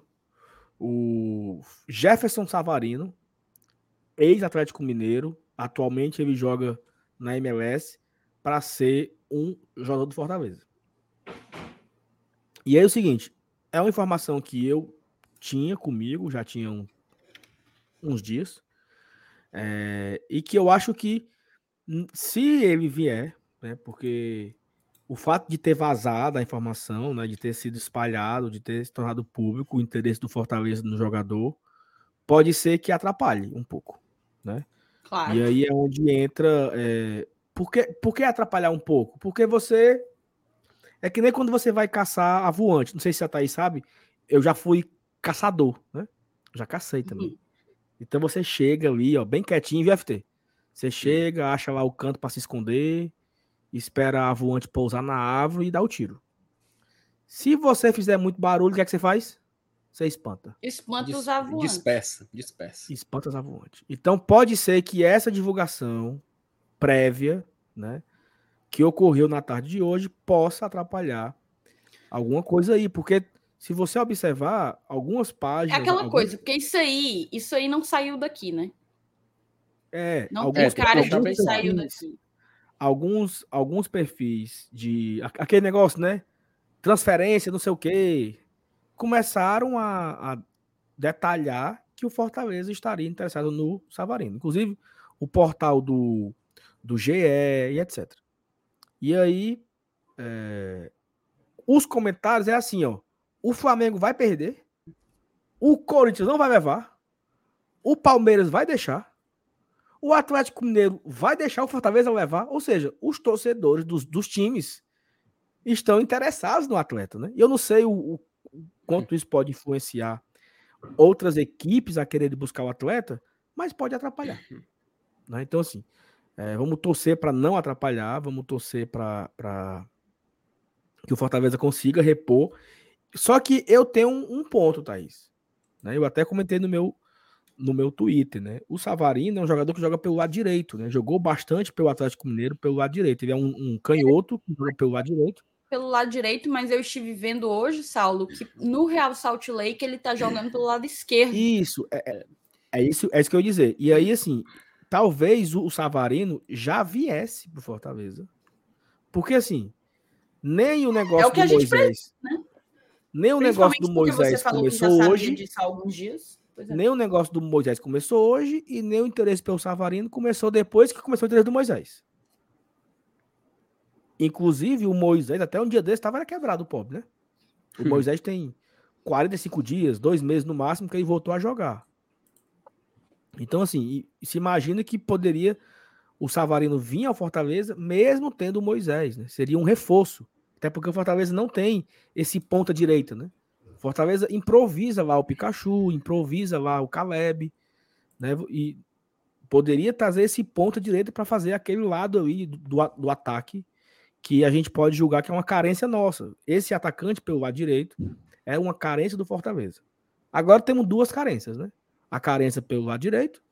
o Jefferson Savarino, ex-Atlético Mineiro, atualmente ele joga na MLS, para ser um jogador do Fortaleza. E aí é o seguinte, é uma informação que eu tinha comigo, já tinha um, uns dias, é, e que eu acho que se ele vier, né, porque o fato de ter vazado a informação, né, de ter sido espalhado, de ter se tornado público o interesse do Fortaleza no jogador, pode ser que atrapalhe um pouco, né? Claro. E aí é onde entra. É... Por, que, por que atrapalhar um pouco? Porque você. É que nem quando você vai caçar a voante. Não sei se a Thaís sabe, eu já fui caçador, né? Já cacei também. Uhum. Então você chega ali, ó, bem quietinho, VFT. Você chega, acha lá o canto para se esconder, espera a voante pousar na árvore e dá o tiro. Se você fizer muito barulho, o que é que você faz? Você espanta. Espanta Des, os avoantes. Dispersa, dispersa. Espanta os avoantes. Então pode ser que essa divulgação prévia, né, que ocorreu na tarde de hoje, possa atrapalhar alguma coisa aí, porque se você observar algumas páginas. É aquela algumas... coisa, porque isso aí, isso aí não saiu daqui, né? É, não alguns, tem cara que saiu daqui alguns, alguns perfis de. aquele negócio, né? Transferência, não sei o quê. Começaram a, a detalhar que o Fortaleza estaria interessado no Savarino. Inclusive, o portal do, do GE e etc. E aí, é, os comentários é assim, ó. O Flamengo vai perder. O Corinthians não vai levar. O Palmeiras vai deixar o Atlético Mineiro vai deixar o Fortaleza levar, ou seja, os torcedores dos, dos times estão interessados no atleta, né? E eu não sei o, o, quanto isso pode influenciar outras equipes a querer buscar o atleta, mas pode atrapalhar. Né? Então, assim, é, vamos torcer para não atrapalhar, vamos torcer para que o Fortaleza consiga repor. Só que eu tenho um, um ponto, Thaís. Né? Eu até comentei no meu no meu Twitter, né? O Savarino é um jogador que joga pelo lado direito, né? Jogou bastante pelo Atlético Mineiro pelo lado direito. Ele é um, um canhoto que joga pelo lado direito. Pelo lado direito, mas eu estive vendo hoje, Saulo, que no Real Salt Lake ele tá jogando pelo lado esquerdo. Isso, é, é, é isso, é isso que eu ia dizer. E aí, assim, talvez o, Savarino já viesse pro Fortaleza. Porque, assim, nem o negócio é o que do Moisés. Precisa, né? Nem o negócio do Moisés começou hoje. Disso há alguns dias. É. Nem o negócio do Moisés começou hoje e nem o interesse pelo Savarino começou depois que começou o interesse do Moisés. Inclusive, o Moisés, até um dia desse, estava quebrado o pobre, né? O hum. Moisés tem 45 dias, dois meses no máximo, que ele voltou a jogar. Então, assim, se imagina que poderia o Savarino vir ao Fortaleza, mesmo tendo o Moisés, né? Seria um reforço. Até porque o Fortaleza não tem esse ponta direita, né? Fortaleza improvisa lá o Pikachu, improvisa lá o Caleb, né? E poderia trazer esse ponto direito para fazer aquele lado ali do, do ataque que a gente pode julgar que é uma carência nossa. Esse atacante pelo lado direito é uma carência do Fortaleza. Agora temos duas carências, né? A carência pelo lado direito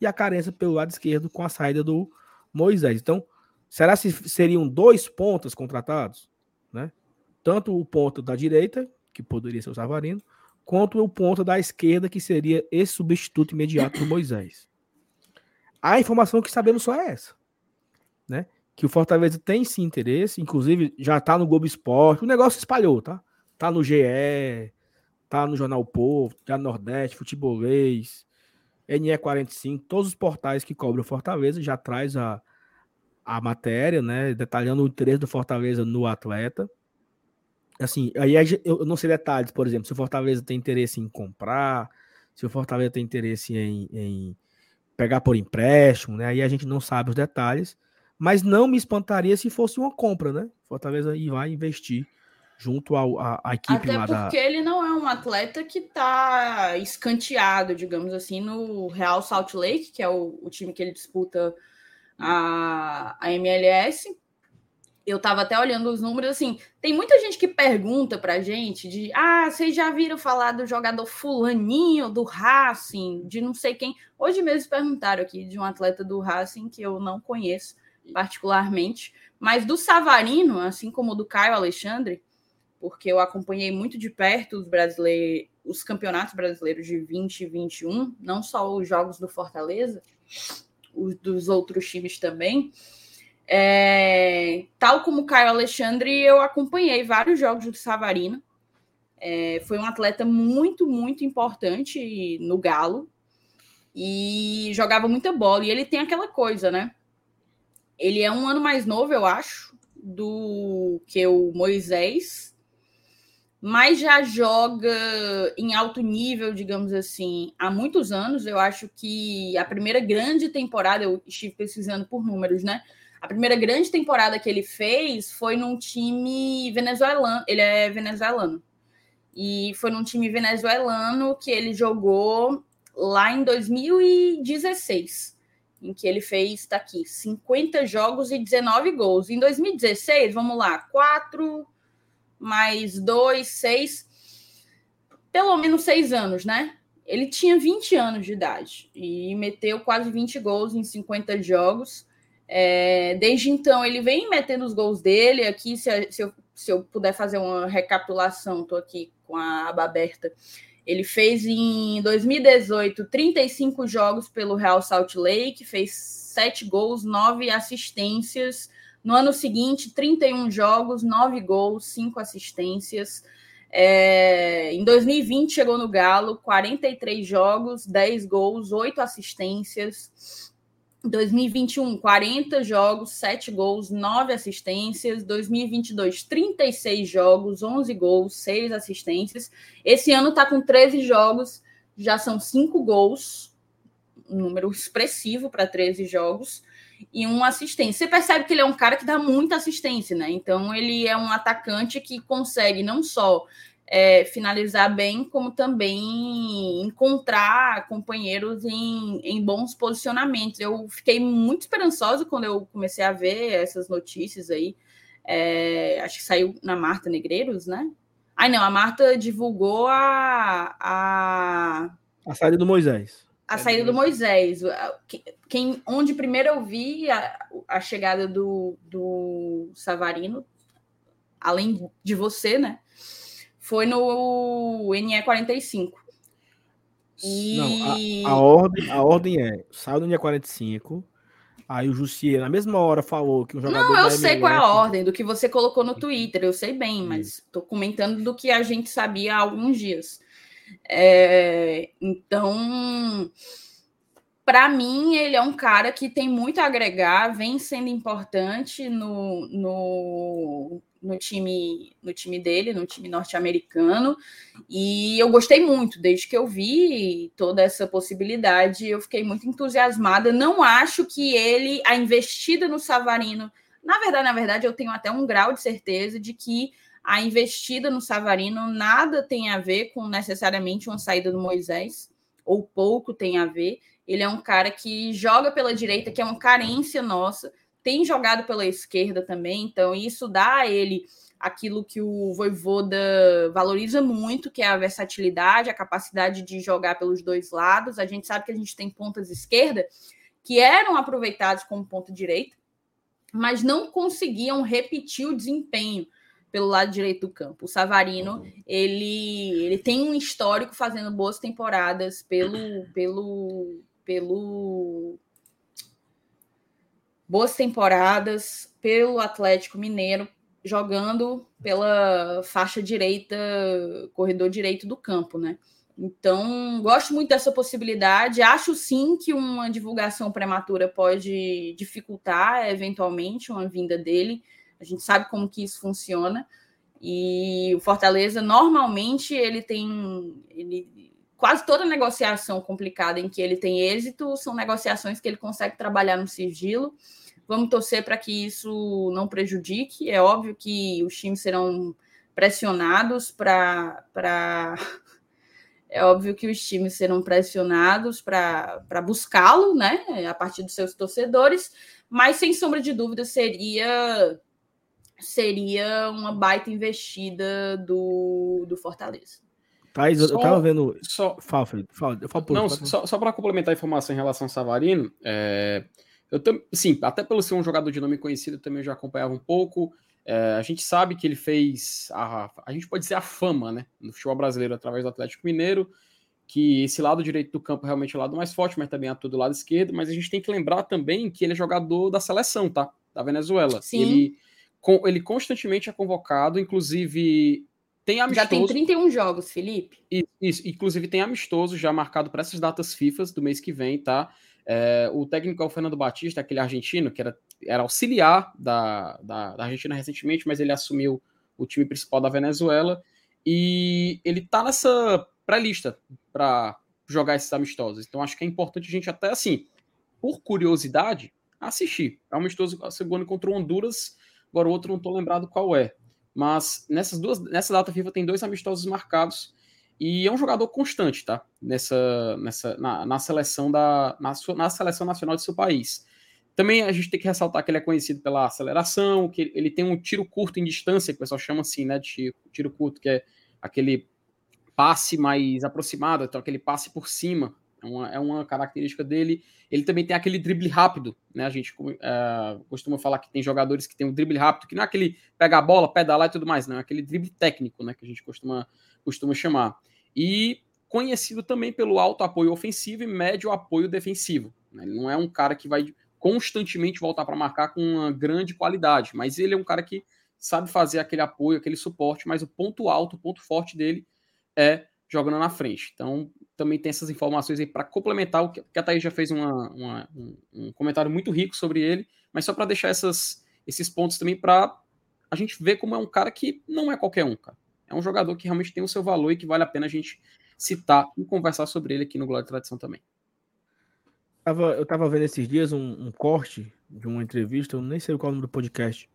e a carência pelo lado esquerdo com a saída do Moisés. Então, será que seriam dois pontos contratados, né? Tanto o ponto da direita que poderia ser o Savarino, contra o ponto da esquerda, que seria esse substituto imediato do Moisés. A informação que sabemos só é essa, né? Que o Fortaleza tem sim interesse, inclusive já tá no Globo Esporte, o negócio se espalhou, tá? Tá no GE, tá no Jornal Povo, tá no Nordeste, Futebolês, NE45, todos os portais que cobrem o Fortaleza já traz a, a matéria, né? Detalhando o interesse do Fortaleza no atleta assim, aí eu não sei detalhes, por exemplo, se o Fortaleza tem interesse em comprar, se o Fortaleza tem interesse em, em pegar por empréstimo, né? Aí a gente não sabe os detalhes, mas não me espantaria se fosse uma compra, né? Fortaleza aí vai investir junto ao, a, a equipe Até porque da. ele não é um atleta que está escanteado, digamos assim, no Real Salt Lake, que é o, o time que ele disputa a, a MLS. Eu estava até olhando os números, assim, tem muita gente que pergunta pra gente de, ah, vocês já viram falar do jogador fulaninho, do Racing, de não sei quem. Hoje mesmo perguntaram aqui de um atleta do Racing que eu não conheço particularmente, mas do Savarino, assim como do Caio Alexandre, porque eu acompanhei muito de perto os brasileiros, os campeonatos brasileiros de 2021, não só os jogos do Fortaleza, os dos outros times também. É, tal como o Caio Alexandre, eu acompanhei vários jogos do Savarino. É, foi um atleta muito, muito importante no Galo e jogava muita bola. E ele tem aquela coisa, né? Ele é um ano mais novo, eu acho, do que o Moisés, mas já joga em alto nível, digamos assim, há muitos anos. Eu acho que a primeira grande temporada, eu estive pesquisando por números, né? A primeira grande temporada que ele fez foi num time venezuelano. Ele é venezuelano. E foi num time venezuelano que ele jogou lá em 2016 em que ele fez, está aqui, 50 jogos e 19 gols. Em 2016, vamos lá, 4 mais 2, 6, pelo menos 6 anos, né? Ele tinha 20 anos de idade e meteu quase 20 gols em 50 jogos. É, desde então, ele vem metendo os gols dele. Aqui, se, se, eu, se eu puder fazer uma recapitulação, estou aqui com a aba aberta. Ele fez em 2018 35 jogos pelo Real Salt Lake, fez 7 gols, 9 assistências. No ano seguinte, 31 jogos, 9 gols, 5 assistências. É, em 2020 chegou no Galo, 43 jogos, 10 gols, 8 assistências. 2021, 40 jogos, 7 gols, 9 assistências. 2022, 36 jogos, 11 gols, 6 assistências. Esse ano está com 13 jogos, já são 5 gols, um número expressivo para 13 jogos, e um assistência. Você percebe que ele é um cara que dá muita assistência, né? Então, ele é um atacante que consegue não só é, finalizar bem, como também encontrar companheiros em, em bons posicionamentos. Eu fiquei muito esperançosa quando eu comecei a ver essas notícias aí. É, acho que saiu na Marta Negreiros, né? Ai, não, a Marta divulgou a. A, a saída do Moisés. A saída do Moisés. Quem, onde primeiro eu vi a, a chegada do, do Savarino, além de você, né? Foi no NE45. E... Não, a, a, ordem, a ordem é, saiu no dia 45, aí o Jussier na mesma hora falou que um jogador Não, eu sei MLS... qual é a ordem, do que você colocou no Twitter, eu sei bem, mas estou comentando do que a gente sabia há alguns dias. É, então, para mim, ele é um cara que tem muito a agregar, vem sendo importante no, no, no time no time dele, no time norte-americano, e eu gostei muito desde que eu vi toda essa possibilidade, eu fiquei muito entusiasmada. Não acho que ele a investida no Savarino, na verdade, na verdade, eu tenho até um grau de certeza de que a investida no Savarino nada tem a ver com necessariamente uma saída do Moisés, ou pouco tem a ver. Ele é um cara que joga pela direita, que é uma carência nossa tem jogado pela esquerda também, então isso dá a ele aquilo que o Voivoda valoriza muito, que é a versatilidade, a capacidade de jogar pelos dois lados. A gente sabe que a gente tem pontas esquerda que eram aproveitados como ponta direita, mas não conseguiam repetir o desempenho pelo lado direito do campo. O Savarino, ele, ele tem um histórico fazendo boas temporadas pelo pelo pelo boas temporadas pelo Atlético Mineiro, jogando pela faixa direita, corredor direito do campo, né? Então, gosto muito dessa possibilidade. Acho sim que uma divulgação prematura pode dificultar eventualmente uma vinda dele. A gente sabe como que isso funciona. E o Fortaleza normalmente ele tem ele quase toda negociação complicada em que ele tem êxito são negociações que ele consegue trabalhar no sigilo Vamos torcer para que isso não prejudique. É óbvio que os times serão pressionados para. Pra... É óbvio que os times serão pressionados para buscá-lo, né? A partir dos seus torcedores, mas sem sombra de dúvida seria seria uma baita investida do, do Fortaleza. Thaís, eu, só, eu tava vendo. Só, fala, Felipe, fala, eu falo, não, só, só para complementar a informação em relação ao Savarino, é, eu também, sim, até pelo ser um jogador de nome conhecido, também já acompanhava um pouco. É, a gente sabe que ele fez, a, a gente pode dizer a fama, né, no futebol brasileiro através do Atlético Mineiro, que esse lado direito do campo realmente é o lado mais forte, mas também atua do lado esquerdo. Mas a gente tem que lembrar também que ele é jogador da seleção, tá? Da Venezuela. Sim. Ele, com, ele constantemente é convocado, inclusive tem amistoso. Já tem 31 jogos, Felipe. Isso, inclusive tem amistoso já marcado para essas datas FIFA do mês que vem, tá? É, o técnico é o Fernando Batista, aquele argentino, que era, era auxiliar da, da, da, Argentina recentemente, mas ele assumiu o time principal da Venezuela. E ele tá nessa pré-lista para jogar esses amistosos. Então acho que é importante a gente, até assim, por curiosidade, assistir. É um amistoso segundo contra o Honduras, agora o outro não estou lembrado qual é. Mas nessas duas, nessa data FIFA tem dois amistosos marcados e é um jogador constante, tá? Nessa, nessa, na, na seleção da, na, na seleção nacional de seu país. Também a gente tem que ressaltar que ele é conhecido pela aceleração, que ele tem um tiro curto em distância, que o pessoal chama assim, né, de tiro, curto, que é aquele passe mais aproximado, então aquele passe por cima, é uma, é uma característica dele. Ele também tem aquele drible rápido, né? A gente uh, costuma falar que tem jogadores que tem um drible rápido, que não é aquele pegar a bola, pedalar e tudo mais, não, é aquele drible técnico, né? Que a gente costuma, costuma chamar. E conhecido também pelo alto apoio ofensivo e médio apoio defensivo. Né? Ele não é um cara que vai constantemente voltar para marcar com uma grande qualidade, mas ele é um cara que sabe fazer aquele apoio, aquele suporte, mas o ponto alto, o ponto forte dele é jogando na frente. Então, também tem essas informações aí para complementar o que a Thaís já fez uma, uma, um, comentário muito rico sobre ele, mas só para deixar essas, esses pontos também para a gente ver como é um cara que não é qualquer um, cara. É um jogador que realmente tem o seu valor e que vale a pena a gente citar e conversar sobre ele aqui no Glória e Tradição também. Eu estava vendo esses dias um, um, corte de uma entrevista, eu nem sei qual é o nome do podcast,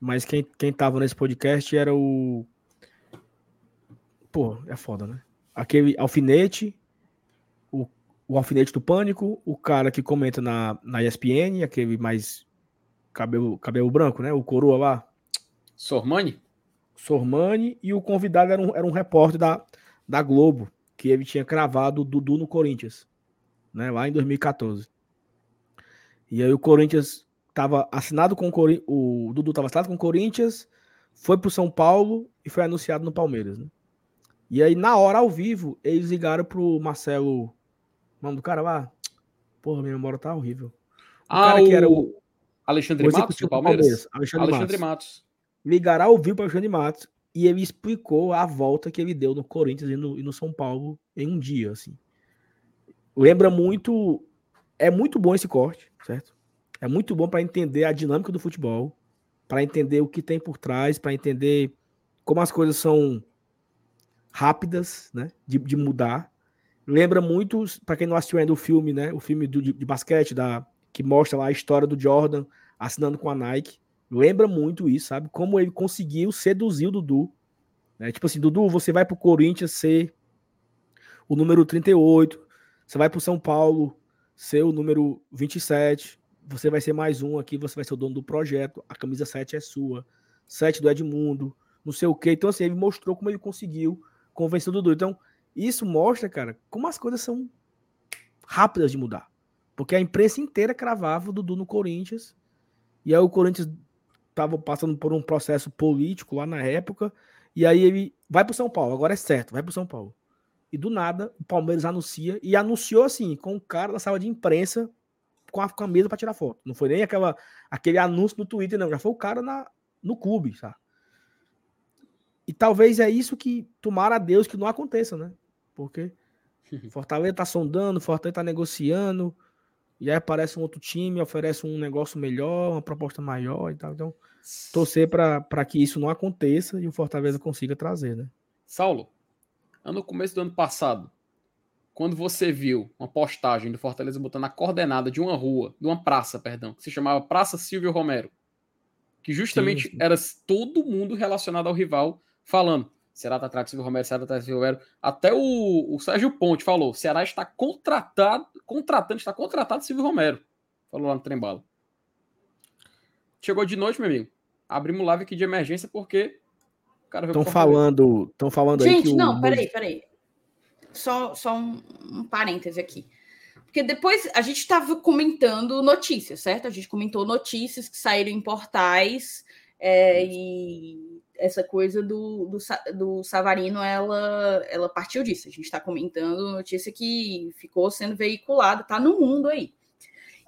mas quem, quem nesse podcast era o Pô, é foda, né? Aquele alfinete, o, o alfinete do pânico, o cara que comenta na, na ESPN, aquele mais cabelo, cabelo branco, né? O coroa lá. Sormani? Sormani, e o convidado era um, era um repórter da, da Globo, que ele tinha cravado o Dudu no Corinthians, né? Lá em 2014. E aí o Corinthians estava assinado com o Corinthians, o Dudu estava assinado com o Corinthians, foi pro São Paulo e foi anunciado no Palmeiras, né? E aí, na hora, ao vivo, eles ligaram pro Marcelo. O nome do cara lá? Porra, minha memória tá horrível. O ah, cara que era o. Alexandre o Matos, do Palmeiras? Palmeiras. Alexandre, Alexandre Matos. Matos. Ligaram ao vivo para Alexandre Matos e ele explicou a volta que ele deu no Corinthians e no, e no São Paulo em um dia, assim. Lembra muito. É muito bom esse corte, certo? É muito bom para entender a dinâmica do futebol, para entender o que tem por trás, para entender como as coisas são rápidas, né? De, de mudar. Lembra muito, para quem não assistiu ainda o filme, né? O filme do, de, de, basquete, da, que mostra lá a história do Jordan assinando com a Nike. Lembra muito isso, sabe? Como ele conseguiu seduzir o Dudu. Né? Tipo assim, Dudu, você vai pro Corinthians ser o número 38, você vai pro São Paulo ser o número 27, você vai ser mais um aqui, você vai ser o dono do projeto, a camisa 7 é sua, 7 do Edmundo, não sei o quê. Então, assim, ele mostrou como ele conseguiu convencer o Dudu. Então, isso mostra, cara, como as coisas são rápidas de mudar. Porque a imprensa inteira cravava o Dudu no Corinthians. E aí o Corinthians estava passando por um processo político lá na época. E aí ele vai para São Paulo, agora é certo, vai para São Paulo. E do nada, o Palmeiras anuncia e anunciou assim, com o cara da sala de imprensa com a, com a mesa para tirar foto. Não foi nem aquela, aquele anúncio no Twitter, não. Já foi o cara na, no clube, sabe? E talvez é isso que tomara a Deus que não aconteça, né? Porque Fortaleza tá sondando, Fortaleza tá negociando, e aí aparece um outro time, oferece um negócio melhor, uma proposta maior e tal. Então, torcer para que isso não aconteça e o Fortaleza consiga trazer, né? Saulo, no começo do ano passado, quando você viu uma postagem do Fortaleza botando a coordenada de uma rua, de uma praça, perdão, que se chamava Praça Silvio Romero, que justamente sim, sim. era todo mundo relacionado ao rival falando Ceará está atrás do Silvio Romero, Ceará está atrás do Silvio Romero. Até o, o Sérgio Ponte falou, Ceará está contratado, contratando, está contratado Silvio Romero. Falou lá no Trembala. Chegou de noite, meu amigo. Abrimos live aqui de emergência porque Estão falando, estão falando Gente, aí que não, o... peraí, peraí. Só, só um, um parêntese aqui. Porque depois a gente estava comentando notícias, certo? A gente comentou notícias que saíram em portais é, e essa coisa do, do, do, Savarino, ela, ela partiu disso. A gente está comentando notícia que ficou sendo veiculada, está no mundo aí.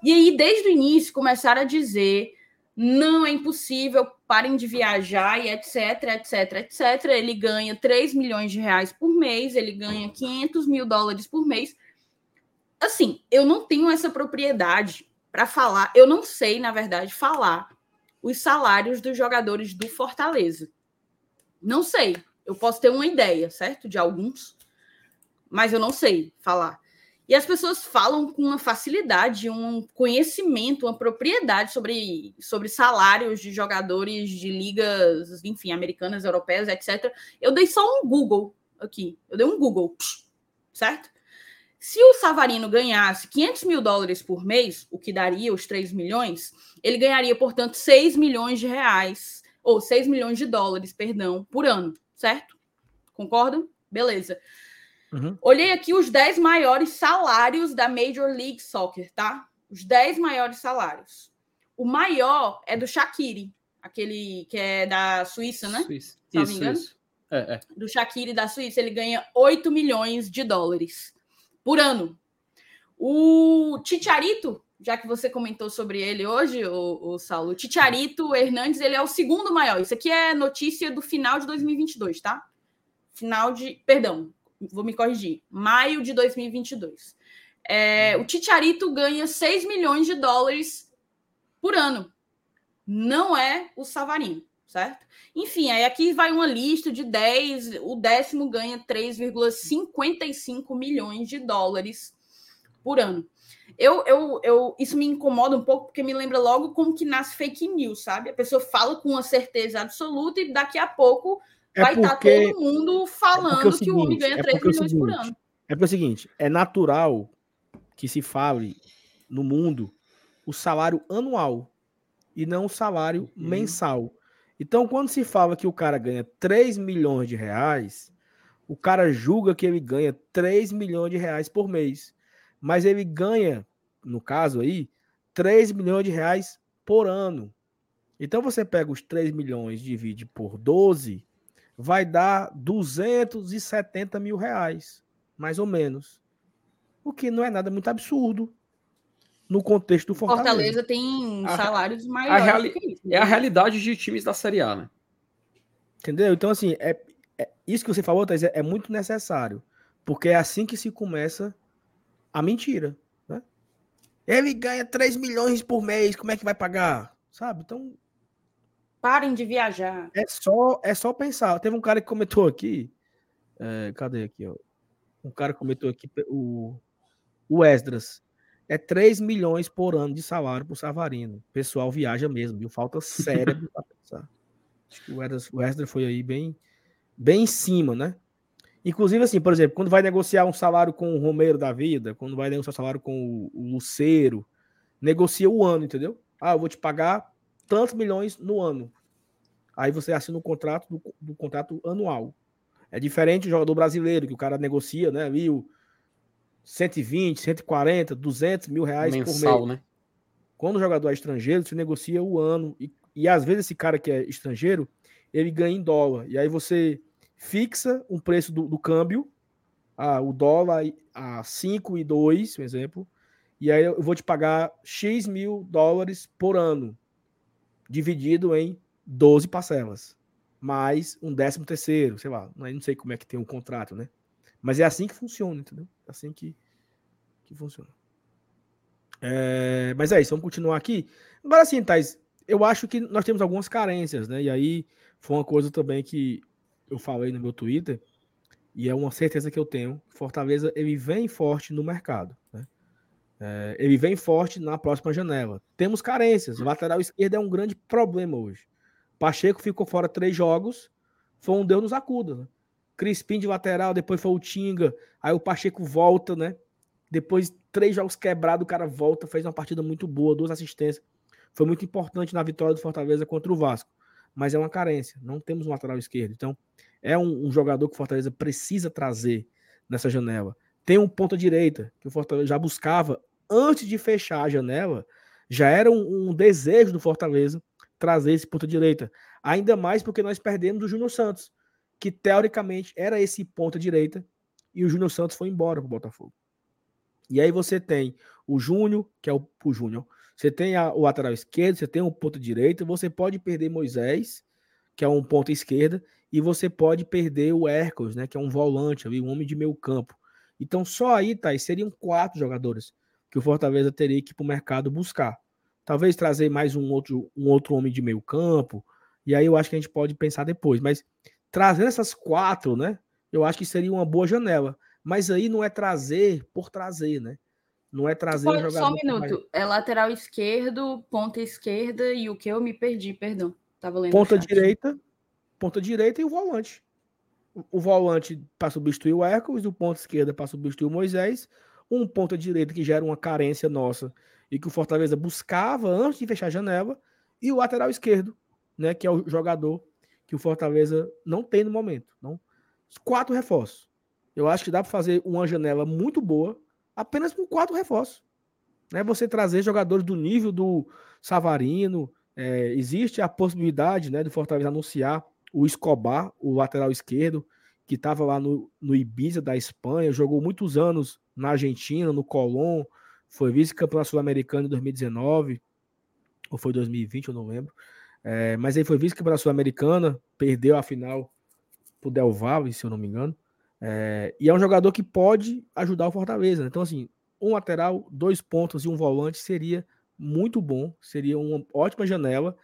E aí, desde o início, começaram a dizer não é impossível, parem de viajar e etc, etc, etc. Ele ganha 3 milhões de reais por mês, ele ganha 500 mil dólares por mês. Assim, eu não tenho essa propriedade para falar, eu não sei, na verdade, falar os salários dos jogadores do Fortaleza. Não sei, eu posso ter uma ideia, certo? De alguns, mas eu não sei falar. E as pessoas falam com uma facilidade, um conhecimento, uma propriedade sobre, sobre salários de jogadores de ligas, enfim, americanas, europeias, etc. Eu dei só um Google aqui. Eu dei um Google, certo? Se o Savarino ganhasse 500 mil dólares por mês, o que daria os 3 milhões, ele ganharia, portanto, 6 milhões de reais, ou 6 milhões de dólares, perdão, por ano, certo? Concordam? Beleza. Uhum. Olhei aqui os 10 maiores salários da Major League Soccer, tá? Os 10 maiores salários. O maior é do Shaqiri, aquele que é da Suíça, né? Suíça. Se não me engano. Isso. É, é. Do Shaqiri da Suíça, ele ganha 8 milhões de dólares por ano. O Ticharito, já que você comentou sobre ele hoje, o, o Saulo, o Ticharito Hernandes, ele é o segundo maior. Isso aqui é notícia do final de 2022, tá? Final de. Perdão, vou me corrigir, maio de 2022. É, o Ticharito ganha 6 milhões de dólares por ano. Não é o Savarino, certo? Enfim, aí aqui vai uma lista de 10, o décimo ganha 3,55 milhões de dólares por ano. Eu, eu, eu, isso me incomoda um pouco porque me lembra logo como que nasce fake news, sabe? A pessoa fala com uma certeza absoluta e daqui a pouco é vai estar tá todo mundo falando é o seguinte, que o homem ganha 3 é milhões seguinte, por ano. É porque é o seguinte, é natural que se fale no mundo o salário anual e não o salário uhum. mensal. Então, quando se fala que o cara ganha 3 milhões de reais, o cara julga que ele ganha 3 milhões de reais por mês. Mas ele ganha, no caso aí, 3 milhões de reais por ano. Então você pega os 3 milhões e divide por 12, vai dar 270 mil reais, mais ou menos. O que não é nada muito absurdo no contexto do Fortaleza. Fortaleza tem salários a, maiores. A reali isso, né? É a realidade de times da Série A, né? Entendeu? Então, assim, é, é isso que você falou, Thais, é, é, muito necessário. Porque é assim que se começa a mentira. Né? Ele ganha 3 milhões por mês, como é que vai pagar? Sabe? Então, Parem de viajar. É só, é só pensar. Teve um cara que comentou aqui. É, cadê aqui? Ó? Um cara comentou aqui, o, o Esdras. É 3 milhões por ano de salário para o Savarino. O pessoal viaja mesmo, viu? Falta cérebro para pensar. Acho que o Esdras, o Esdras foi aí bem, bem em cima, né? Inclusive, assim, por exemplo, quando vai negociar um salário com o Romero da vida, quando vai negociar um salário com o, o Luceiro, negocia o ano, entendeu? Ah, eu vou te pagar tantos milhões no ano. Aí você assina um contrato do, do, contrato anual. É diferente do jogador brasileiro, que o cara negocia, né? O 120, 140, 200 mil reais Mensal, por mês. Né? Quando o jogador é estrangeiro, você negocia o ano. E, e às vezes esse cara que é estrangeiro, ele ganha em dólar. E aí você fixa um preço do, do câmbio, o dólar a 5 e 2, por exemplo, e aí eu vou te pagar X mil dólares por ano dividido em 12 parcelas, mais um décimo terceiro, sei lá, não sei como é que tem um contrato, né? Mas é assim que funciona, entendeu? É assim que, que funciona. É, mas é isso, vamos continuar aqui. Agora sim, Thais, eu acho que nós temos algumas carências, né? E aí foi uma coisa também que eu falei no meu Twitter, e é uma certeza que eu tenho, Fortaleza ele vem forte no mercado. Né? É, ele vem forte na próxima janela. Temos carências. O lateral esquerdo é um grande problema hoje. Pacheco ficou fora três jogos, foi um Deus nos acuda. Né? Crispim de lateral, depois foi o Tinga, aí o Pacheco volta, né? Depois, três jogos quebrados, o cara volta, fez uma partida muito boa, duas assistências. Foi muito importante na vitória do Fortaleza contra o Vasco. Mas é uma carência. Não temos um lateral esquerdo. Então, é um, um jogador que o Fortaleza precisa trazer nessa janela. Tem um ponta direita, que o Fortaleza já buscava antes de fechar a janela. Já era um, um desejo do Fortaleza trazer esse ponta direita. Ainda mais porque nós perdemos o Júnior Santos, que teoricamente era esse ponta direita, e o Júnior Santos foi embora para o Botafogo. E aí você tem o Júnior, que é o, o Júnior. Você tem a, o lateral esquerdo, você tem o ponto direito, você pode perder Moisés, que é um ponto esquerda, e você pode perder o Hércules, né, que é um volante, um homem de meio campo. Então só aí, tá, seriam quatro jogadores que o Fortaleza teria que ir para o mercado buscar. Talvez trazer mais um outro, um outro homem de meio campo, e aí eu acho que a gente pode pensar depois. Mas trazendo essas quatro, né, eu acho que seria uma boa janela. Mas aí não é trazer por trazer, né? Não é trazer Pode, um jogador. Só um minuto. Mais... É lateral esquerdo, ponta esquerda e o que eu me perdi, perdão. Tava lendo ponta direita, ponta direita e o volante. O volante para substituir o Hércules, o ponta esquerda para substituir o Moisés, um ponta direita que gera uma carência nossa e que o Fortaleza buscava antes de fechar a janela, e o lateral esquerdo, né, que é o jogador que o Fortaleza não tem no momento. Não. Quatro reforços. Eu acho que dá para fazer uma janela muito boa apenas com quatro reforços. Né? Você trazer jogadores do nível do Savarino. É, existe a possibilidade né, do Fortaleza anunciar o Escobar, o lateral esquerdo, que estava lá no, no Ibiza da Espanha, jogou muitos anos na Argentina, no Colón, foi vice-campeão sul-americano em 2019, ou foi 2020, eu não lembro. É, mas ele foi vice-campeão sul-americana, perdeu a final pro Del Valle, se eu não me engano. É, e é um jogador que pode ajudar o Fortaleza. Então, assim, um lateral, dois pontos e um volante seria muito bom, seria uma ótima janela.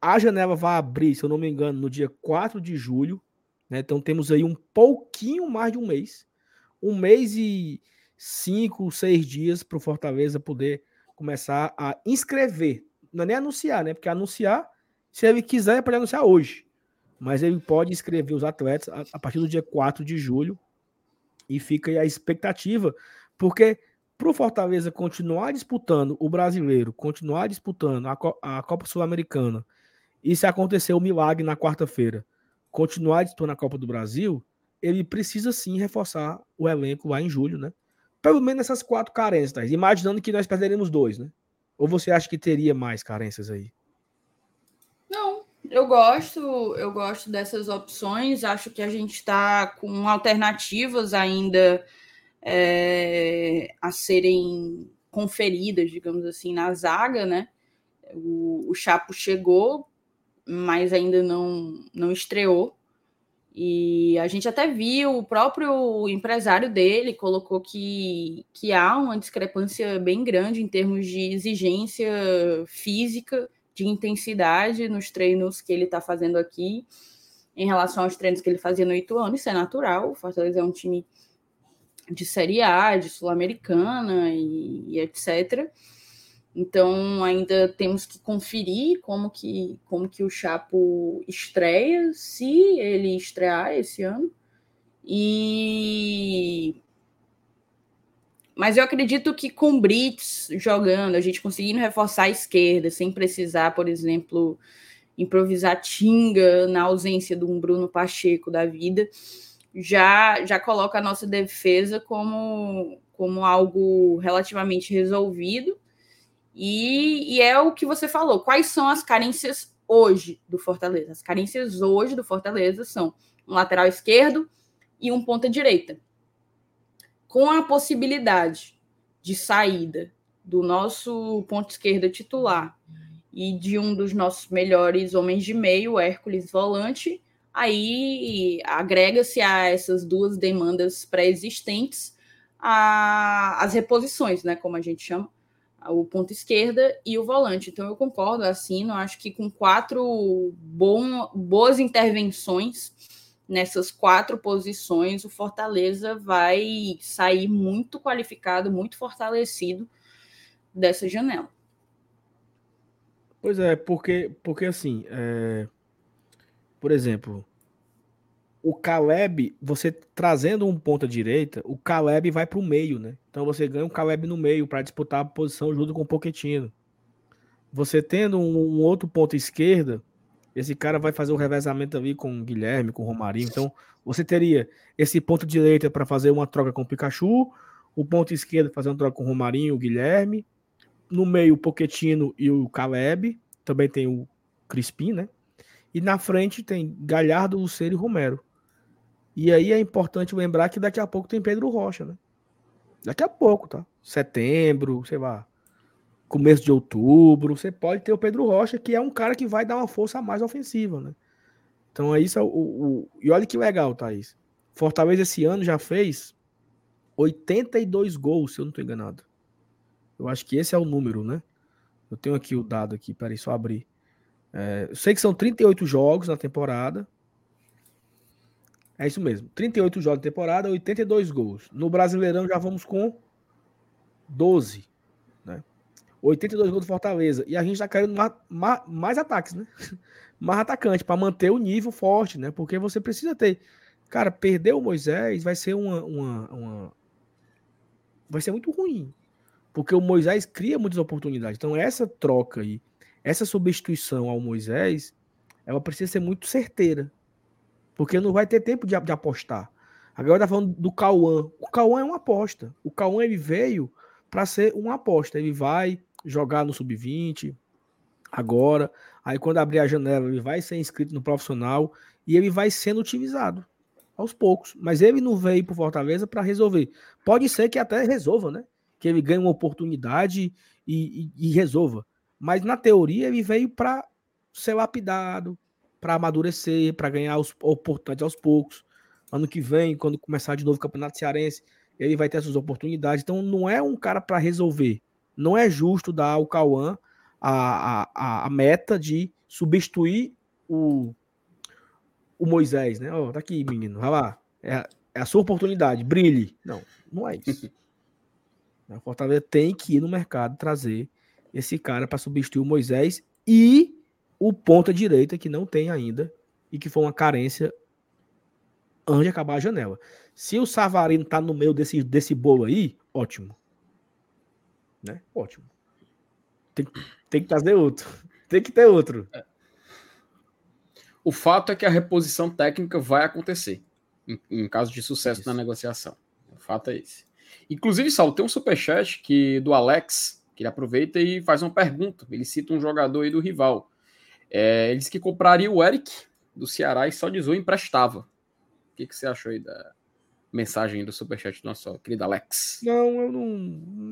A janela vai abrir, se eu não me engano, no dia 4 de julho. Né? Então temos aí um pouquinho mais de um mês. Um mês e cinco, seis dias para o Fortaleza poder começar a inscrever. Não é nem anunciar, né? Porque anunciar, se ele quiser, pode anunciar hoje mas ele pode inscrever os atletas a, a partir do dia 4 de julho e fica aí a expectativa, porque para o Fortaleza continuar disputando o brasileiro, continuar disputando a, a Copa Sul-Americana, e se acontecer o milagre na quarta-feira, continuar disputando a Copa do Brasil, ele precisa sim reforçar o elenco lá em julho, né? Pelo menos essas quatro carências, tá? imaginando que nós perderemos dois, né? Ou você acha que teria mais carências aí? Eu gosto, eu gosto dessas opções. Acho que a gente está com alternativas ainda é, a serem conferidas, digamos assim, na zaga, né? O, o Chapo chegou, mas ainda não, não estreou. E a gente até viu, o próprio empresário dele colocou que, que há uma discrepância bem grande em termos de exigência física de intensidade nos treinos que ele está fazendo aqui, em relação aos treinos que ele fazia no Ituano, isso é natural. O Fortaleza é um time de Série A, de Sul-Americana e, e, etc. Então ainda temos que conferir como que, como que o Chapo estreia, se ele estrear esse ano. E mas eu acredito que com Brits jogando, a gente conseguindo reforçar a esquerda, sem precisar, por exemplo, improvisar Tinga na ausência de um Bruno Pacheco da vida, já, já coloca a nossa defesa como, como algo relativamente resolvido. E, e é o que você falou. Quais são as carências hoje do Fortaleza? As carências hoje do Fortaleza são um lateral esquerdo e um ponta direita com a possibilidade de saída do nosso ponto esquerda titular e de um dos nossos melhores homens de meio, Hércules Volante, aí agrega-se a essas duas demandas pré-existentes as reposições, né, como a gente chama, o ponto esquerda e o volante. Então eu concordo, eu acho que com quatro bom, boas intervenções nessas quatro posições, o Fortaleza vai sair muito qualificado, muito fortalecido dessa janela. Pois é, porque, porque assim, é... por exemplo, o Caleb, você trazendo um ponta direita, o Caleb vai para o meio, né? Então você ganha um Caleb no meio para disputar a posição junto com o Poquetino. Você tendo um, um, outro ponta esquerda, esse cara vai fazer o revezamento ali com o Guilherme, com o Romarinho. Então você teria esse ponto direita para fazer uma troca com o Pikachu, o ponto esquerdo fazer uma troca com o Romarinho, o Guilherme, no meio o Poquetino e o Caleb, também tem o Crispim, né? E na frente tem Galhardo, Lucero e Romero. E aí é importante lembrar que daqui a pouco tem Pedro Rocha, né? Daqui a pouco, tá? Setembro, sei lá, começo de outubro, você pode ter o Pedro Rocha, que é um cara que vai dar uma força mais ofensiva, né? Então é isso. O, o, e olha que legal, Thaís. Fortaleza esse ano já fez 82 gols, se eu não estou enganado. Eu acho que esse é o número, né? Eu tenho aqui o dado aqui, peraí, só abrir. É, eu sei que são 38 jogos na temporada. É isso mesmo. 38 jogos de temporada, 82 gols. No Brasileirão já vamos com 12. Né? 82 gols do Fortaleza. E a gente tá querendo mais, mais, mais ataques, né? mais atacante, para manter o nível forte, né? Porque você precisa ter. Cara, perder o Moisés vai ser uma, uma, uma. Vai ser muito ruim. Porque o Moisés cria muitas oportunidades. Então, essa troca aí, essa substituição ao Moisés, ela precisa ser muito certeira. Porque não vai ter tempo de, de apostar. Agora tá falando do Cauã. O Cauã é uma aposta. O Cauã ele veio para ser uma aposta. Ele vai jogar no sub-20 agora. Aí quando abrir a janela, ele vai ser inscrito no profissional e ele vai sendo utilizado aos poucos. Mas ele não veio para Fortaleza para resolver. Pode ser que até resolva, né? Que ele ganhe uma oportunidade e, e, e resolva. Mas na teoria ele veio para ser lapidado, para amadurecer, para ganhar os oportunidades aos poucos. Ano que vem, quando começar de novo o Campeonato Cearense, ele vai ter essas oportunidades. Então, não é um cara para resolver. Não é justo dar ao Cauã a, a, a meta de substituir o, o Moisés, né? Ó, oh, tá aqui, menino, vai lá. É, é, a sua oportunidade, brilhe. Não, não é isso. a Fortaleza tem que ir no mercado trazer esse cara para substituir o Moisés e o ponta direita que não tem ainda e que foi uma carência antes de acabar a janela. Se o Savarino tá no meio desse, desse bolo aí, ótimo. Né? Ótimo. Tem, tem que trazer outro. Tem que ter outro. É. O fato é que a reposição técnica vai acontecer em, em caso de sucesso Isso. na negociação. O fato é esse. Inclusive, Saulo, tem um superchat que, do Alex, que ele aproveita e faz uma pergunta. Ele cita um jogador aí do rival. É, ele disse que compraria o Eric do Ceará e só dizou emprestava. O que, que você achou aí da mensagem do superchat do nosso querido Alex? Não, eu não.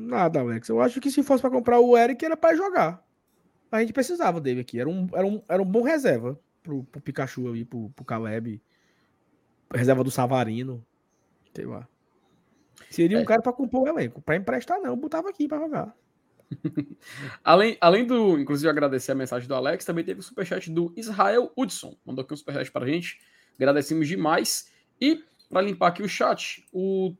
Nada, Alex. Eu acho que se fosse para comprar o Eric era para jogar. A gente precisava dele aqui. Era um, era um, era um bom reserva pro, pro Pikachu ali, pro, pro Caleb. Reserva do Savarino. Sei lá. Seria é. um cara para compor o elenco. Para emprestar, não. Botava aqui para jogar. além, além do, inclusive, agradecer a mensagem do Alex, também teve o superchat do Israel Hudson. Mandou aqui um superchat pra gente. Agradecemos demais. E, para limpar aqui o chat, o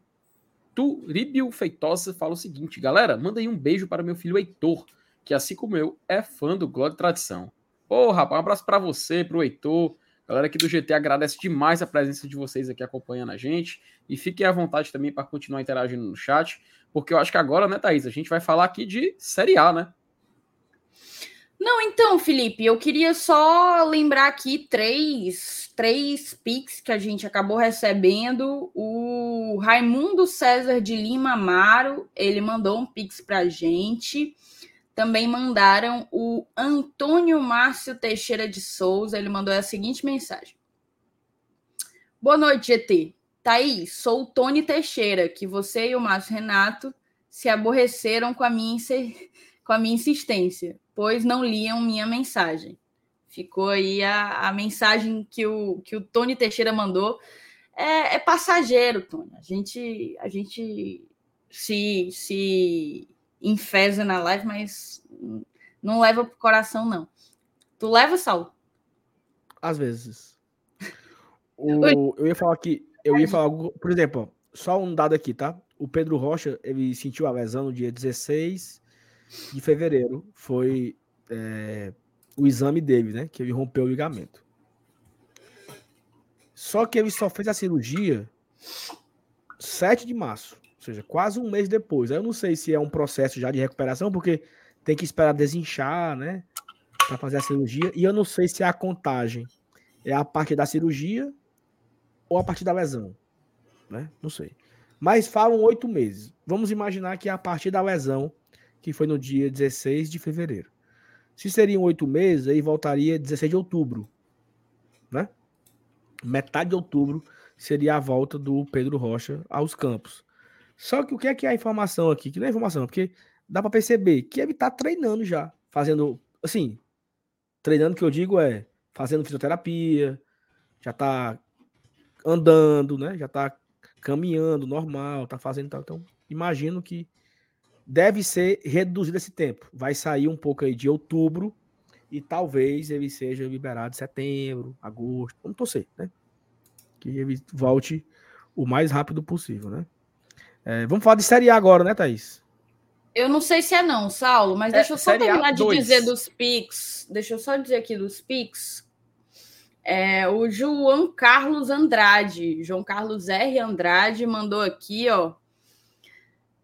Turibio Feitosa fala o seguinte: galera, manda aí um beijo para meu filho Heitor, que assim como eu é fã do Glória e Tradição. Ô, rapaz, um abraço para você, pro Heitor. Galera aqui do GT agradece demais a presença de vocês aqui acompanhando a gente. E fiquem à vontade também para continuar interagindo no chat. Porque eu acho que agora, né, Thaís, a gente vai falar aqui de Série A, né? Não, então, Felipe, eu queria só lembrar aqui três, três pics que a gente acabou recebendo. O Raimundo César de Lima Amaro, ele mandou um pix pra gente. Também mandaram o Antônio Márcio Teixeira de Souza, ele mandou a seguinte mensagem. Boa noite, GT. Thaís, sou o Tony Teixeira, que você e o Márcio Renato se aborreceram com a minha, com a minha insistência, pois não liam minha mensagem. Ficou aí a, a mensagem que o, que o Tony Teixeira mandou. É, é passageiro, Tony. A gente, a gente se, se enfesa na live, mas não leva pro coração, não. Tu leva, Saulo? Às vezes. o, eu ia falar aqui, eu ia falar algo, por exemplo, só um dado aqui, tá? O Pedro Rocha, ele sentiu a lesão no dia 16 de fevereiro. Foi é, o exame dele, né? Que ele rompeu o ligamento. Só que ele só fez a cirurgia 7 de março, ou seja, quase um mês depois. Eu não sei se é um processo já de recuperação, porque tem que esperar desinchar, né? Para fazer a cirurgia. E eu não sei se a contagem é a parte da cirurgia ou a partir da lesão, né? Não sei. Mas falam oito meses. Vamos imaginar que é a partir da lesão, que foi no dia 16 de fevereiro. Se seriam oito meses, aí voltaria 16 de outubro, né? Metade de outubro seria a volta do Pedro Rocha aos campos. Só que o que é que é a informação aqui? Que não é informação, porque dá para perceber que ele tá treinando já, fazendo, assim, treinando que eu digo é fazendo fisioterapia, já tá andando, né? Já tá caminhando normal, tá fazendo tal. Então, imagino que deve ser reduzido esse tempo. Vai sair um pouco aí de outubro e talvez ele seja liberado em setembro, agosto. Vamos torcer, né? Que ele volte o mais rápido possível, né? É, vamos falar de Série A agora, né, Thaís? Eu não sei se é não, Saulo, mas é, deixa eu só terminar de dizer dos Pix. Deixa eu só dizer aqui dos Pix. É, o João Carlos Andrade, João Carlos R. Andrade, mandou aqui, ó.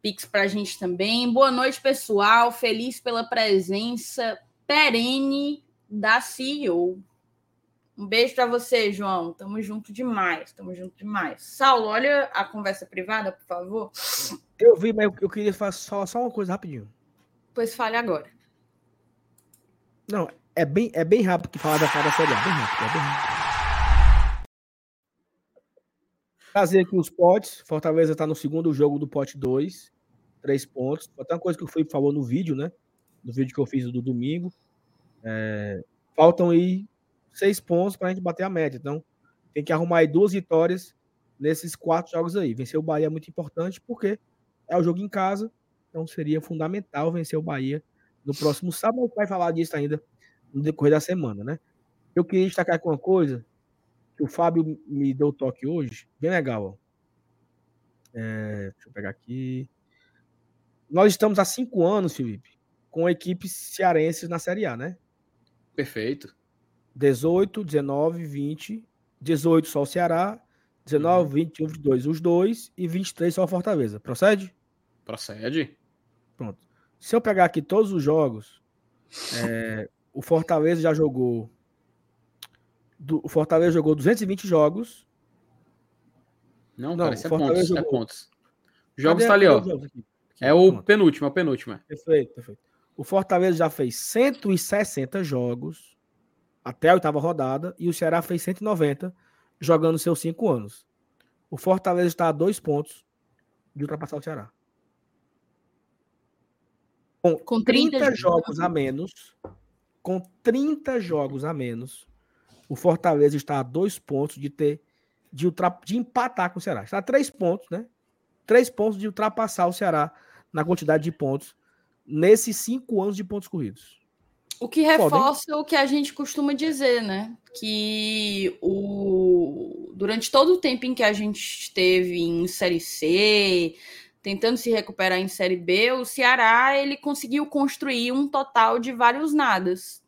Pix para a gente também. Boa noite, pessoal. Feliz pela presença perene da CEO. Um beijo para você, João. Tamo junto demais. Tamo junto demais. Saulo, olha a conversa privada, por favor. Eu vi, mas eu queria falar só, só uma coisa rapidinho. Pois fale agora. Não, é bem, é bem rápido que falar da cara da Série A. Bem rápido, é bem rápido. Trazer aqui os potes. Fortaleza está no segundo jogo do pote 2. Três pontos. Até uma coisa que o Felipe falou no vídeo, né? No vídeo que eu fiz do domingo. É... Faltam aí seis pontos para a gente bater a média. Então, tem que arrumar aí duas vitórias nesses quatro jogos aí. Vencer o Bahia é muito importante porque é o jogo em casa. Então, seria fundamental vencer o Bahia no próximo sábado. Vai falar disso ainda no decorrer da semana, né? Eu queria destacar aqui uma coisa que o Fábio me deu toque hoje, bem legal. É, deixa eu pegar aqui. Nós estamos há cinco anos, Felipe, com equipes cearenses na Série A, né? Perfeito. 18, 19, 20. 18 só o Ceará, 19, uhum. 21, 22 os dois e 23 só o Fortaleza. Procede? Procede. Pronto. Se eu pegar aqui todos os jogos, é, o Fortaleza já jogou. Do, o Fortaleza jogou 220 jogos. Não, não cara, isso é pontos, jogou... é pontos. Jogos tá ali, ó. É o Pronto. penúltimo, é o penúltimo. É. Perfeito, perfeito. O Fortaleza já fez 160 jogos até a oitava rodada e o Ceará fez 190 jogando seus cinco anos. O Fortaleza está a dois pontos de ultrapassar o Ceará. Com, com 30, 30 jogos a menos, com 30 jogos a menos, o Fortaleza está a dois pontos de ter de, ultra, de empatar com o Ceará. Está a três pontos, né? Três pontos de ultrapassar o Ceará na quantidade de pontos nesses cinco anos de pontos corridos. O que reforça o que a gente costuma dizer, né? Que o... durante todo o tempo em que a gente esteve em Série C, tentando se recuperar em Série B, o Ceará ele conseguiu construir um total de vários nadas.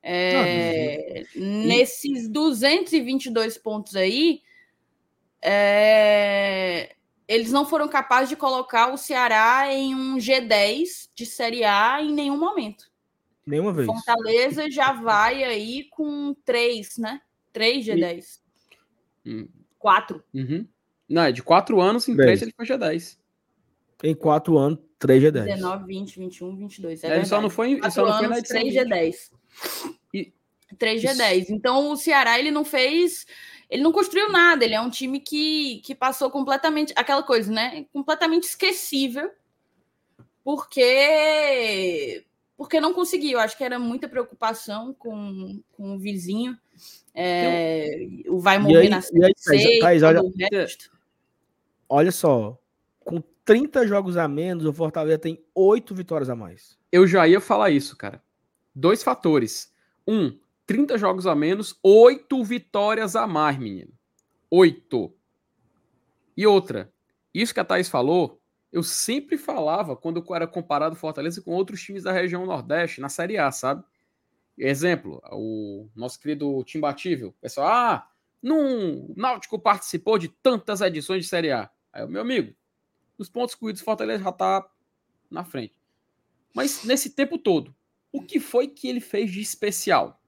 É, nesses 222 pontos aí, é, eles não foram capazes de colocar o Ceará em um G10 de Série A em nenhum momento. Nenhuma vez. Fortaleza já vai aí com três, né? Três G10. E... Quatro. Uhum. Não, é de quatro anos, em três ele foi G10. Em quatro anos, 3 G10. 19, 20, 21, 22. É, é ele só não foi, ele só não foi na edição 3 G10. E... 3 G10. Então o Ceará ele não fez. Ele não construiu nada, ele é um time que, que passou completamente. Aquela coisa, né? Completamente esquecível. Porque. Porque não conseguiu. Acho que era muita preocupação com, com o vizinho. É, o vai morrer aí, na série. Olha, olha só. Com 30 jogos a menos, o Fortaleza tem 8 vitórias a mais. Eu já ia falar isso, cara. Dois fatores. Um, 30 jogos a menos, 8 vitórias a mais, menino. 8. E outra, isso que a Thaís falou, eu sempre falava quando eu era comparado Fortaleza com outros times da região Nordeste, na Série A, sabe? Exemplo, o nosso querido Timbatível. Pessoal, ah, não, o Náutico participou de tantas edições de Série A. Aí, meu amigo, nos pontos corridos, Fortaleza já tá na frente. Mas nesse tempo todo, o que foi que ele fez de especial?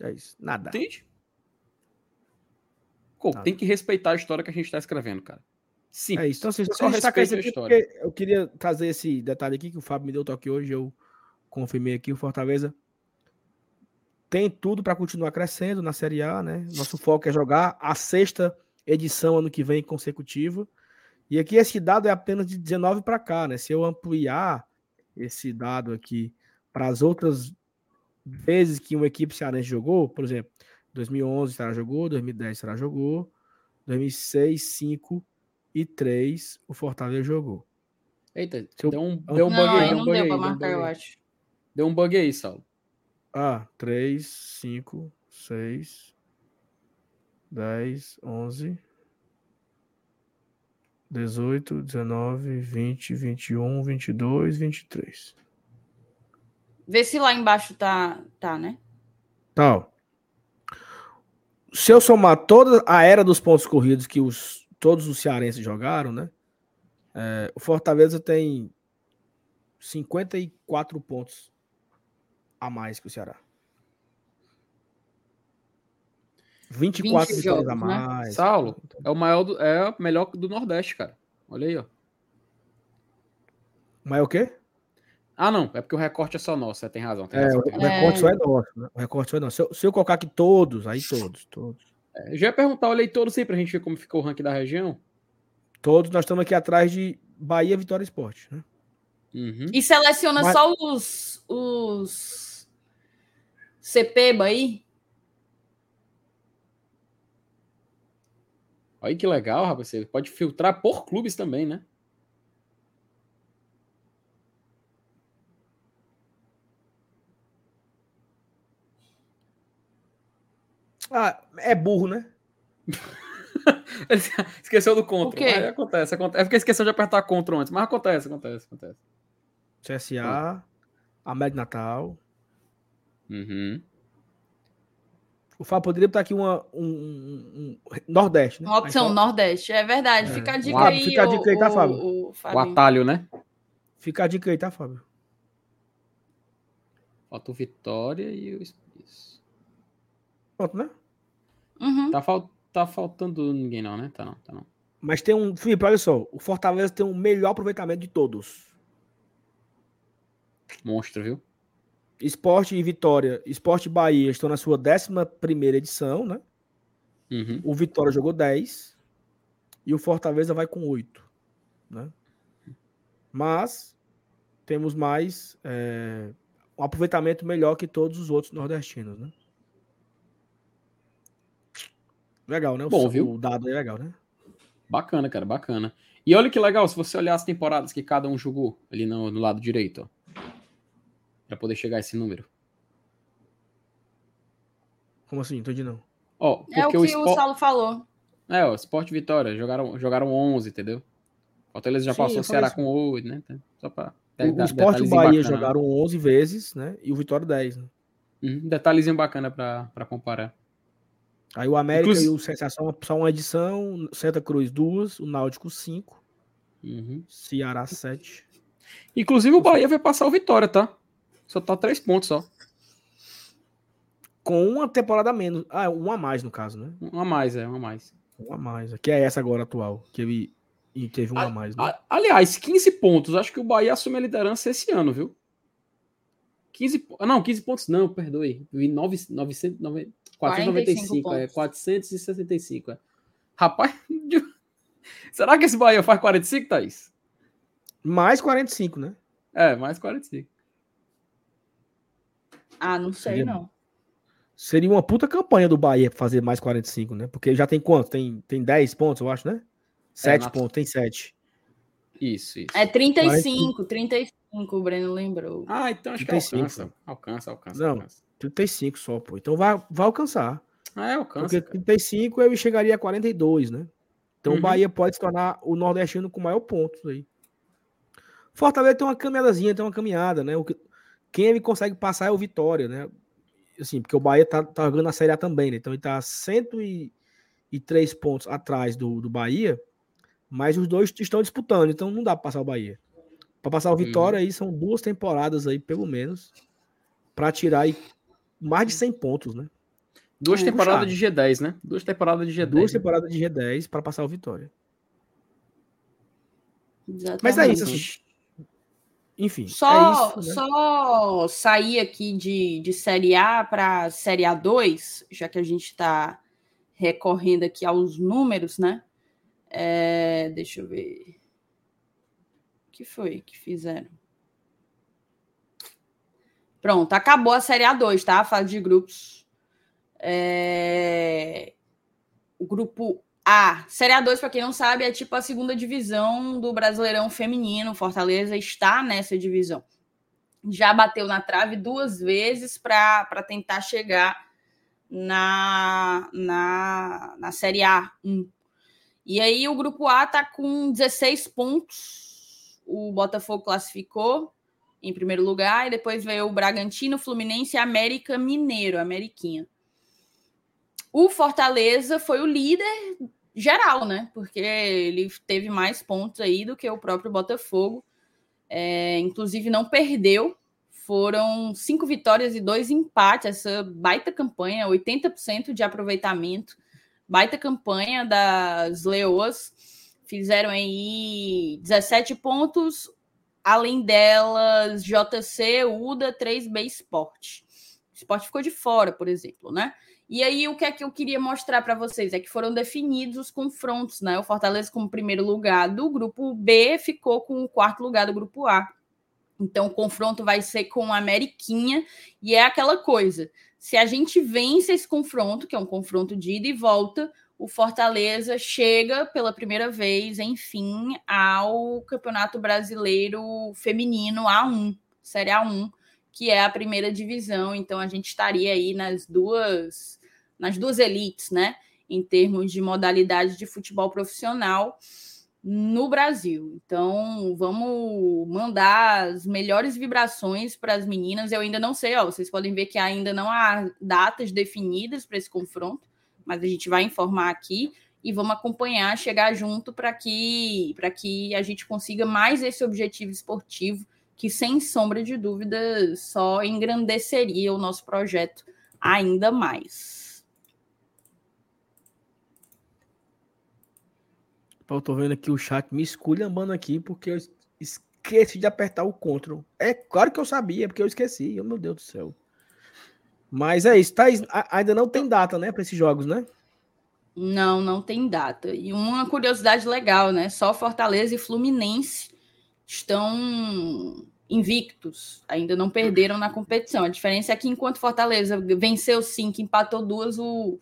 É isso. Nada. Entende? Pô, tem que respeitar a história que a gente está escrevendo, cara. Sim. É isso. Então, assim, só respeita a história. Eu queria trazer esse detalhe aqui que o Fábio me deu toque hoje, eu confirmei aqui o Fortaleza tem tudo para continuar crescendo na Série A, né? Nosso foco é jogar a sexta edição ano que vem consecutiva. E aqui esse dado é apenas de 19 para cá, né? Se eu ampliar esse dado aqui para as outras vezes que uma equipe cearense jogou, por exemplo, 2011 será jogou, 2010 será jogou, 2006, 5 e 3 o Fortaleza jogou. Eita, deu um, deu um bug não, aí. Não, deu para marcar, eu acho. Deu um bug aí, Saulo. Ah, 3, 5, 6, 10, 11, 18, 19, 20, 21, 22, 23. Vê se lá embaixo tá, tá né? Tá. Se eu somar toda a era dos pontos corridos que os, todos os cearenses jogaram, né? É, o Fortaleza tem 54 pontos a mais que o Ceará. 24 vitórias jogos, a né? mais. Né? Saulo, é o maior do, é o melhor do Nordeste, cara. Olha aí, ó. Maior o quê? Ah, não, é porque o recorte é só nosso, você tem razão. Tem é, razão, o, o recorte só é nosso, né? O recorte só é nosso. Se eu, se eu colocar aqui todos, aí todos, todos. É, eu já ia perguntar, olhei todos aí pra gente ver como ficou o ranking da região. Todos, nós estamos aqui atrás de Bahia, Vitória Esporte, né? Uhum. E seleciona Mas... só os, os CPBA aí? Olha que legal, rapaz. Você pode filtrar por clubes também, né? Ah, é burro, né? esqueceu do contra. Mas acontece, acontece. É porque esqueceu de apertar contra antes, mas acontece, acontece, acontece. CSA, América Natal. Uhum. O Fábio poderia botar aqui uma, um, um, um Nordeste, né? Uma opção Nordeste, é verdade. É. Fica a dica aí. Fica a dica aí, tá, Fábio? O, o, o, atalho, né? Fica a dica aí, tá, Fábio? Falta o Vitória e o Isso. Pronto, né? Uhum. Tá, fal... tá faltando ninguém, não, né? Tá não, tá não. Mas tem um. Felipe, olha só. O Fortaleza tem o melhor aproveitamento de todos. Monstro, viu? Esporte e Vitória, Esporte e Bahia estão na sua 11 edição, né? Uhum. O Vitória jogou 10 e o Fortaleza vai com 8, né? Mas temos mais é, um aproveitamento melhor que todos os outros nordestinos, né? Legal, né? O, Bom, viu? o dado é legal, né? Bacana, cara, bacana. E olha que legal, se você olhar as temporadas que cada um jogou ali no, no lado direito, ó para poder chegar a esse número. Como assim? Entendi não. Ó, é o que o, Sport... o Saulo falou. É, o Sport Vitória, jogaram, jogaram 11, entendeu? Fortaleza já Sim, passou o Ceará com 8, né? Só pra... O, o Sport e o Bahia bacana. jogaram 11 vezes, né? E o Vitória 10, né? Uhum, detalhezinho bacana para comparar. Aí o América Inclusive... e o Sensação só uma edição, Santa Cruz duas, o Náutico 5, uhum. Ceará 7. Inclusive o Bahia vai passar o Vitória, tá? Só tá três pontos só. Com uma temporada menos. Ah, um a mais, no caso, né? Um a mais, é, um a mais. Um a mais. Que é essa agora atual. Que ele e teve um a, mais, né? A, aliás, 15 pontos. Acho que o Bahia assume a liderança esse ano, viu? 15 Não, 15 pontos não, perdoe. 9, 900, 9, 495, é, 465. É. Rapaz, será que esse Bahia faz 45, Thaís? Mais 45, né? É, mais 45. Ah, não sei, seria, não. Seria uma puta campanha do Bahia pra fazer mais 45, né? Porque já tem quanto? Tem, tem 10 pontos, eu acho, né? 7 é, pontos, tem 7. Isso, isso. É 35, 35. o Breno lembrou. Ah, então acho 35. que alcança. Alcança, alcança. Não, alcança. 35 só, pô. Então vai, vai alcançar. Ah, é, alcança. Porque 35 eu chegaria a 42, né? Então uhum. o Bahia pode se tornar o nordestino com maior pontos aí. Fortaleza tem uma caminhadazinha, tem uma caminhada, né? O que, quem ele consegue passar é o Vitória, né? Assim, porque o Bahia tá, tá jogando na Série A também, né? Então ele tá 103 pontos atrás do, do Bahia, mas os dois estão disputando, então não dá para passar o Bahia. Para passar o uhum. Vitória aí são duas temporadas aí, pelo menos, para tirar aí mais de 100 pontos, né? Duas é, temporadas de G10, né? Duas temporadas de G10. Duas né? temporadas de G10 para passar o Vitória. Exatamente. Mas é isso, assim, enfim. Só, é isso, né? só sair aqui de, de Série A para Série A2, já que a gente está recorrendo aqui aos números, né? É, deixa eu ver. O que foi que fizeram? Pronto, acabou a Série A2, tá? A fase de grupos. É... O grupo a Série A2, para quem não sabe, é tipo a segunda divisão do Brasileirão Feminino. Fortaleza está nessa divisão. Já bateu na trave duas vezes para tentar chegar na, na, na Série A1. E aí o grupo A está com 16 pontos. O Botafogo classificou em primeiro lugar, e depois veio o Bragantino, Fluminense e América Mineiro, Ameriquinha. O Fortaleza foi o líder geral, né? Porque ele teve mais pontos aí do que o próprio Botafogo. É, inclusive não perdeu. Foram cinco vitórias e dois empates. Essa baita campanha, 80% de aproveitamento. Baita campanha das Leoas. Fizeram aí 17 pontos. Além delas, JC, UDA, 3B Sport. Sport ficou de fora, por exemplo, né? E aí, o que é que eu queria mostrar para vocês? É que foram definidos os confrontos, né? O Fortaleza, como primeiro lugar do grupo B, ficou com o quarto lugar do grupo A. Então, o confronto vai ser com a Ameriquinha, e é aquela coisa: se a gente vence esse confronto, que é um confronto de ida e volta, o Fortaleza chega pela primeira vez, enfim, ao Campeonato Brasileiro Feminino A1, Série A1, que é a primeira divisão. Então, a gente estaria aí nas duas nas duas elites, né? Em termos de modalidade de futebol profissional no Brasil. Então, vamos mandar as melhores vibrações para as meninas. Eu ainda não sei, ó, vocês podem ver que ainda não há datas definidas para esse confronto, mas a gente vai informar aqui e vamos acompanhar, chegar junto para que para que a gente consiga mais esse objetivo esportivo que sem sombra de dúvida só engrandeceria o nosso projeto ainda mais. Eu tô vendo aqui o chat me esculhambando aqui porque eu esqueci de apertar o Ctrl. É claro que eu sabia, porque eu esqueci. Oh, meu Deus do céu. Mas é isso. Tá, ainda não tem data, né, para esses jogos, né? Não, não tem data. E uma curiosidade legal, né? Só Fortaleza e Fluminense estão invictos, ainda não perderam na competição. A diferença é que enquanto Fortaleza venceu cinco, empatou duas, o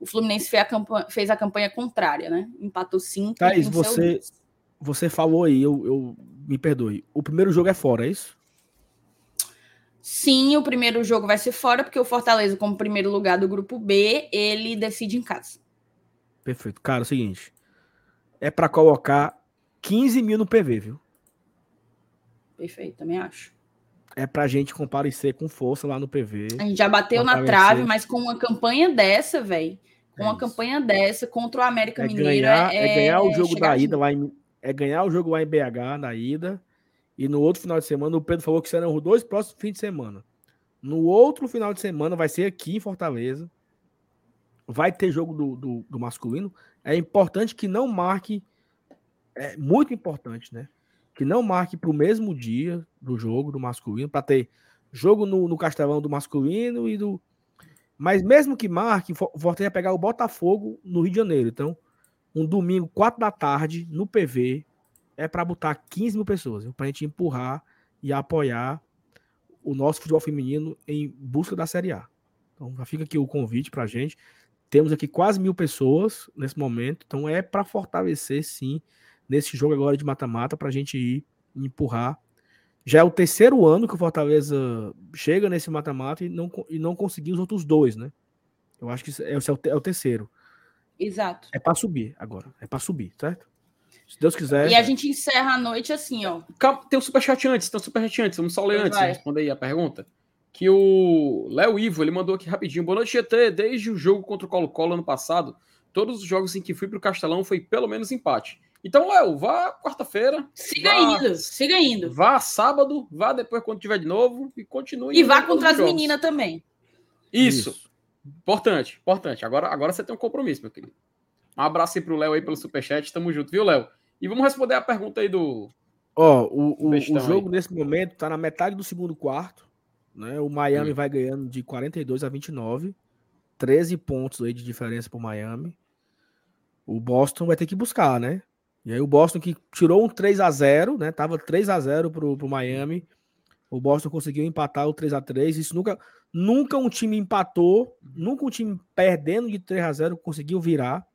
o Fluminense fez a campanha, fez a campanha contrária, né? Empatou cinco. Thaís, você, você falou aí, eu, eu me perdoe. O primeiro jogo é fora, é isso? Sim, o primeiro jogo vai ser fora, porque o Fortaleza, como primeiro lugar do grupo B, ele decide em casa. Perfeito. Cara, é o seguinte: é para colocar 15 mil no PV, viu? Perfeito, também acho é pra gente comparecer com força lá no PV. A gente já bateu na trave, mas com uma campanha dessa, velho. Com é uma campanha dessa contra o América é Mineiro. Ganhar, é, é, ganhar o jogo da ida lá em. É ganhar o jogo lá em BH na ida. E no outro final de semana, o Pedro falou que serão os dois próximos fins de semana. No outro final de semana, vai ser aqui em Fortaleza. Vai ter jogo do, do, do masculino. É importante que não marque. É muito importante, né? que não marque para o mesmo dia do jogo do masculino, para ter jogo no, no Castelão do masculino e do. Mas mesmo que marque, voltei a pegar o Botafogo no Rio de Janeiro. Então, um domingo, 4 da tarde, no PV, é para botar 15 mil pessoas, para a gente empurrar e apoiar o nosso futebol feminino em busca da Série A. Então, já fica aqui o convite para a gente. Temos aqui quase mil pessoas nesse momento, então é para fortalecer, sim, nesse jogo agora de mata-mata para a gente ir empurrar Já é o terceiro ano que o Fortaleza chega nesse mata-mata e não, e não conseguiu os outros dois, né? Eu acho que esse é, o, é o terceiro. Exato. É para subir agora. É para subir, certo? Se Deus quiser. E a gente encerra a noite assim, ó. Calma, tem o um superchat antes, tem um superchat antes. Vamos só ler antes, responder aí a pergunta. Que o Léo Ivo, ele mandou aqui rapidinho. Boa noite, GT. Desde o jogo contra o Colo-Colo ano passado, todos os jogos em que fui pro Castelão foi pelo menos empate. Então, Léo, vá quarta-feira. Siga vá, indo, siga indo. Vá sábado, vá depois quando tiver de novo e continue. E vá contra as meninas também. Isso. Isso. Importante, importante. Agora, agora você tem um compromisso, meu querido. Um abraço aí pro Léo aí pelo superchat. Tamo junto, viu, Léo? E vamos responder a pergunta aí do. Ó, o, o, o jogo aí. nesse momento tá na metade do segundo quarto. Né? O Miami hum. vai ganhando de 42 a 29. 13 pontos aí de diferença pro Miami. O Boston vai ter que buscar, né? E aí o Boston que tirou um 3 a 0 né? Tava 3 a 0 pro, pro Miami. O Boston conseguiu empatar o 3 a 3 Isso nunca, nunca um time empatou, nunca um time perdendo de 3 a 0 conseguiu virar.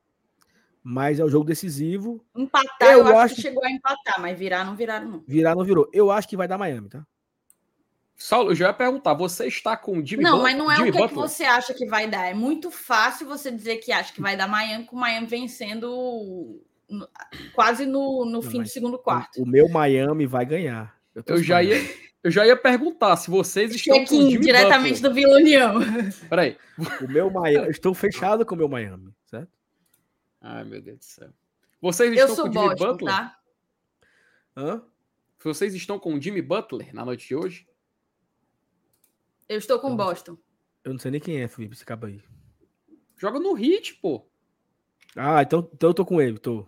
Mas é o jogo decisivo. Empatar, eu, eu acho que chegou a empatar, mas virar não viraram, não. Virar não virou. Eu acho que vai dar Miami, tá? Saulo, eu já ia perguntar, você está com o Jimmy Não, mas não é Jimmy o que, é que, você acha que vai dar. É muito fácil você dizer que acha que vai dar Miami, com o Miami vencendo quase no, no fim do segundo quarto. O, o, meu Miami vai ganhar. Eu, eu já ia, eu já ia perguntar se vocês estão com o Jimmy diretamente Butler. do Vila União. Peraí. O meu Miami, estou fechado com o meu Miami? Ai, meu Deus do céu. Vocês estão com o Jimmy Butler? Tá? Hã? Vocês estão com o Jimmy Butler na noite de hoje? Eu estou com o Boston. Eu não sei nem quem é, Felipe, esse cabo aí. Joga no Hit, pô. Ah, então, então eu tô com ele, tô.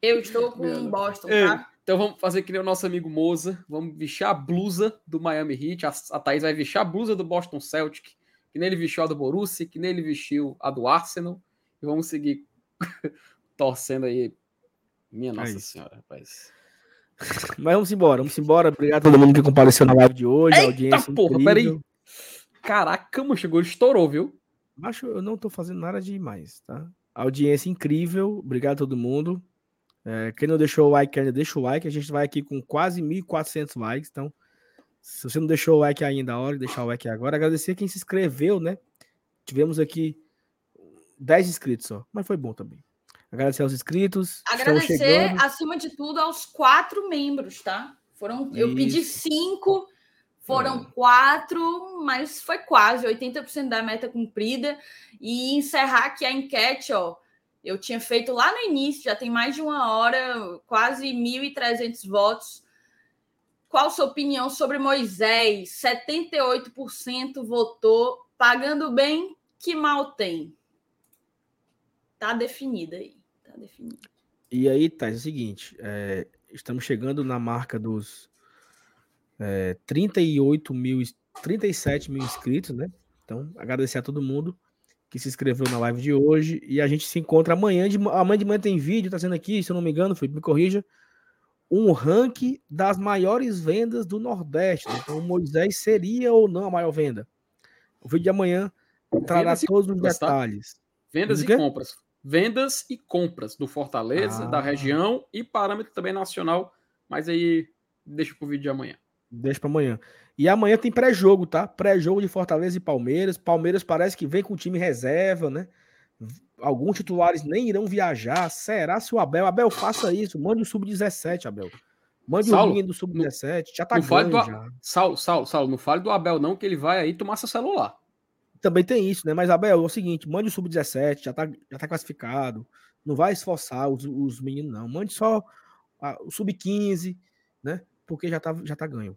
Eu estou com o Boston, tá? Então vamos fazer que nem o nosso amigo Moza. Vamos vestir a blusa do Miami Heat. A, a Thaís vai vestir a blusa do Boston Celtic. Que nem ele vestiu a do Borussia, que nem ele vestiu a do Arsenal. E vamos seguir torcendo aí. Minha é Nossa é Senhora, rapaz. Mas vamos embora, vamos embora. Obrigado a todo mundo que compareceu na live de hoje. Eita, audiência porra, peraí. Caraca, meu, chegou, estourou, viu? Acho eu não tô fazendo nada demais, tá? Audiência incrível. Obrigado a todo mundo. É, quem não deixou o like ainda, deixa o like. A gente vai aqui com quase 1.400 likes. Então, se você não deixou o like ainda, a hora de deixar o like agora. Agradecer quem se inscreveu, né? Tivemos aqui 10 inscritos só, mas foi bom também. Agradecer aos inscritos. Agradecer, acima de tudo, aos quatro membros, tá? Foram, eu pedi cinco, foram é. quatro, mas foi quase 80% da meta cumprida. E encerrar aqui a enquete, ó. Eu tinha feito lá no início, já tem mais de uma hora, quase 1.300 votos. Qual sua opinião sobre Moisés? 78% votou. Pagando bem, que mal tem? Tá definida aí. Tá definido. E aí, tá, é o seguinte: é, estamos chegando na marca dos é, 38 mil, 37 mil inscritos, né? Então, agradecer a todo mundo que se inscreveu na live de hoje. E a gente se encontra amanhã. De, amanhã de manhã tem vídeo, tá sendo aqui, se eu não me engano, Felipe, me corrija. Um ranking das maiores vendas do Nordeste. Né? Então, o Moisés seria ou não a maior venda? O vídeo de amanhã trará todos os tá? detalhes. Vendas e compras vendas e compras do Fortaleza, ah. da região e parâmetro também nacional. Mas aí deixa pro vídeo de amanhã. Deixa para amanhã. E amanhã tem pré-jogo, tá? Pré-jogo de Fortaleza e Palmeiras. Palmeiras parece que vem com o time reserva, né? Alguns titulares nem irão viajar. Será se o Abel. Abel, faça isso. Mande o sub-17, Abel. Mande Saulo, o menino do sub-17. Já tá ganhando do... já. Saulo, Saulo, Saulo, não fale do Abel, não, que ele vai aí tomar seu celular também tem isso, né? Mas, Abel, é o seguinte: mande o sub-17, já tá, já tá classificado. Não vai esforçar os, os meninos, não. Mande só a, o sub-15, né? Porque já tá, já tá ganho.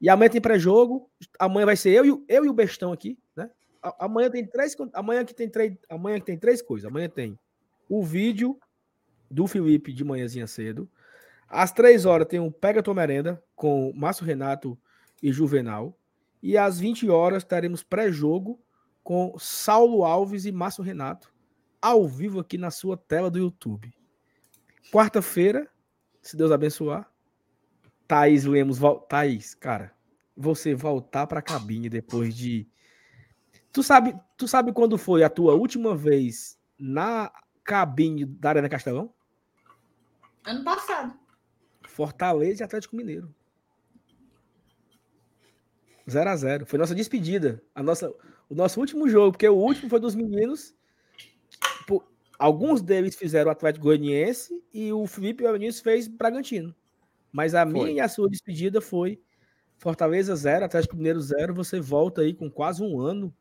E amanhã tem pré-jogo. Amanhã vai ser eu e, eu e o Bestão aqui, né? Amanhã tem três. Amanhã que tem três. Amanhã que tem três coisas. Amanhã tem o vídeo do Felipe de manhãzinha cedo. Às três horas tem o Pega Tua Merenda com Márcio Renato e Juvenal. E às 20 horas teremos pré-jogo com Saulo Alves e Márcio Renato, ao vivo aqui na sua tela do YouTube. Quarta-feira, se Deus abençoar, Thaís Lemos, Thaís, cara, você voltar para a cabine depois de. Tu sabe, tu sabe quando foi a tua última vez na cabine da Arena Castelão? Ano passado. Fortaleza e Atlético Mineiro. 0 a 0 Foi nossa despedida. A nossa, o nosso último jogo, porque o último foi dos meninos. alguns deles fizeram o Atlético Goianiense e o Felipe Vinícius fez Bragantino. Mas a foi. minha e a sua despedida foi Fortaleza 0, Atlético Mineiro 0. Você volta aí com quase um ano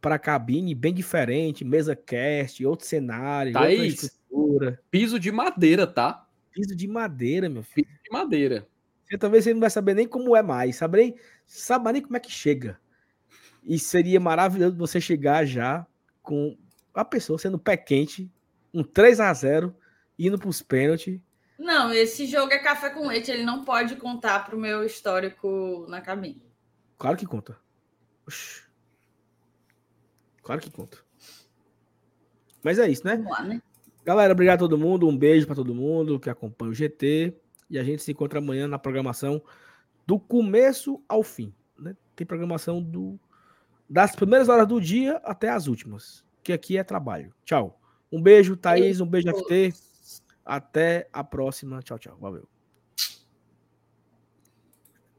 para a cabine, bem diferente, mesa cast, outro cenário, Thaís, outra estrutura. Piso de madeira, tá? Piso de madeira, meu filho. Piso de madeira. Você talvez você não vai saber nem como é mais, sabe nem, sabe nem como é que chega. E seria maravilhoso você chegar já com a pessoa sendo pé quente, um 3 a 0 indo para os pênaltis. Não, esse jogo é café com leite, ele não pode contar para o meu histórico na cabine. Claro que conta. Oxi. Claro que conta. Mas é isso, né? Lá, né? Galera, obrigado a todo mundo. Um beijo para todo mundo que acompanha o GT. E a gente se encontra amanhã na programação do começo ao fim. Né? Tem programação do, das primeiras horas do dia até as últimas. Que aqui é trabalho. Tchau. Um beijo, Thaís. Um beijo, FT. Até a próxima. Tchau, tchau. Valeu.